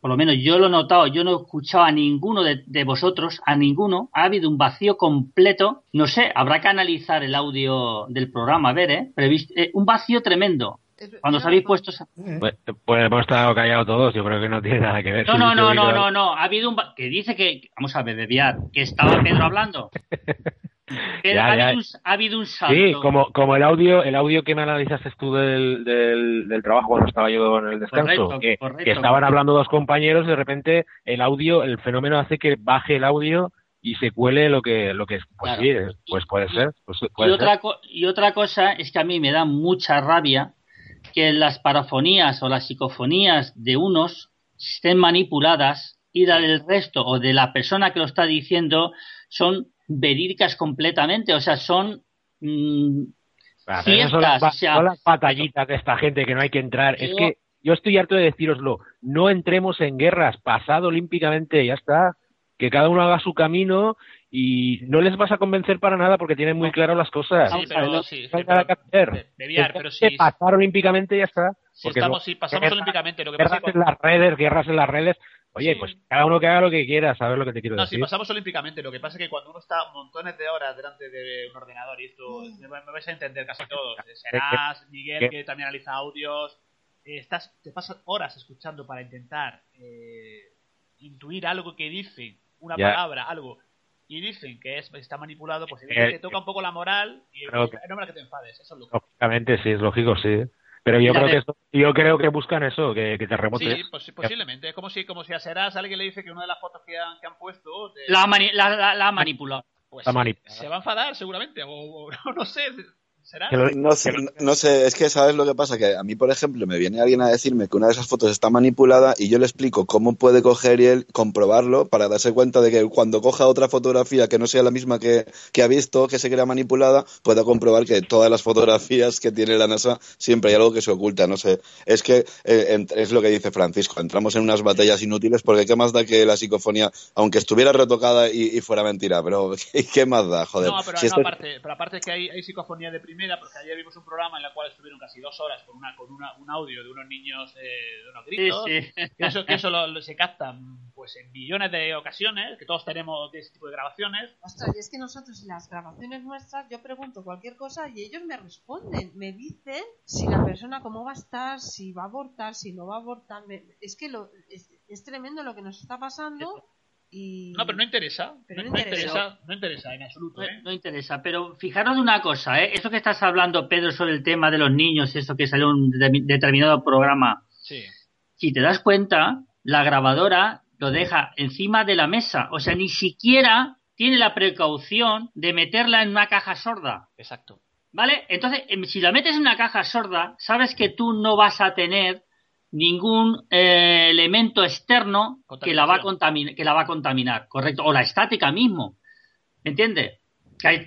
por lo menos yo lo he notado, yo no he escuchado a ninguno de, de vosotros, a ninguno, ha habido un vacío completo. No sé, habrá que analizar el audio del programa, a ver, ¿eh? Pero he visto- eh, un vacío tremendo. Cuando os habéis puesto... esa- Pues, pues hemos estado callados todos, yo creo que no tiene nada que ver. No, Si no, no, no, no, no. Ha habido un... Que dice que... Vamos a ver, Bebiar, que estaba Pedro hablando. Ya, ha, ya. Habido un, ha habido un salto. Sí, como, como el audio, el audio que me analizaste tú del, del, del trabajo cuando estaba yo en el descanso, Correcto, que, correcto. que estaban hablando dos compañeros, y de repente el audio, el fenómeno hace que baje el audio y se cuele lo que, lo que es. Pues Claro. sí, es- pues puede ser. Pues Y otra, ser. y otra cosa es que a mí me da mucha rabia que las parafonías o las psicofonías de unos estén manipuladas y la del resto o de la persona que lo está diciendo son verídicas completamente, o sea, son mm, Ah, pero esas son, las, o sea, son las batallitas de esta gente que no hay que entrar. Es que yo estoy harto de decíroslo. No entremos en guerras. Pasado olímpicamente, ya está. Que cada uno haga su camino y no les vas a convencer para nada porque tienen muy claro las cosas. Sí, pero sí, sí, no hay nada que hacer. Bebiar, Después pero de si- pasar olímpicamente ya está. Si, estamos, no- si pasamos olímpicamente, lo que pasa guerras es que en las redes, guerras en las redes. Oye, Sí. pues cada uno que haga lo que quiera, ¿sabes lo que te quiero No, decir? si pasamos olímpicamente, lo que pasa es que cuando uno está montones de horas delante de un ordenador, y esto me, me vais a entender casi todos, eh, Serás, Miguel, que- que también analiza audios, eh, estás, te pasas horas escuchando para intentar eh, intuir algo que dicen, una Ya. palabra, algo, y dicen que es, está manipulado, pues evidentemente Eh, toca un poco la moral y que- no para que te enfades, eso es lo que... Lógicamente, sí, es lógico, sí. Pero yo creo que eso- yo creo que buscan eso, que, que te remotes. Sí, pues, posiblemente. Es como si, como si a Serás alguien le dice que una de las fotos que han, que han puesto de- la, ha mani- la, la- la ha manipulado. pues, Está manipulada. se va a enfadar seguramente, o, o no sé, será. No sé, no sé, es que sabes lo que pasa, que a mí, por ejemplo, me viene alguien a decirme que una de esas fotos está manipulada y yo le explico cómo puede coger y él comprobarlo para darse cuenta de que cuando coja otra fotografía que no sea la misma que, que ha visto, que se crea manipulada, pueda comprobar que todas las fotografías que tiene la NASA siempre hay algo que se oculta, no sé. Es que eh, es lo que dice Francisco, entramos en unas batallas inútiles porque qué más da que la psicofonía, aunque estuviera retocada y, y fuera mentira, pero ¿qué más da, joder? No, pero, Si no, esto- aparte, pero aparte es que hay, hay psicofonía de primera, porque ayer vimos un programa en el cual estuvieron casi dos horas con una con una, un audio de unos niños eh, de unos gritos. Sí, sí. Que eso, que eso lo, lo- se captan pues en millones de ocasiones, que todos tenemos de ese tipo de grabaciones. Ostras, y es que nosotros en las grabaciones nuestras yo pregunto cualquier cosa y ellos me responden, me dicen si la persona cómo va a estar, si va a abortar, si no va a abortar. me- es que lo, es, es tremendo lo que nos está pasando y... No, pero no interesa. Pero no, interesa. No interesa en absoluto, ¿eh? No interesa, pero fijaros de una cosa, ¿eh? Eso que estás hablando, Pedro, sobre el tema de los niños, eso que salió en un determi- determinado programa, Sí. si te das cuenta, la grabadora lo deja encima de la mesa, o sea, ni siquiera tiene la precaución de meterla en una caja sorda. Exacto. ¿Vale? Entonces, em, si la metes en una caja sorda, sabes que tú no vas a tener ningún eh, elemento externo que la, va a contaminar, que la va a contaminar, ¿correcto? O la estática mismo. ¿Me entiendes?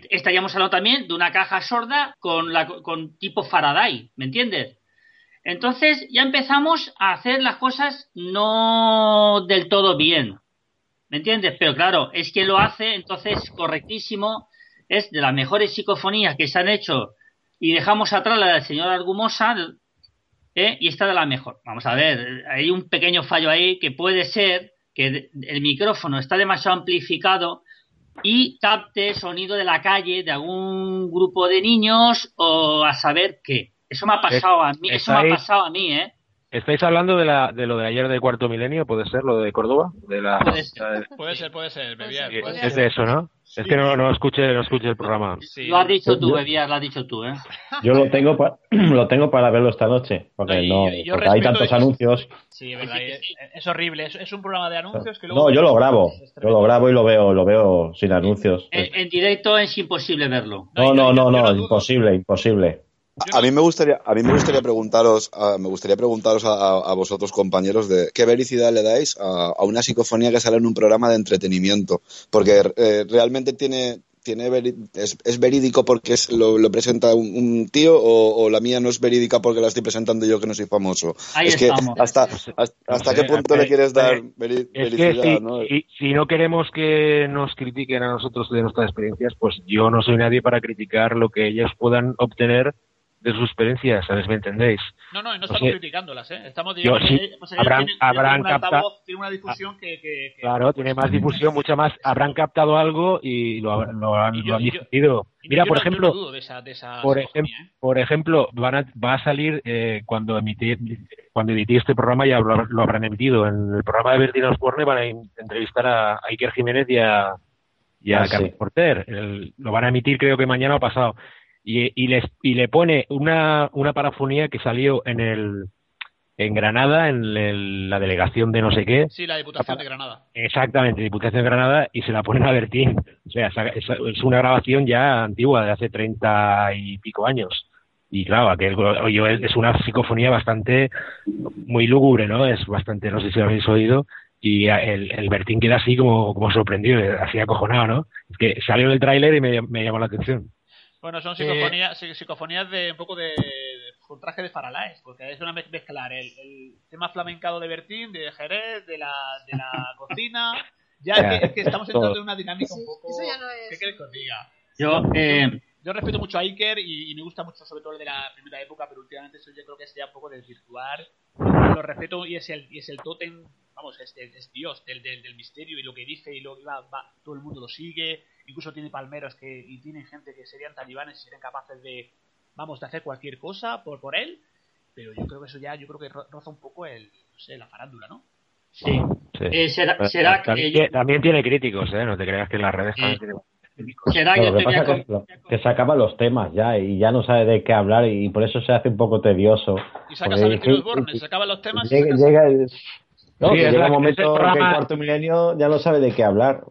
Estaríamos hablando también de una caja sorda con, la, con tipo Faraday, ¿me entiendes? Entonces ya empezamos a hacer las cosas no del todo bien, ¿me entiendes? Pero claro, es que lo hace, entonces correctísimo, es de las mejores psicofonías que se han hecho y dejamos atrás la del señor Argumosa ¿eh? y esta de la mejor. Vamos a ver, hay un pequeño fallo ahí que puede ser que el micrófono está demasiado amplificado y capte sonido de la calle de algún grupo de niños o a saber qué. Eso me ha pasado a mí, eso me ha estáis- pasado a mí, ¿eh? ¿Estáis hablando de, la, de lo de ayer del cuarto milenio? ¿Puede ser lo de Córdoba? De la, Puede ser. la de- Puede ser, puede ser, puede es ser. de eso, ¿no? Es que no, no escuché no escuché el programa. Lo has dicho tú, Bebiar, lo has dicho tú, ¿eh? Yo lo tengo, pa- lo tengo para verlo esta noche, porque, No, y- no, y yo porque hay tantos eso. anuncios. Sí, es verdad. Es, es horrible. Es, es un programa de anuncios que luego. No, yo lo grabo, yo lo grabo y lo veo, lo veo sin anuncios. En, en directo es imposible verlo. No, no, no, no, imposible, imposible. A mí me gustaría, a mí me gustaría preguntaros, a, me gustaría preguntaros a, a- a vosotros compañeros de qué vericidad le dais a, a una psicofonía que sale en un programa de entretenimiento, porque eh, realmente tiene, tiene veri- es, es verídico porque es, lo, lo presenta un, un tío o, o la mía no es verídica porque la estoy presentando yo que no soy famoso. Ahí es que hasta, hasta, qué punto eh, le quieres dar eh, veri- Es que vericidad, si, ¿no? si- si no queremos que nos critiquen a nosotros de nuestras experiencias, pues yo no soy nadie para criticar lo que ellos puedan obtener de sus experiencias, ¿sabes? ¿Me entendéis? No, no, y no O estamos sea, criticándolas, ¿eh? Estamos sí, que- pues habrán- tienen- habrán tienen un capta- altavoz, tienen una difusión que, que- que- Claro, tiene más difusión, mucha más. Habrán captado algo y lo, habrán- lo han, Y yo- lo han y yo- difundido. Mira, por ejemplo, esa por, ejemplo, van a- va a salir eh, cuando emití, cuando emití este programa ya lo, lo habrán emitido. En el programa de Bertino Osborne van a in- entrevistar a, a Iker Jiménez y a, y a Ah, sí. Carlos Porter. El- lo van a emitir creo que mañana o pasado. Y, y, les, y le pone una, una parafonía que salió en el en Granada, en el- la delegación de no sé qué. Sí, la Diputación de Granada. Exactamente, Diputación de Granada, y se la ponen a Bertín. O sea, es una grabación ya antigua, de hace treinta y pico años. Y claro, aquel es una psicofonía bastante, muy lúgubre, ¿no? Es bastante, no sé si lo habéis oído, y el, el Bertín queda así como, como sorprendido, así acojonado, ¿no? Es que salió en el tráiler y me, me llamó la atención. Bueno, son Eh, psicofonías, sí, psicofonías de un poco de, de- con traje de Faralaes, porque es una mez- mezclar el, el tema flamencado de Bertín, de Jerez, de la, de la cocina. Ya es que, es que estamos entrando en una dinámica un poco. eso ya no es- ¿Qué queréis que os diga? Yo, eh, Yo respeto mucho a Iker y, y me gusta mucho, sobre todo el de la primera época, pero últimamente eso yo creo que es ya un poco desvirtuar. Lo respeto y es el, y es el tótem, vamos, es, es- es Dios del, del, del misterio y lo que dice y lo que va, va- todo el mundo lo sigue. Incluso tiene palmeros que y tienen gente que serían talibanes y serían capaces de, vamos, de hacer cualquier cosa por, por él. Pero yo creo que eso ya, yo creo que ro- roza un poco el, no sé, la farándula, ¿no? Sí. Sí. Eh, será- será también, que- también tiene críticos, ¿eh? No te creas que en las redes Sí. también tiene críticos. será que pasa es se acaban los temas ya y ya no sabe de qué hablar y por eso se hace un poco tedioso. Y sacas Porque a se acaban los temas y llega, sacas- llega el, no, Sí, que es llega la- un momento es el en que programa- el cuarto milenio ya no sabe de qué hablar.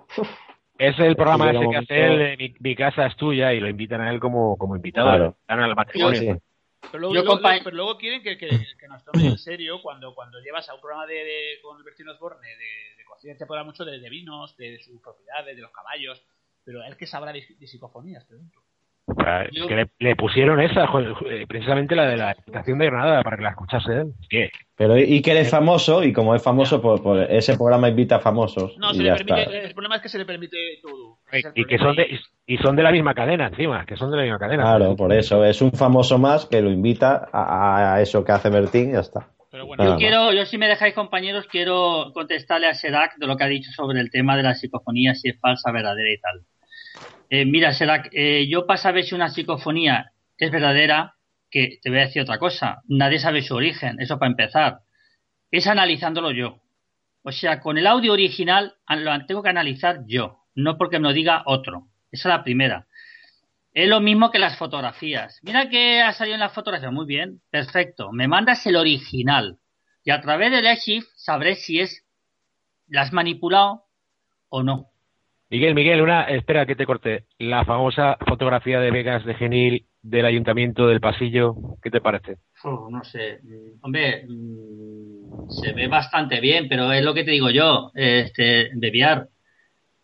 Es el programa ese que momento- hace él, de mi, mi casa es tuya y lo invitan a él como, como invitado. Claro. Al matrimonio. Sí. Pero luego, Yo, luego- compa- pero luego quieren que, que, que nos tomen en serio cuando, cuando llevas a un programa de, de- con Bertino Osborne de, de cocina, te habla mucho de, de vinos, de sus propiedades, de los caballos, pero él que sabrá de, de psicofonías, pregunto. Que le, le pusieron esa, eh, precisamente la de la estación de Granada, para que la escuchase él. Es que Pero Iker es famoso y como es famoso, pues, pues ese programa invita a famosos No, y se ya le permite, está. el problema es que se le permite todo. Y que son de y son de la misma cadena encima, que son de la misma cadena. Claro, por eso. Es un famoso más que lo invita a, a eso que hace Bertín y ya está. Pero Yo quiero, yo si me dejáis compañeros, quiero contestarle a Sedak de lo que ha dicho sobre el tema de la psicofonía, si es falsa, verdadera y tal. Eh, mira, Sedak, eh, yo para saber si una psicofonía es verdadera, que te voy a decir otra cosa, nadie sabe su origen, eso para empezar. Es analizándolo yo. O sea, con el audio original lo tengo que analizar yo, no porque me lo diga otro. Esa es la primera. Es lo mismo que las fotografías. Mira que ha salido en las fotografías. Muy bien, perfecto. Me mandas el original. Y a través del archive sabré si es la has manipulado o no. Miguel, Miguel, una, espera que te corte. La famosa fotografía de Vegas de Genil del ayuntamiento del pasillo, ¿qué te parece? No sé. Mm, Hombre, mm, se ve bastante bien, pero es lo que te digo yo, este, VR.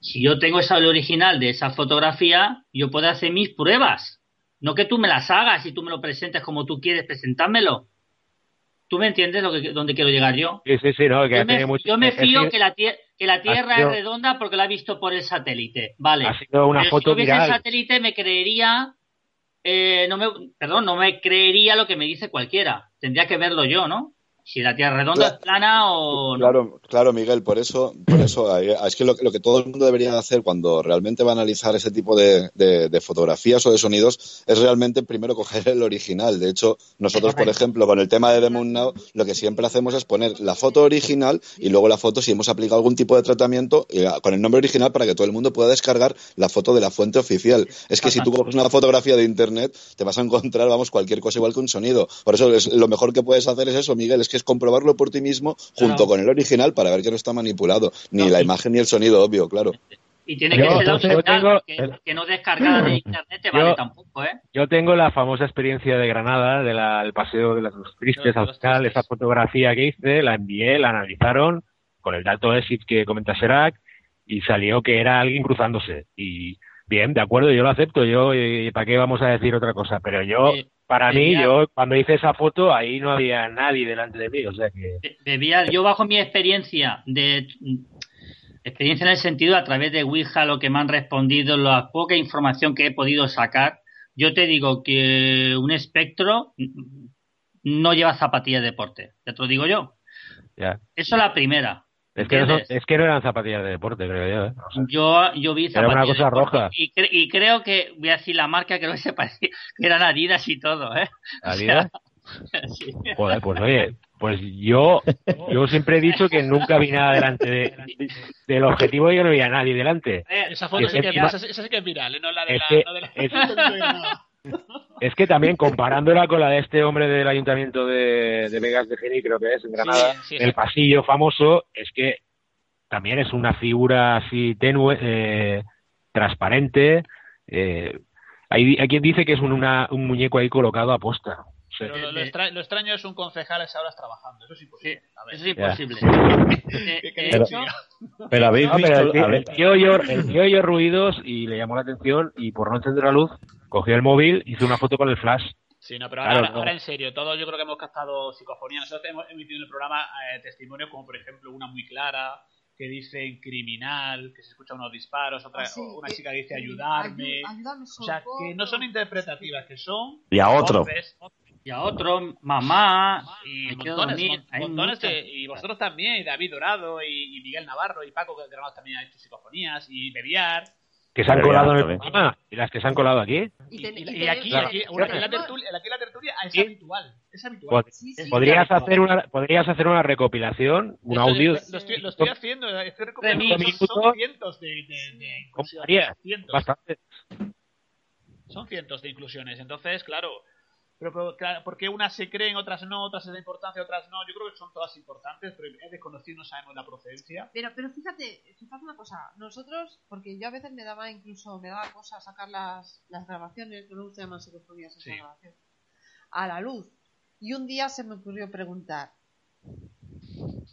Si yo tengo esa original de esa fotografía, yo puedo hacer mis pruebas. No que tú me las hagas y tú me lo presentes como tú quieres presentármelo. ¿Tú me entiendes lo que, dónde quiero llegar yo? Sí, sí, sí, no, que Yo me, mucho- yo me fío que la, que la Tierra sido- es redonda porque la he visto por el satélite. Vale. Ha sido una Pero foto si viese el viral. satélite me creería... eh, no me, perdón, no me creería lo que me dice cualquiera. Tendría que verlo yo, ¿no? Si la Tierra es redonda, Claro. es plana o no. Claro, claro, Miguel, por eso, por eso es que lo, lo que todo el mundo debería hacer cuando realmente va a analizar ese tipo de, de- de fotografías o de sonidos es realmente primero coger el original. De hecho, nosotros, por ejemplo, con el tema de The Moon Now, lo que siempre hacemos es poner la foto original y luego la foto si hemos aplicado algún tipo de tratamiento eh, con el nombre original para que todo el mundo pueda descargar la foto de la fuente oficial. Es que si tú coges una fotografía de internet, te vas a encontrar, vamos, cualquier cosa igual que un sonido. Por eso es, lo mejor que puedes hacer es eso, Miguel, es que es comprobarlo por ti mismo junto Claro. con el original para ver que no está manipulado. Ni No, la y- imagen ni el sonido, obvio, claro. Y tiene Yo- que ser yo opcional, tengo- que, que no descargada de internet te Yo- vale tampoco, ¿eh? Yo tengo la famosa experiencia de Granada, del paseo de los tristes al final, esa fotografía que hice, la envié, la analizaron con el dato ESIF que comenta Serac y salió que era alguien cruzándose. Y bien, de acuerdo, yo lo acepto, yo, eh, ¿para qué vamos a decir otra cosa? Pero yo, para mí, tenía- yo cuando hice esa foto, ahí no había nadie delante de mí, o sea que... Debía, yo bajo mi experiencia de experiencia en el sentido a través de Ouija, lo que me han respondido, la poca información que he podido sacar, yo te digo que un espectro no lleva zapatillas de deporte, ya te lo digo yo. Ya. Eso es la primera. Es que, no es que no eran zapatillas de deporte, creo yo. ¿eh? O sea, Yo, yo vi Era una zapatillas cosa de roja. Y, cre- y creo que, voy a decir la marca, creo que se parecía, que eran Adidas y todo, ¿eh? O ¿Adidas? sea, sí. Joder, pues oye, pues yo, yo siempre he dicho que nunca vi nada delante de- de- del objetivo, yo no vi a nadie delante. Esa foto Es sí que, que- esa, esa sí que es viral, ¿eh? no la de es la. que- no de la- es- Es que también comparándola con la de este hombre del ayuntamiento de, de Vegas de Geni, creo que es, en Granada, Sí, sí, el sí. pasillo famoso, es que también es una figura así tenue, eh, transparente. eh, hay, hay quien dice que es un, una- un muñeco ahí colocado a posta. Pero lo, lo extra- lo extraño es un concejal a esas horas trabajando. Eso es imposible. A ver. Eso es imposible. Eh, ¿Qué de queréis Pero-? Pero habéis No, pero visto. el el tío oyó, el tío oyó ruidos y le llamó la atención y por no encender la luz cogió el móvil, hizo una foto con el flash. Sí, no, pero Claro, ahora, no. ahora en serio, todos yo creo que hemos captado psicofonía. Nosotros hemos emitido en el programa eh, testimonios como, por ejemplo, una muy clara que dice criminal, que se escucha unos disparos, otra, Ah, sí, una que- chica que dice ayudarme. ayu- ayúdame, o sea, que no son interpretativas, que son Y a otro. voces Y a otro, mamá, y montones, dormir. mon- Hay montones muchas. de- y vosotros también, y David Dorado, y, y Miguel Navarro, y Paco, que grabamos también ha hecho psicofonías, y Bebiar. Que se han colado en el programa. Y las que se han colado aquí. Y, ten- y- y y ten- aquí, Claro. aquí, la tertulia, aquí la tertulia es Sí. habitual. Es habitual. Pod- Sí, sí, podrías hacer una podrías hacer una recopilación, un audio. Lo, estoy, lo estoy haciendo, estoy recopilando. Son, son cientos de, de, de ¿Cómo inclusiones. harías? Cientos. Bastante. Son cientos de inclusiones. Entonces, claro. Pero, pero, claro, ¿por qué unas se creen, otras no, otras se da importancia, otras no? Yo creo que son todas importantes, pero es desconocido, no sabemos la procedencia. Pero, pero fíjate, fíjate una cosa, nosotros, porque yo a veces me daba incluso, me daba cosa sacar las, las grabaciones, no me gusta llamar psicofonías Sí. a la luz. Y un día se me ocurrió preguntar,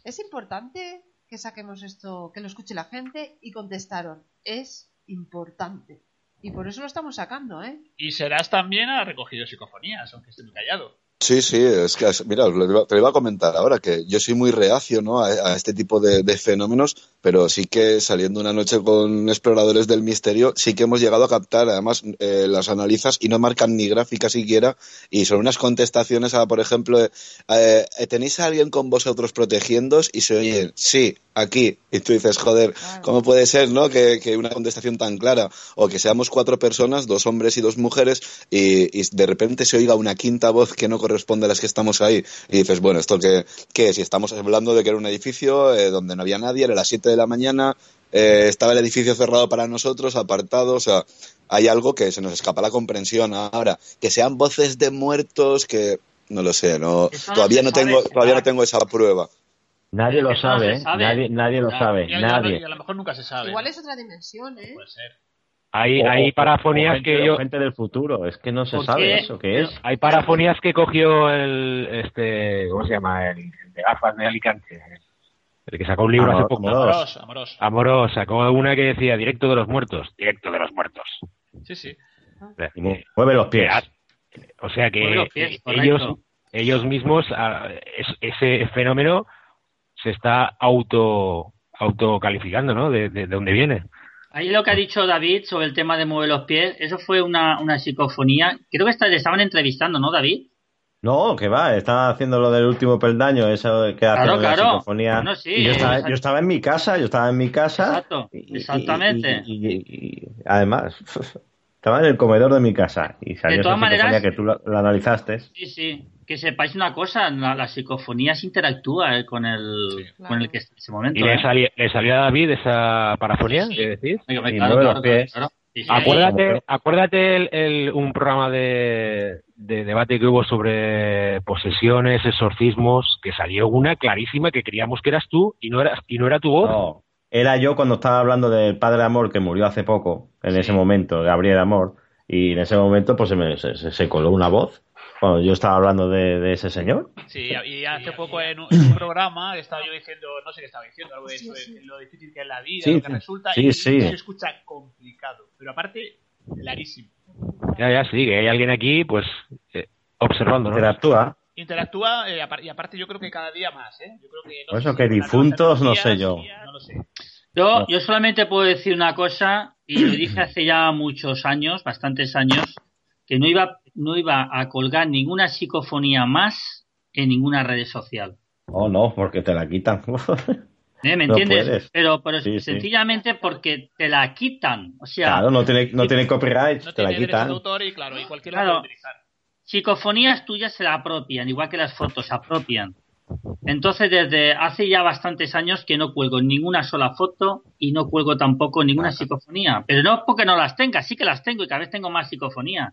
¿es importante que saquemos esto, que lo escuche la gente? Y contestaron, es importante. Y por eso lo estamos sacando, ¿eh? Y Serás también ha recogido psicofonías, aunque esté muy callado. Sí, sí, es que, mira, te lo iba a comentar ahora, que yo soy muy reacio ¿no? a, a este tipo de, de fenómenos, pero sí que saliendo una noche con exploradores del misterio, sí que hemos llegado a captar, además eh, las analizas y no marcan ni gráfica siquiera, y son unas contestaciones a, por ejemplo, eh, eh, ¿tenéis a alguien con vosotros protegiéndoos? Y se oye, sí, aquí. Y tú dices, joder, ¿cómo puede ser, no? Que, que una contestación tan clara, o que seamos cuatro personas, dos hombres y dos mujeres, y, y de repente se oiga una quinta voz que no corresponde a las que estamos ahí. Y dices, bueno, ¿esto qué, qué es? Y estamos hablando de que era un edificio eh, donde no había nadie, era las 7 de la mañana, eh, estaba el edificio cerrado para nosotros, apartado, o sea, hay algo que se nos escapa la comprensión. Ahora, que sean voces de muertos, que no lo sé, no, Eso todavía no sabe, tengo, todavía no tengo esa prueba. Nadie lo sabe, ¿eh? sabe. Nadie, nadie lo sabe, nadie. a lo mejor nunca se sabe. Igual es otra dimensión, ¿eh? Puede ser. Hay, O- hay parafonías gente, que yo gente del futuro, es que no se ¿Por sabe qué? eso, ¿qué es? hay parafonías que cogió el este ¿cómo se llama? el de gafas de Alicante. El que sacó un libro hace poco. Amorós. Amoroso. Amorós sacó una que decía directo de los muertos, directo de los muertos. Sí, sí. Y mu- Mueve los pies. O sea que pies, eh, ellos ellos mismos ah, es- ese fenómeno se está auto autocalificando, ¿no? De, de, de dónde viene. Ahí lo que ha dicho David sobre el tema de mover los pies, eso fue una, una psicofonía. Creo que está- le estaban entrevistando, ¿no, David? No, que va, estaba haciendo lo del último peldaño, eso que hace Claro, la psicofonía. Bueno, sí, y yo, estaba, exacto. yo estaba en mi casa, yo estaba en mi casa. Exacto, exactamente. Y, y- y- y- además, estaba en el comedor de mi casa y salió De todas maneras- que tú la, la analizaste. Sí, sí. Que sepáis una cosa, la, la psicofonía se interactúa eh, con el con el que ese momento. ¿Y le, ¿eh? salía, le salió a David esa parafonía? Sí. ¿qué decir? Y claro, los pies. Acuérdate, acuérdate el, el- un programa de, de debate que hubo sobre posesiones, exorcismos, que salió una clarísima que creíamos que eras tú y no era, y no era tu voz. No, era yo cuando estaba hablando del padre Amor que murió hace poco, en ese momento, Gabriel Amor, y en ese momento pues se me se, coló una voz cuando yo estaba hablando de, de ese señor. Sí, y hace poco en un, en un programa estaba yo diciendo, no sé qué estaba diciendo, algo de eso, lo difícil que es la vida, Sí, lo que resulta, Sí, y sí. se escucha complicado, pero aparte, clarísimo. Ya, ya, sí, que hay alguien aquí, pues, eh, observándonos. Interactúa. Interactúa eh, apar- y aparte yo creo que cada día más, ¿eh? Yo creo que no Por eso que difuntos, no sé yo. No lo sé. Yo, yo solamente puedo decir una cosa, y lo dije hace ya muchos años, bastantes años, que no iba, no iba a colgar ninguna psicofonía más en ninguna red social. Oh, no, porque te la quitan. ¿Eh? ¿Me entiendes? pero pero Sí, sí. sencillamente porque te la quitan. O sea, Claro, no tiene, no tiene copyright, te la de quitan. autor y claro, y cualquiera Claro. lo puede utilizar. psicofonías tuyas se la apropian, igual que las fotos se apropian. Entonces, desde hace ya bastantes años que no cuelgo ninguna sola foto y no cuelgo tampoco ninguna psicofonía. Pero no porque no las tenga, sí que las tengo y cada vez tengo más psicofonía.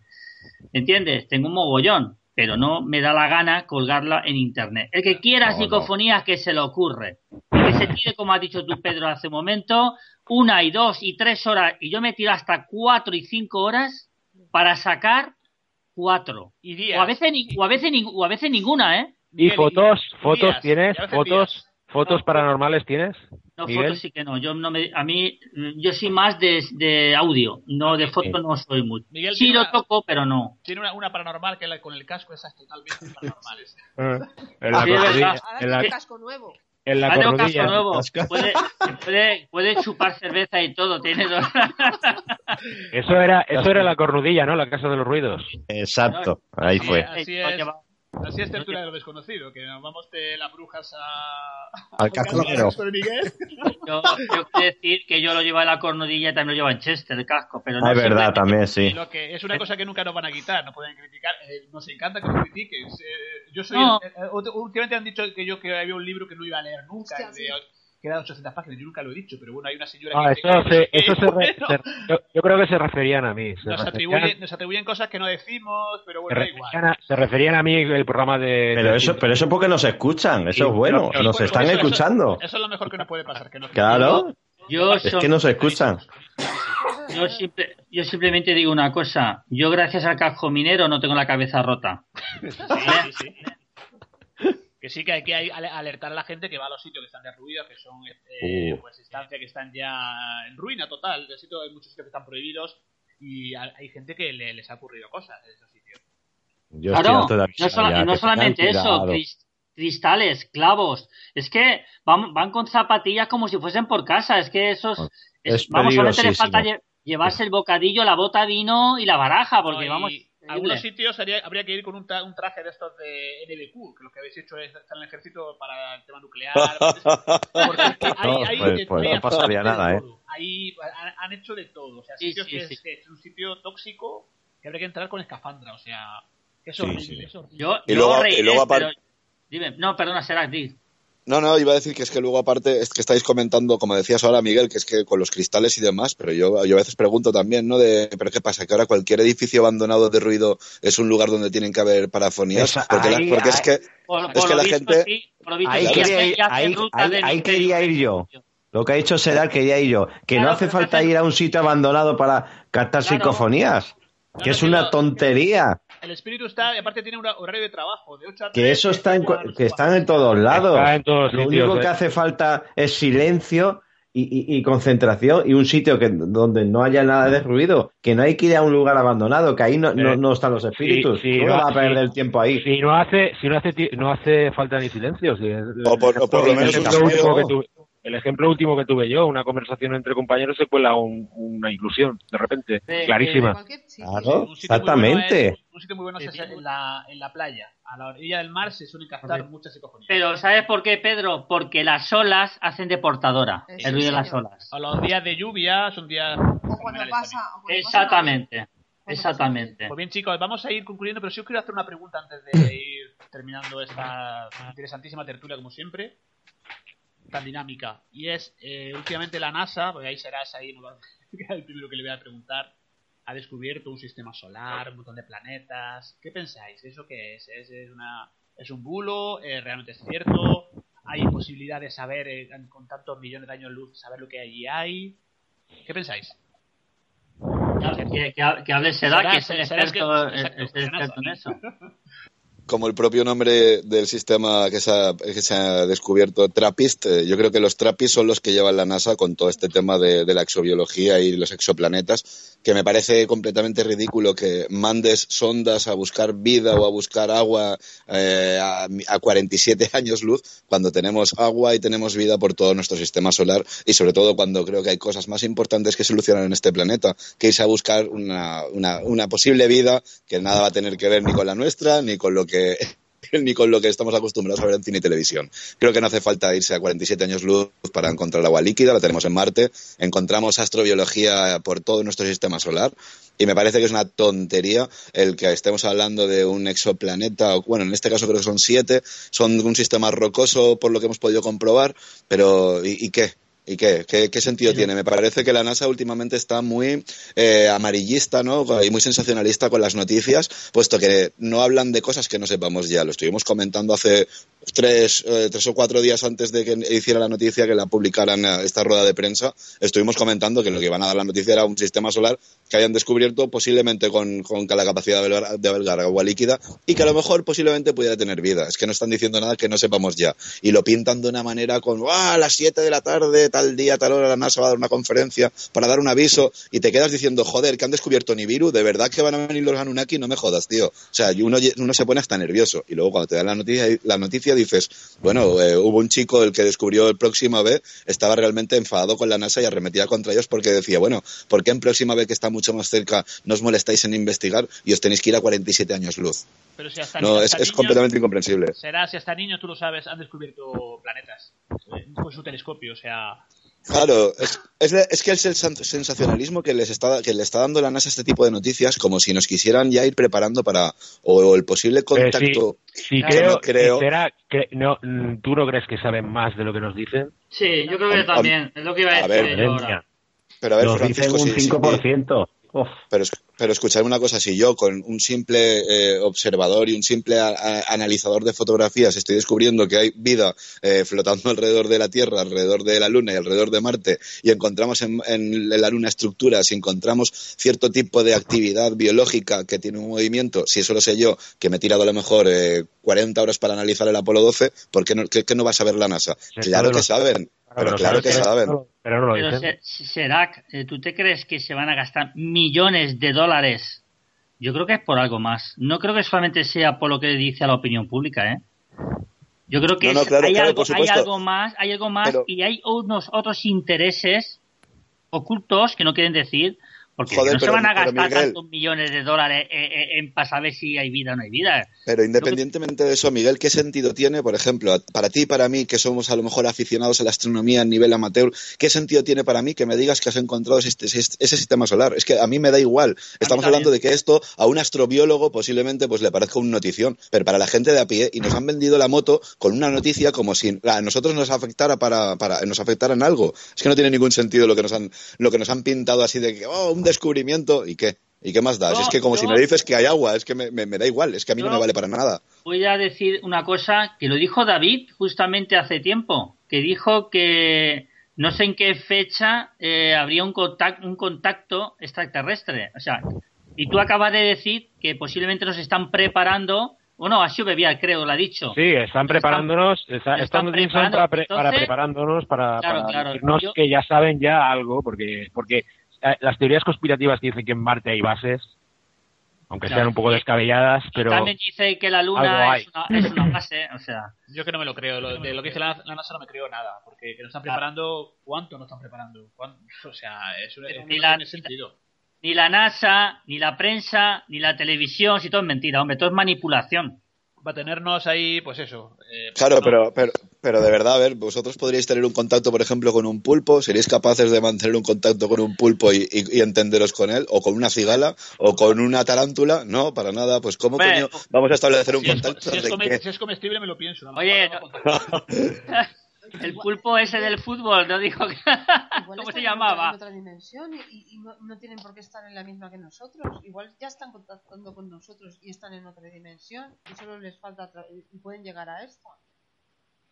¿Entiendes? Tengo un mogollón, pero no me da la gana colgarla en internet. El que quiera No, no. psicofonía, que se le ocurre. Que se tire, como has dicho tú, Pedro, hace un momento, una y dos y tres horas, y yo me tiro hasta cuatro y cinco horas para sacar cuatro. Y días. O a veces, ni- o a veces, ni- o a veces ninguna, ¿eh? ¿Y fotos? ¿Fotos tienes? ¿Fotos? ¿Fotos paranormales tienes? No, Miguel? fotos sí que no. Yo no me, a mí, yo soy más de, de audio, no de fotos no soy mucho. Miguel Sí lo una- toco, pero no. Tiene una, una paranormal que la- con el casco esas totalmente paranormales. En la Sí, es cornudilla. verdad. En la, casco nuevo. en la Ah, casco nuevo. Puede, puede, puede chupar cerveza y todo. Tiene dos. Eso era, eso era la cornudilla, ¿no? La casa de los ruidos. Exacto, ahí fue. Así es, así es tertulia de lo desconocido, que nos vamos de las brujas a... Al casco. Yo, yo quiero decir que yo lo llevo en la cornudilla y también lo llevo en Chester, el casco. Pero no Ah, es verdad, también, sí. Lo que es una cosa que nunca nos van a quitar, no pueden criticar. Eh, nos encanta que nos critiques. Eh, yo soy. No. eh, eh, últimamente han dicho que yo que había un libro que no iba a leer nunca, de- de 800 páginas. Yo nunca lo he dicho, pero bueno, hay una señora Ah, que. eso, se, eso se, re- bueno, se- yo, yo creo que se referían a mí. Se nos, atribuyen, nos atribuyen cosas que no decimos, pero se bueno, da igual. a, se referían a mí el programa de... Pero de- eso, pero eso porque nos escuchan, eso Sí, es bueno, pero- nos están eso- escuchando. Eso, eso es lo mejor que nos puede pasar. Que nos Claro, Yo, es que nos escuchan. yo, simple- yo simplemente digo una cosa. Yo, gracias al casco minero, no tengo la cabeza rota. Sí, sí, sí. Que sí que hay que alertar a la gente que va a los sitios que están derruidos, que son eh, Uh. pues instancias que están ya en ruina total. De sitio, hay muchos sitios que están prohibidos y ha- hay gente que le- les ha ocurrido cosas en esos sitios. Yo Claro, de no, no solamente eso, cristales, clavos. Es que van, van con zapatillas como si fuesen por casa. Es que esos. es- Es vamos, solamente le falta lle- llevarse el bocadillo, la bota vino y la baraja, porque No, y vamos. Algunos sitios haría- habría que ir con un, tra- un traje de estos de NBQ, que lo que habéis hecho es estar en el ejército para el tema nuclear. Porque es que hay- No, hay pues- de- pues no pasaría nada, ¿eh? Ahí han, han hecho de todo. O sea, Sí, sitios sí, que sí. Es, un sitio tóxico que habría que entrar con escafandra. O sea, que es Sí, horrible. sí. es horrible. Yo, Y yo luego- reiré, y luego aparte- pero- Dime, no, perdona, será di. No, no, iba a decir que es que luego aparte es que estáis comentando, como decías ahora Miguel, que es que con los cristales y demás, pero yo, yo a veces pregunto también, ¿no? De, pero ¿qué pasa? Que ahora cualquier edificio abandonado de ruido es un lugar donde tienen que haber parafonías. Porque, la- ahí- porque es que, Por, es por que la visto, gente... sí, por lo visto, Ahí quería ir, ahí, quería yo. Lo que ha dicho Sedar quería ir yo. Que no hace falta ir a un sitio abandonado para captar Claro. psicofonías. Que es una tontería. El espíritu está, y aparte tiene un horario de trabajo, de 8 a 3. Que eso está en, cu- que están en todos lados. Está en todos Lo sitios, único eh. que hace falta es silencio y, y- y concentración y un sitio que donde no haya nada de ruido. Que no hay que ir a un lugar abandonado, que ahí no, no, Eh, no están los espíritus. sí, ¿Cómo no- va a perder sí. el tiempo ahí? Si no hace, si no hace, ti- no hace falta ni silencio. si O por- o por lo menos un que el ejemplo último que tuve yo, una conversación entre compañeros se cuela un- una inclusión, de repente, Sí, clarísima. Claro, Un sitio muy exactamente. bueno es- un sitio muy bueno es en la, en la playa. A la orilla del mar se suelen captar muchas psicofonías. Pero ¿sabes por qué, Pedro? Porque las olas hacen de portadora. Eso el ruido de sí. las olas. A los días de lluvia son días. O cuando fenomenales pasa. también. o cuando pasa Exactamente. Exactamente. Pues bien, chicos, vamos a ir concluyendo, pero sí os quiero hacer una pregunta antes de ir terminando esta interesantísima tertulia, como siempre, tan dinámica. Y es, eh, últimamente la NASA, porque ahí serás ahí, no va- el primero que le voy a preguntar, ha descubierto un sistema solar, un montón de planetas. ¿Qué pensáis? ¿Eso qué es? ¿Es, es una, es un bulo? ¿Eh, ¿Realmente es cierto? hay posibilidad de saber, eh, con tantos millones de años luz, saber lo que allí hay. ¿Qué pensáis? Que, que, que hable Sedak, que es el experto, el experto en eso. como el propio nombre del sistema que se ha, que descubierto, TRAPPIST, eh, yo creo que los TRAPPIST son los que llevan la NASA con todo este tema de, la exobiología y los exoplanetas, que me parece completamente ridículo que mandes sondas a buscar vida o a buscar agua eh, a, a 47 años luz cuando tenemos agua y tenemos vida por todo nuestro sistema solar y sobre todo cuando creo que hay cosas más importantes que solucionar en este planeta, que irse a buscar una posible vida que nada va a tener que ver ni con la nuestra ni con lo que ni con lo que estamos acostumbrados a ver en cine y televisión. Creo que no hace falta irse a 47 años luz para encontrar agua líquida, la tenemos en Marte, encontramos astrobiología por todo nuestro sistema solar y me parece que es una tontería el que estemos hablando de un exoplaneta, o, bueno, en este caso creo que son siete, son un sistema rocoso por lo que hemos podido comprobar, pero ¿y, y qué? ¿Y qué? ¿Qué, qué sentido tiene? Me parece que la NASA últimamente está muy eh, amarillista ¿no? y muy sensacionalista con las noticias, puesto que no hablan de cosas que no sepamos ya. Lo estuvimos comentando hace tres, eh, tres o cuatro días antes de que hiciera la noticia, que la publicaran esta rueda de prensa. Estuvimos comentando que lo que iban a dar la noticia era un sistema solar que hayan descubierto posiblemente con, con la capacidad de albergar agua líquida y que a lo mejor posiblemente pudiera tener vida. Es que no están diciendo nada que no sepamos ya. Y lo pintan de una manera con, ¡ah! A las 7 de la tarde, tal día, tal hora, la NASA va a dar una conferencia para dar un aviso y te quedas diciendo, joder, que han descubierto Nibiru, de verdad que van a venir los Anunnaki, no me jodas, tío. O sea, uno, uno se pone hasta nervioso. Y luego cuando te dan la noticia, la noticia dices, bueno, eh, hubo un chico, el que descubrió el Próxima B, estaba realmente enfadado con la NASA y arremetía contra ellos porque decía, bueno, ¿por qué en Próxima B, que está mucho más cerca, no os molestáis en investigar y os tenéis que ir a 47 años luz? Pero si hasta, No, hasta es, completamente incomprensible. Será, si hasta niños, tú lo sabes, han descubierto planetas eh, con su telescopio, o sea... Claro, es, es, de- es que es el sensacionalismo que les está que le está dando la NASA a este tipo de noticias, como si nos quisieran ya ir preparando para o, o el posible Eh, contacto. sí, sí, que creo, no creo. que será que no, ¿Tú no crees que saben más de lo que nos dicen? Sí, yo creo que también. Es lo que iba a A decir ver, yo ahora. Pero a ver, Nos dicen un sí, sí, 5%. Uf. Pero, pero una cosa, si yo con un simple eh, observador y un simple a- a- analizador de fotografías estoy descubriendo que hay vida eh, flotando alrededor de la Tierra, alrededor de la Luna y alrededor de Marte, y encontramos en, en la Luna estructuras, y encontramos cierto tipo de actividad biológica que tiene un movimiento, si eso lo sé yo, que me he tirado a lo mejor eh, 40 horas para analizar el Apolo 12, ¿por qué no, qué- qué no va a saber la NASA? Sí, Claro que saben, pero Pero claro que saben saben. Pero no lo Pero, dicen. Se- Serac, eh, ¿tú te crees que se van a gastar millones de dólares? Yo creo que es por algo más. No creo que solamente sea por lo que dice a la opinión pública, ¿eh? Yo creo que No, no, claro, hay, claro, algo, hay algo más, hay algo más Pero- y hay unos otros intereses ocultos que no quieren decir, porque Joder, no se pero- van a gastar Miguel. tantos millones de dólares eh, en para saber si hay vida o no hay vida. Pero independientemente de eso, Miguel, ¿qué sentido tiene, por ejemplo, para ti y para mí, que somos a lo mejor aficionados a la astronomía a nivel amateur, qué sentido tiene para mí que me digas que has encontrado ese, sistema solar? Es que a mí me da igual. Estamos hablando de que esto a un astrobiólogo posiblemente pues le parezca una notición, pero para la gente de a pie, y nos han vendido la moto con una noticia como si a nosotros nos afectara para, para nos afectara en algo. Es que no tiene ningún sentido lo que nos han, lo que nos han pintado así de que, oh, un descubrimiento, ¿y qué? ¿Y qué más da? No, es que como si me dices que hay agua, es que me, me- me da igual, es que a mí no, No. me vale para nada. Voy a decir una cosa que lo dijo David justamente hace tiempo, que dijo que no sé en qué fecha eh, habría un contacto, un contacto extraterrestre. O sea, y tú acabas de decir que posiblemente nos están preparando. Bueno, ha sido Bebial, creo, lo ha dicho. Sí, están preparándonos, está- están están utilizando preparando. para, pre- para Entonces- preparándonos para, Claro, para claro. decirnos Yo- que ya saben ya algo, porque porque las teorías conspirativas que dicen que en Marte hay bases, aunque Claro. sean un poco descabelladas, pero También dice que la Luna es una, es una base, o sea. Yo que no me lo creo, lo, de lo que dice la, la NASA no me creo nada, porque que nos están preparando, ¿cuánto nos están preparando? ¿Cuánto? O sea, es, un- es Ni no la- tiene sentido. Ni la NASA, ni la prensa, ni la televisión, si todo es mentira, hombre, todo es manipulación. Va a tenernos ahí, pues eso. eh, Claro, no, pero, pero, pero de verdad, a ver, vosotros podríais tener un contacto, por ejemplo, con un pulpo, seríais capaces de mantener un contacto con un pulpo y, y- y entenderos con él, o con una cigala, o con una tarántula, no, para nada, pues ¿cómo Hombre, coño vamos a establecer un si, es, contacto si es qué? si es comestible me lo pienso. Oye, contacto. El pulpo ese del fútbol, no dijo que... ¿Cómo se llamaba? otra- En otra dimensión y, no, no tienen por qué estar en la misma que nosotros. Igual ya están contactando con nosotros y están en otra dimensión y solo les falta y pueden llegar a esta.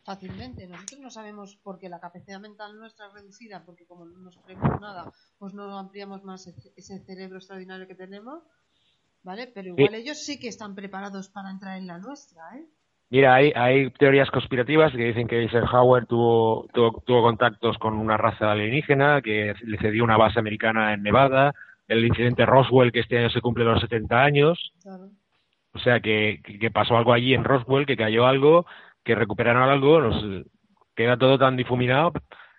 fácilmente. Nosotros no sabemos por qué la capacidad mental nuestra es reducida, porque como no nos creemos nada, pues no ampliamos más ese- ese cerebro extraordinario que tenemos, ¿vale? Pero igual ellos sí que están preparados para entrar en la nuestra, ¿eh? Mira, hay, hay teorías conspirativas que dicen que Eisenhower tuvo, tuvo, tuvo contactos con una raza alienígena, que le cedió una base americana en Nevada, el incidente Roswell, que este año se cumple los 70 años, o sea, que, que- que pasó algo allí en Roswell, que cayó algo, que recuperaron algo, nos queda todo tan difuminado,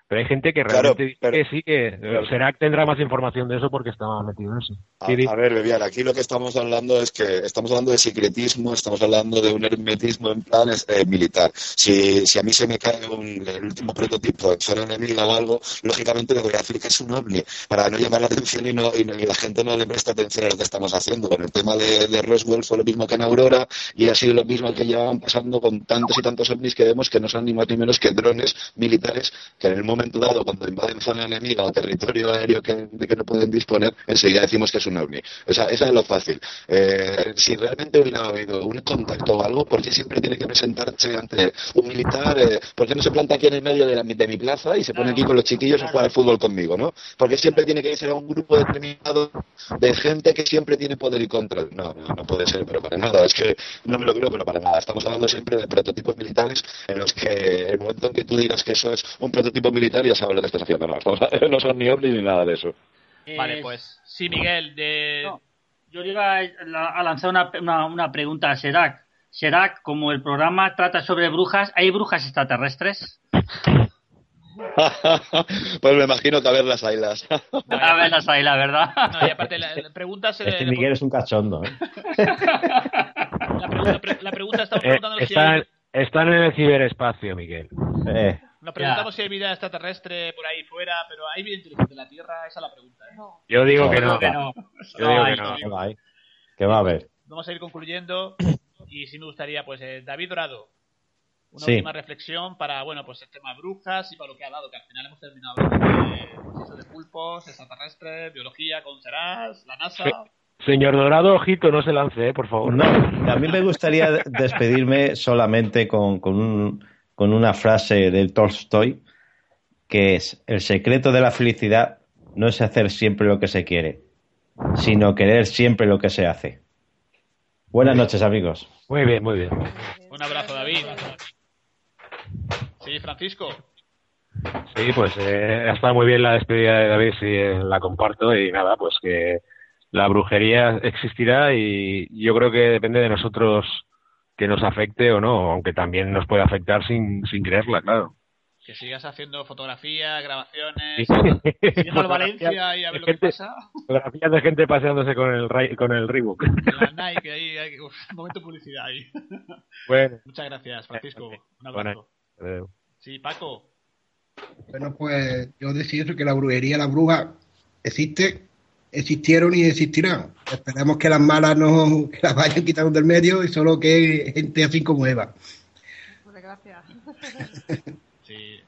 pero hay gente que realmente dice que sí, que Serac tendrá más información de eso porque estaba metido en eso. A, ver, Bebiar, aquí lo que estamos hablando es que estamos hablando de secretismo, estamos hablando de un hermetismo en plan eh, militar. Si, si a mí se me cae un- el último prototipo de zona enemiga o algo, lógicamente le voy a decir que es un ovni, para no llamar la atención y, no, y, la gente no le presta atención a lo que estamos haciendo. Con el tema de, de Roswell fue lo mismo que en Aurora y ha sido lo mismo que llevan pasando con tantos y tantos ovnis que vemos que no son ni más ni menos que drones militares que en el momento dado, cuando invaden zona enemiga o territorio aéreo que, de que no pueden disponer, enseguida decimos que es un ovni. O sea, eso es lo fácil. Eh, si realmente hubiera habido un contacto o algo, ¿por qué siempre tiene que presentarse ante un militar? Eh, ¿Por qué no se planta aquí en el medio de, la- de mi plaza y se pone aquí con los chiquillos a jugar al fútbol conmigo, no? Porque siempre tiene que ser a un grupo determinado de gente que siempre tiene poder y control. No, no, no puede ser, pero para nada. Es que no me lo creo, pero para nada. Estamos hablando siempre de prototipos militares en los que el momento en que tú digas que eso es un prototipo militar ya sabes lo que estás haciendo. No, no son ni ovnis ni nada de eso. Vale, Eh, pues sí, Miguel, de... Yo iba a, lanzar una, una, una pregunta a Serac. Serac, como el programa trata sobre brujas, ¿hay brujas extraterrestres? pues me imagino que a ver las ailas. A ver las la verdad. No, y aparte, la, la pregunta se Este le- Miguel es un cachondo, ¿eh? la, pregunta, la pre- la pregunta estamos Eh, preguntando si están, hay, están en el ciberespacio, Miguel. Eh, nos preguntamos si hay vida extraterrestre por ahí fuera, pero ¿hay vida inteligente en la Tierra? Esa es la pregunta. ¿eh? Yo digo que no. que no. Yo digo hay, que no. ¿Qué va? ¿Qué va a haber? Vamos a ir concluyendo y sí me gustaría, pues, eh, David Dorado, una Sí. última reflexión para, bueno, pues el tema brujas y para lo que ha dado, que al final hemos terminado hablando de, pues, eso de pulpos, extraterrestres, biología con Serás, la NASA. Señor Dorado, ojito, no se lance, eh, por favor. No, a mí me gustaría despedirme solamente con, con, un- con una frase del Tolstoy, que es, el secreto de la felicidad no es hacer siempre lo que se quiere, sino querer siempre lo que se hace. Buenas noches, amigos. Muy bien, muy bien. Un abrazo, David. Sí, Francisco. Sí, pues eh, está muy bien la despedida de David, sí, eh, la comparto y nada, pues que la brujería existirá y yo creo que depende de nosotros que nos afecte o no, aunque también nos puede afectar sin, sin creerla, claro. Que sigas haciendo fotografías, grabaciones, Sí. siguiendo al Valencia y a ver lo que Gente- pasa. Fotografías de gente paseándose con el, Ray- con el Reebok. La Nike, ahí, ahí, uf, momento publicidad ahí. Bueno. Muchas gracias, Francisco. Un Bueno, abrazo. eh, Sí, Paco. Bueno, pues yo decía eso, que la brujería, la bruja existe, existieron y existirán. Esperemos que las malas no que las vayan quitando del medio y solo que gente así como Eva. Vale, gracias. Sí,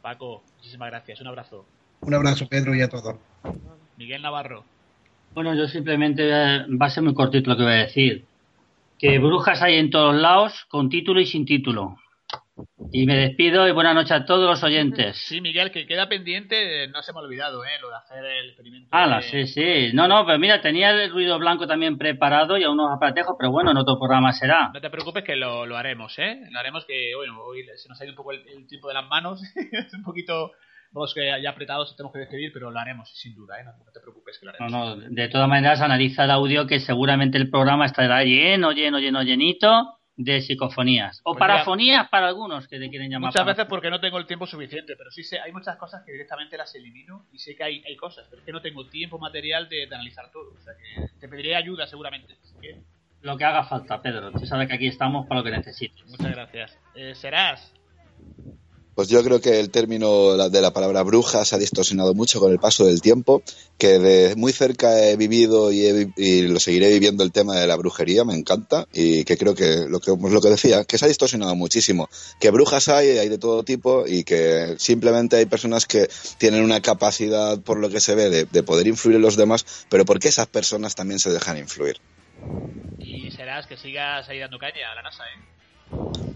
Paco, muchísimas gracias. Un abrazo. Un abrazo, Pedro, y a todos. Miguel Navarro. Bueno, yo simplemente eh, va a ser muy cortito lo que voy a decir. Que brujas hay en todos lados, con título y sin título. Y me despido y buenas noches a todos los oyentes. Sí, Miguel, que queda pendiente, no se me ha olvidado, ¿eh? Lo de hacer el experimento. Hala, de- sí, sí. No, no, pero mira, tenía el ruido blanco también preparado y a unos aparatejos, pero bueno, en otro programa será. No te preocupes que lo, lo haremos, ¿eh? Lo haremos que, bueno, hoy se nos ha ido un poco el, el tiempo de las manos. es un poquito, vamos, que ya apretados tenemos que despedir, pero lo haremos, sin duda, ¿eh? No, no te preocupes que lo No, haremos. no, de todas maneras analiza el audio que seguramente el programa estará lleno, lleno, lleno, llenito de psicofonías. O Pues ya- parafonías para algunos que te quieren llamar. Muchas veces porque no tengo el tiempo suficiente, pero sí sé, hay muchas cosas que directamente las elimino y sé que hay, hay cosas, pero es que no tengo tiempo material de, de analizar todo. O sea que te pediré ayuda seguramente. Así que, Lo que haga falta, Pedro. Tú sabes que aquí estamos para lo que necesites. muchas gracias. Eh, Serás. Pues yo creo que el término de la palabra bruja se ha distorsionado mucho con el paso del tiempo, que de muy cerca he vivido y, he y lo seguiré viviendo el tema de la brujería, me encanta, y que creo que lo que, pues lo que decía, que se ha distorsionado muchísimo, que brujas hay, hay de todo tipo, y que simplemente hay personas que tienen una capacidad, por lo que se ve, de, de poder influir en los demás, pero ¿por qué esas personas también se dejan influir? Y serás que sigas ahí dando caña a la NASA, ¿eh?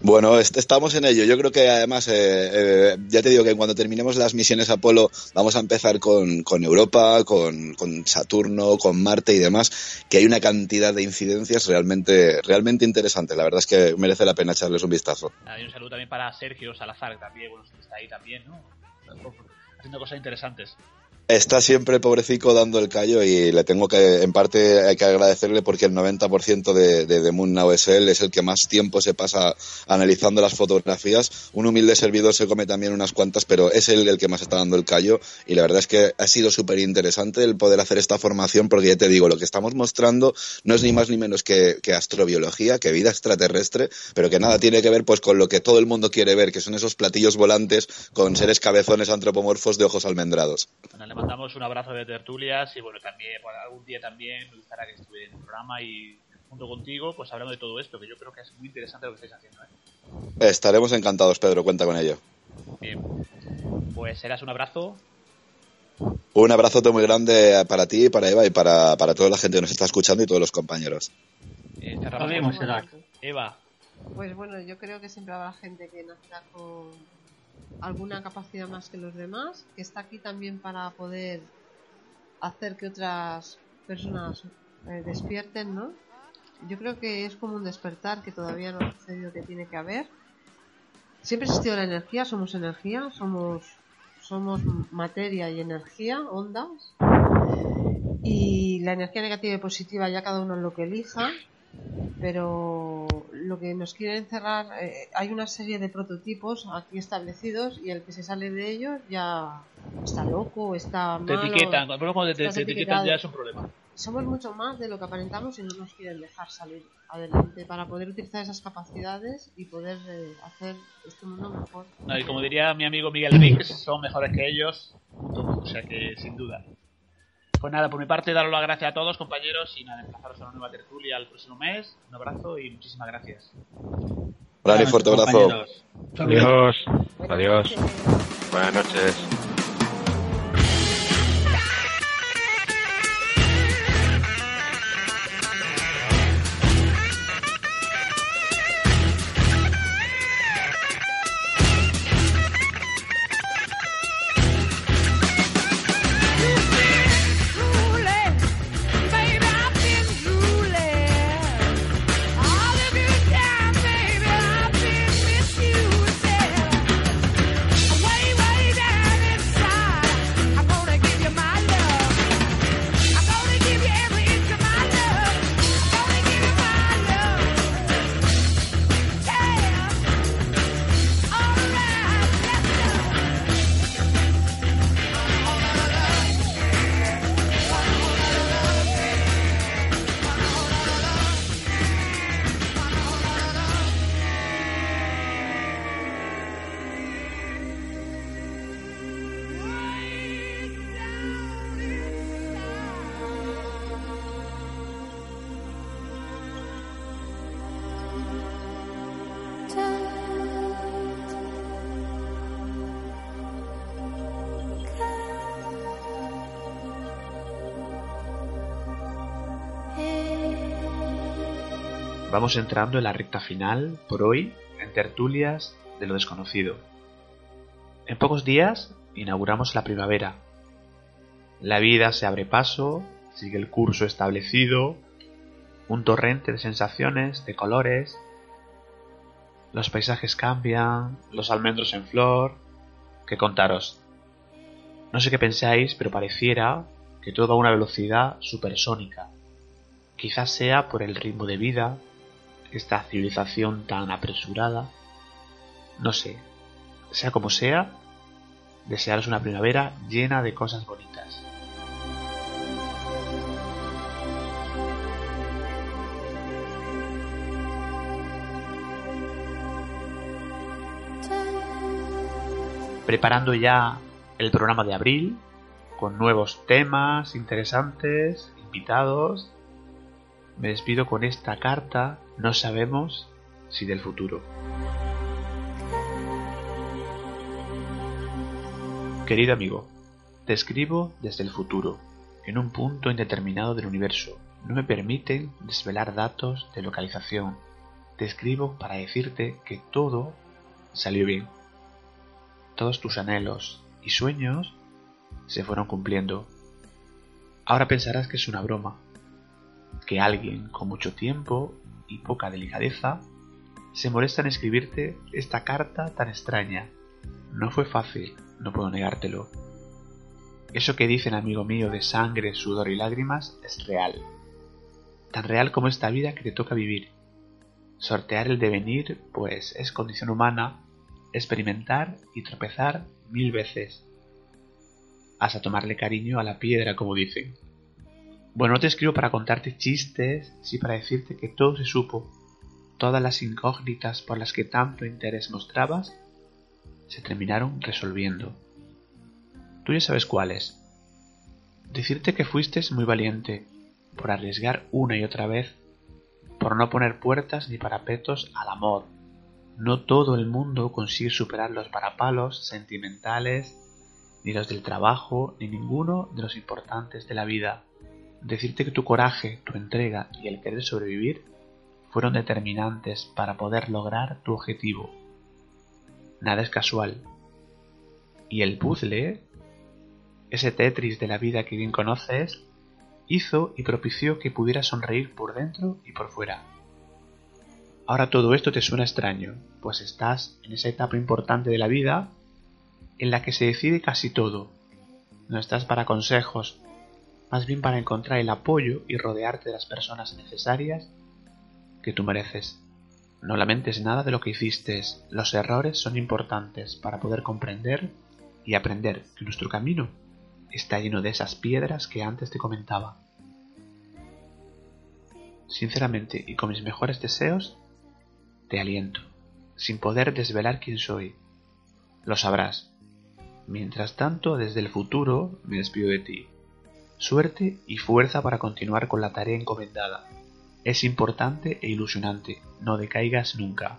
Bueno, est- estamos en ello. Yo creo que además, eh, eh, ya te digo que cuando terminemos las misiones Apolo vamos a empezar con, Europa, con, Saturno, con Marte y demás, que hay una cantidad de incidencias realmente, realmente interesantes. La verdad es que merece la pena echarles un vistazo. Un saludo también para Sergio Salazar, también, bueno, está ahí también. Haciendo cosas interesantes. Está siempre el pobrecico dando el callo y le tengo que, en parte, hay que agradecerle porque el 90% de, de, de Moon Now es él, es el que más tiempo se pasa analizando las fotografías. Un humilde servidor se come también unas cuantas, pero es él el que más está dando el callo y la verdad es que ha sido súper interesante el poder hacer esta formación porque ya te digo, lo que estamos mostrando no es ni más ni menos que, astrobiología, que vida extraterrestre, pero que nada tiene que ver pues con lo que todo el mundo quiere ver, que son esos platillos volantes con seres cabezones antropomorfos de ojos almendrados. Mandamos un abrazo de tertulias y bueno, también bueno, algún día también me gustaría que estuviera en el programa y junto contigo, pues hablando de todo esto, que yo creo que es muy interesante lo que estáis haciendo. ¿eh? Estaremos encantados, Pedro, cuenta con ello. Bien, pues serás un abrazo. Un abrazote muy grande para ti, para Eva y para, para toda la gente que nos está escuchando y todos los compañeros. Eh. Eva, Pues bueno, yo creo que siempre habrá gente que nacerá con alguna capacidad más que los demás, que está aquí también para poder hacer que otras personas eh, despierten, ¿no? Yo creo que es como un despertar que todavía no ha sucedido que tiene que haber. Siempre ha existido la energía, somos energía, somos somos materia y energía, ondas. Y la energía negativa y positiva ya cada uno lo que elija, pero lo que nos quieren encerrar, eh, hay una serie de prototipos aquí establecidos y el que se sale de ellos ya está loco, está te malo, etiquetan, cuando te, te- te etiquetan ya es un problema. Somos mucho más de lo que aparentamos y no nos quieren dejar salir adelante para poder utilizar esas capacidades y poder eh, hacer este mundo mejor. No, y como diría mi amigo Miguel Rix, son mejores que ellos, o sea que sin duda. Pues nada, por mi parte, daros las gracias a todos, compañeros, y nada, emplazaros a una nueva tertulia el próximo mes. Un abrazo y muchísimas gracias. Gran y fuerte abrazo. Adiós. Adiós. Buenas noches. Entrando en la recta final, por hoy, en tertulias de lo desconocido. En pocos días inauguramos la primavera. La vida se abre paso, sigue el curso establecido, un torrente de sensaciones, de colores. Los paisajes cambian, los almendros en flor. ¿Qué contaros? No sé qué pensáis, pero pareciera que todo a una velocidad supersónica. Quizás sea por el ritmo de vida, esta civilización tan apresurada. No sé. Sea como sea, desearos una primavera llena de cosas bonitas. Preparando ya el programa de abril, con nuevos temas interesantes, invitados. Me despido con esta carta, no sabemos si del futuro. Querido amigo, te escribo desde el futuro, en un punto indeterminado del universo. No me permiten desvelar datos de localización. te escribo para decirte que todo salió bien. Todos tus anhelos y sueños se fueron cumpliendo. Ahora pensarás que es una broma, que alguien con mucho tiempo y poca delicadeza se molesta en escribirte esta carta tan extraña. No fue fácil, no puedo negártelo. Eso que dicen, amigo mío, de sangre, sudor y lágrimas es real. Tan real como esta vida que te toca vivir. Sortear el devenir, pues es condición humana, experimentar y tropezar mil veces. Hasta tomarle cariño a la piedra, como dicen. Bueno, no te escribo para contarte chistes, sí para decirte que todo se supo. Todas las incógnitas por las que tanto interés mostrabas se terminaron resolviendo. Tú ya sabes cuáles. Decirte que fuiste muy valiente por arriesgar una y otra vez, por no poner puertas ni parapetos al amor. No todo el mundo consigue superar los parapalos sentimentales, ni los del trabajo, ni ninguno de los importantes de la vida. Decirte que tu coraje, tu entrega y el querer sobrevivir fueron determinantes para poder lograr tu objetivo. Nada es casual. Y el puzzle ese Tetris de la vida que bien conoces, hizo y propició que pudieras sonreír por dentro y por fuera. Ahora todo esto te suena extraño, pues estás en esa etapa importante de la vida en la que se decide casi todo. No estás para consejos, más bien para encontrar el apoyo y rodearte de las personas necesarias que tú mereces. No lamentes nada de lo que hiciste, los errores son importantes para poder comprender y aprender que nuestro camino está lleno de esas piedras que antes te comentaba. Sinceramente y con mis mejores deseos, te aliento, sin poder desvelar quién soy. Lo sabrás. Mientras tanto, desde el futuro me despido de ti. Suerte y fuerza para continuar con la tarea encomendada. Es importante e ilusionante, no decaigas nunca.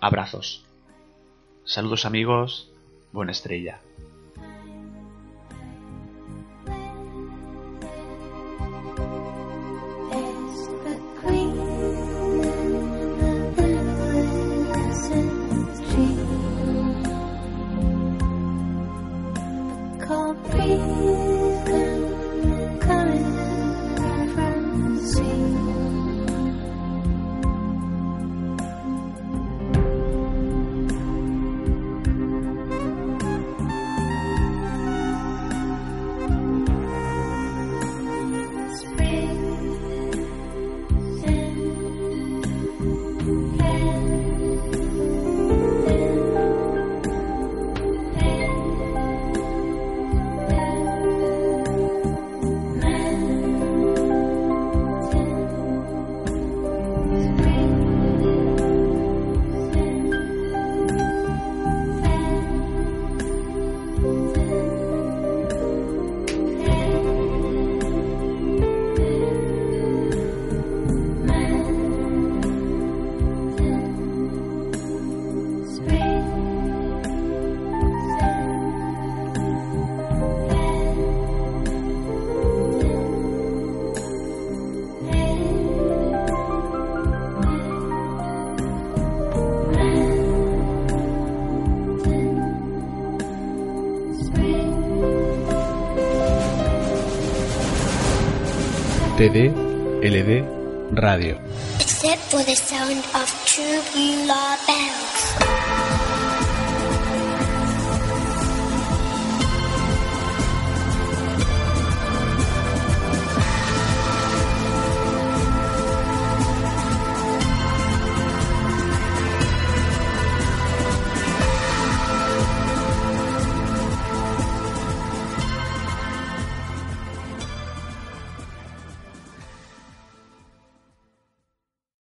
Abrazos. Saludos amigos, buena estrella. TD Radio. Except for the sound of true.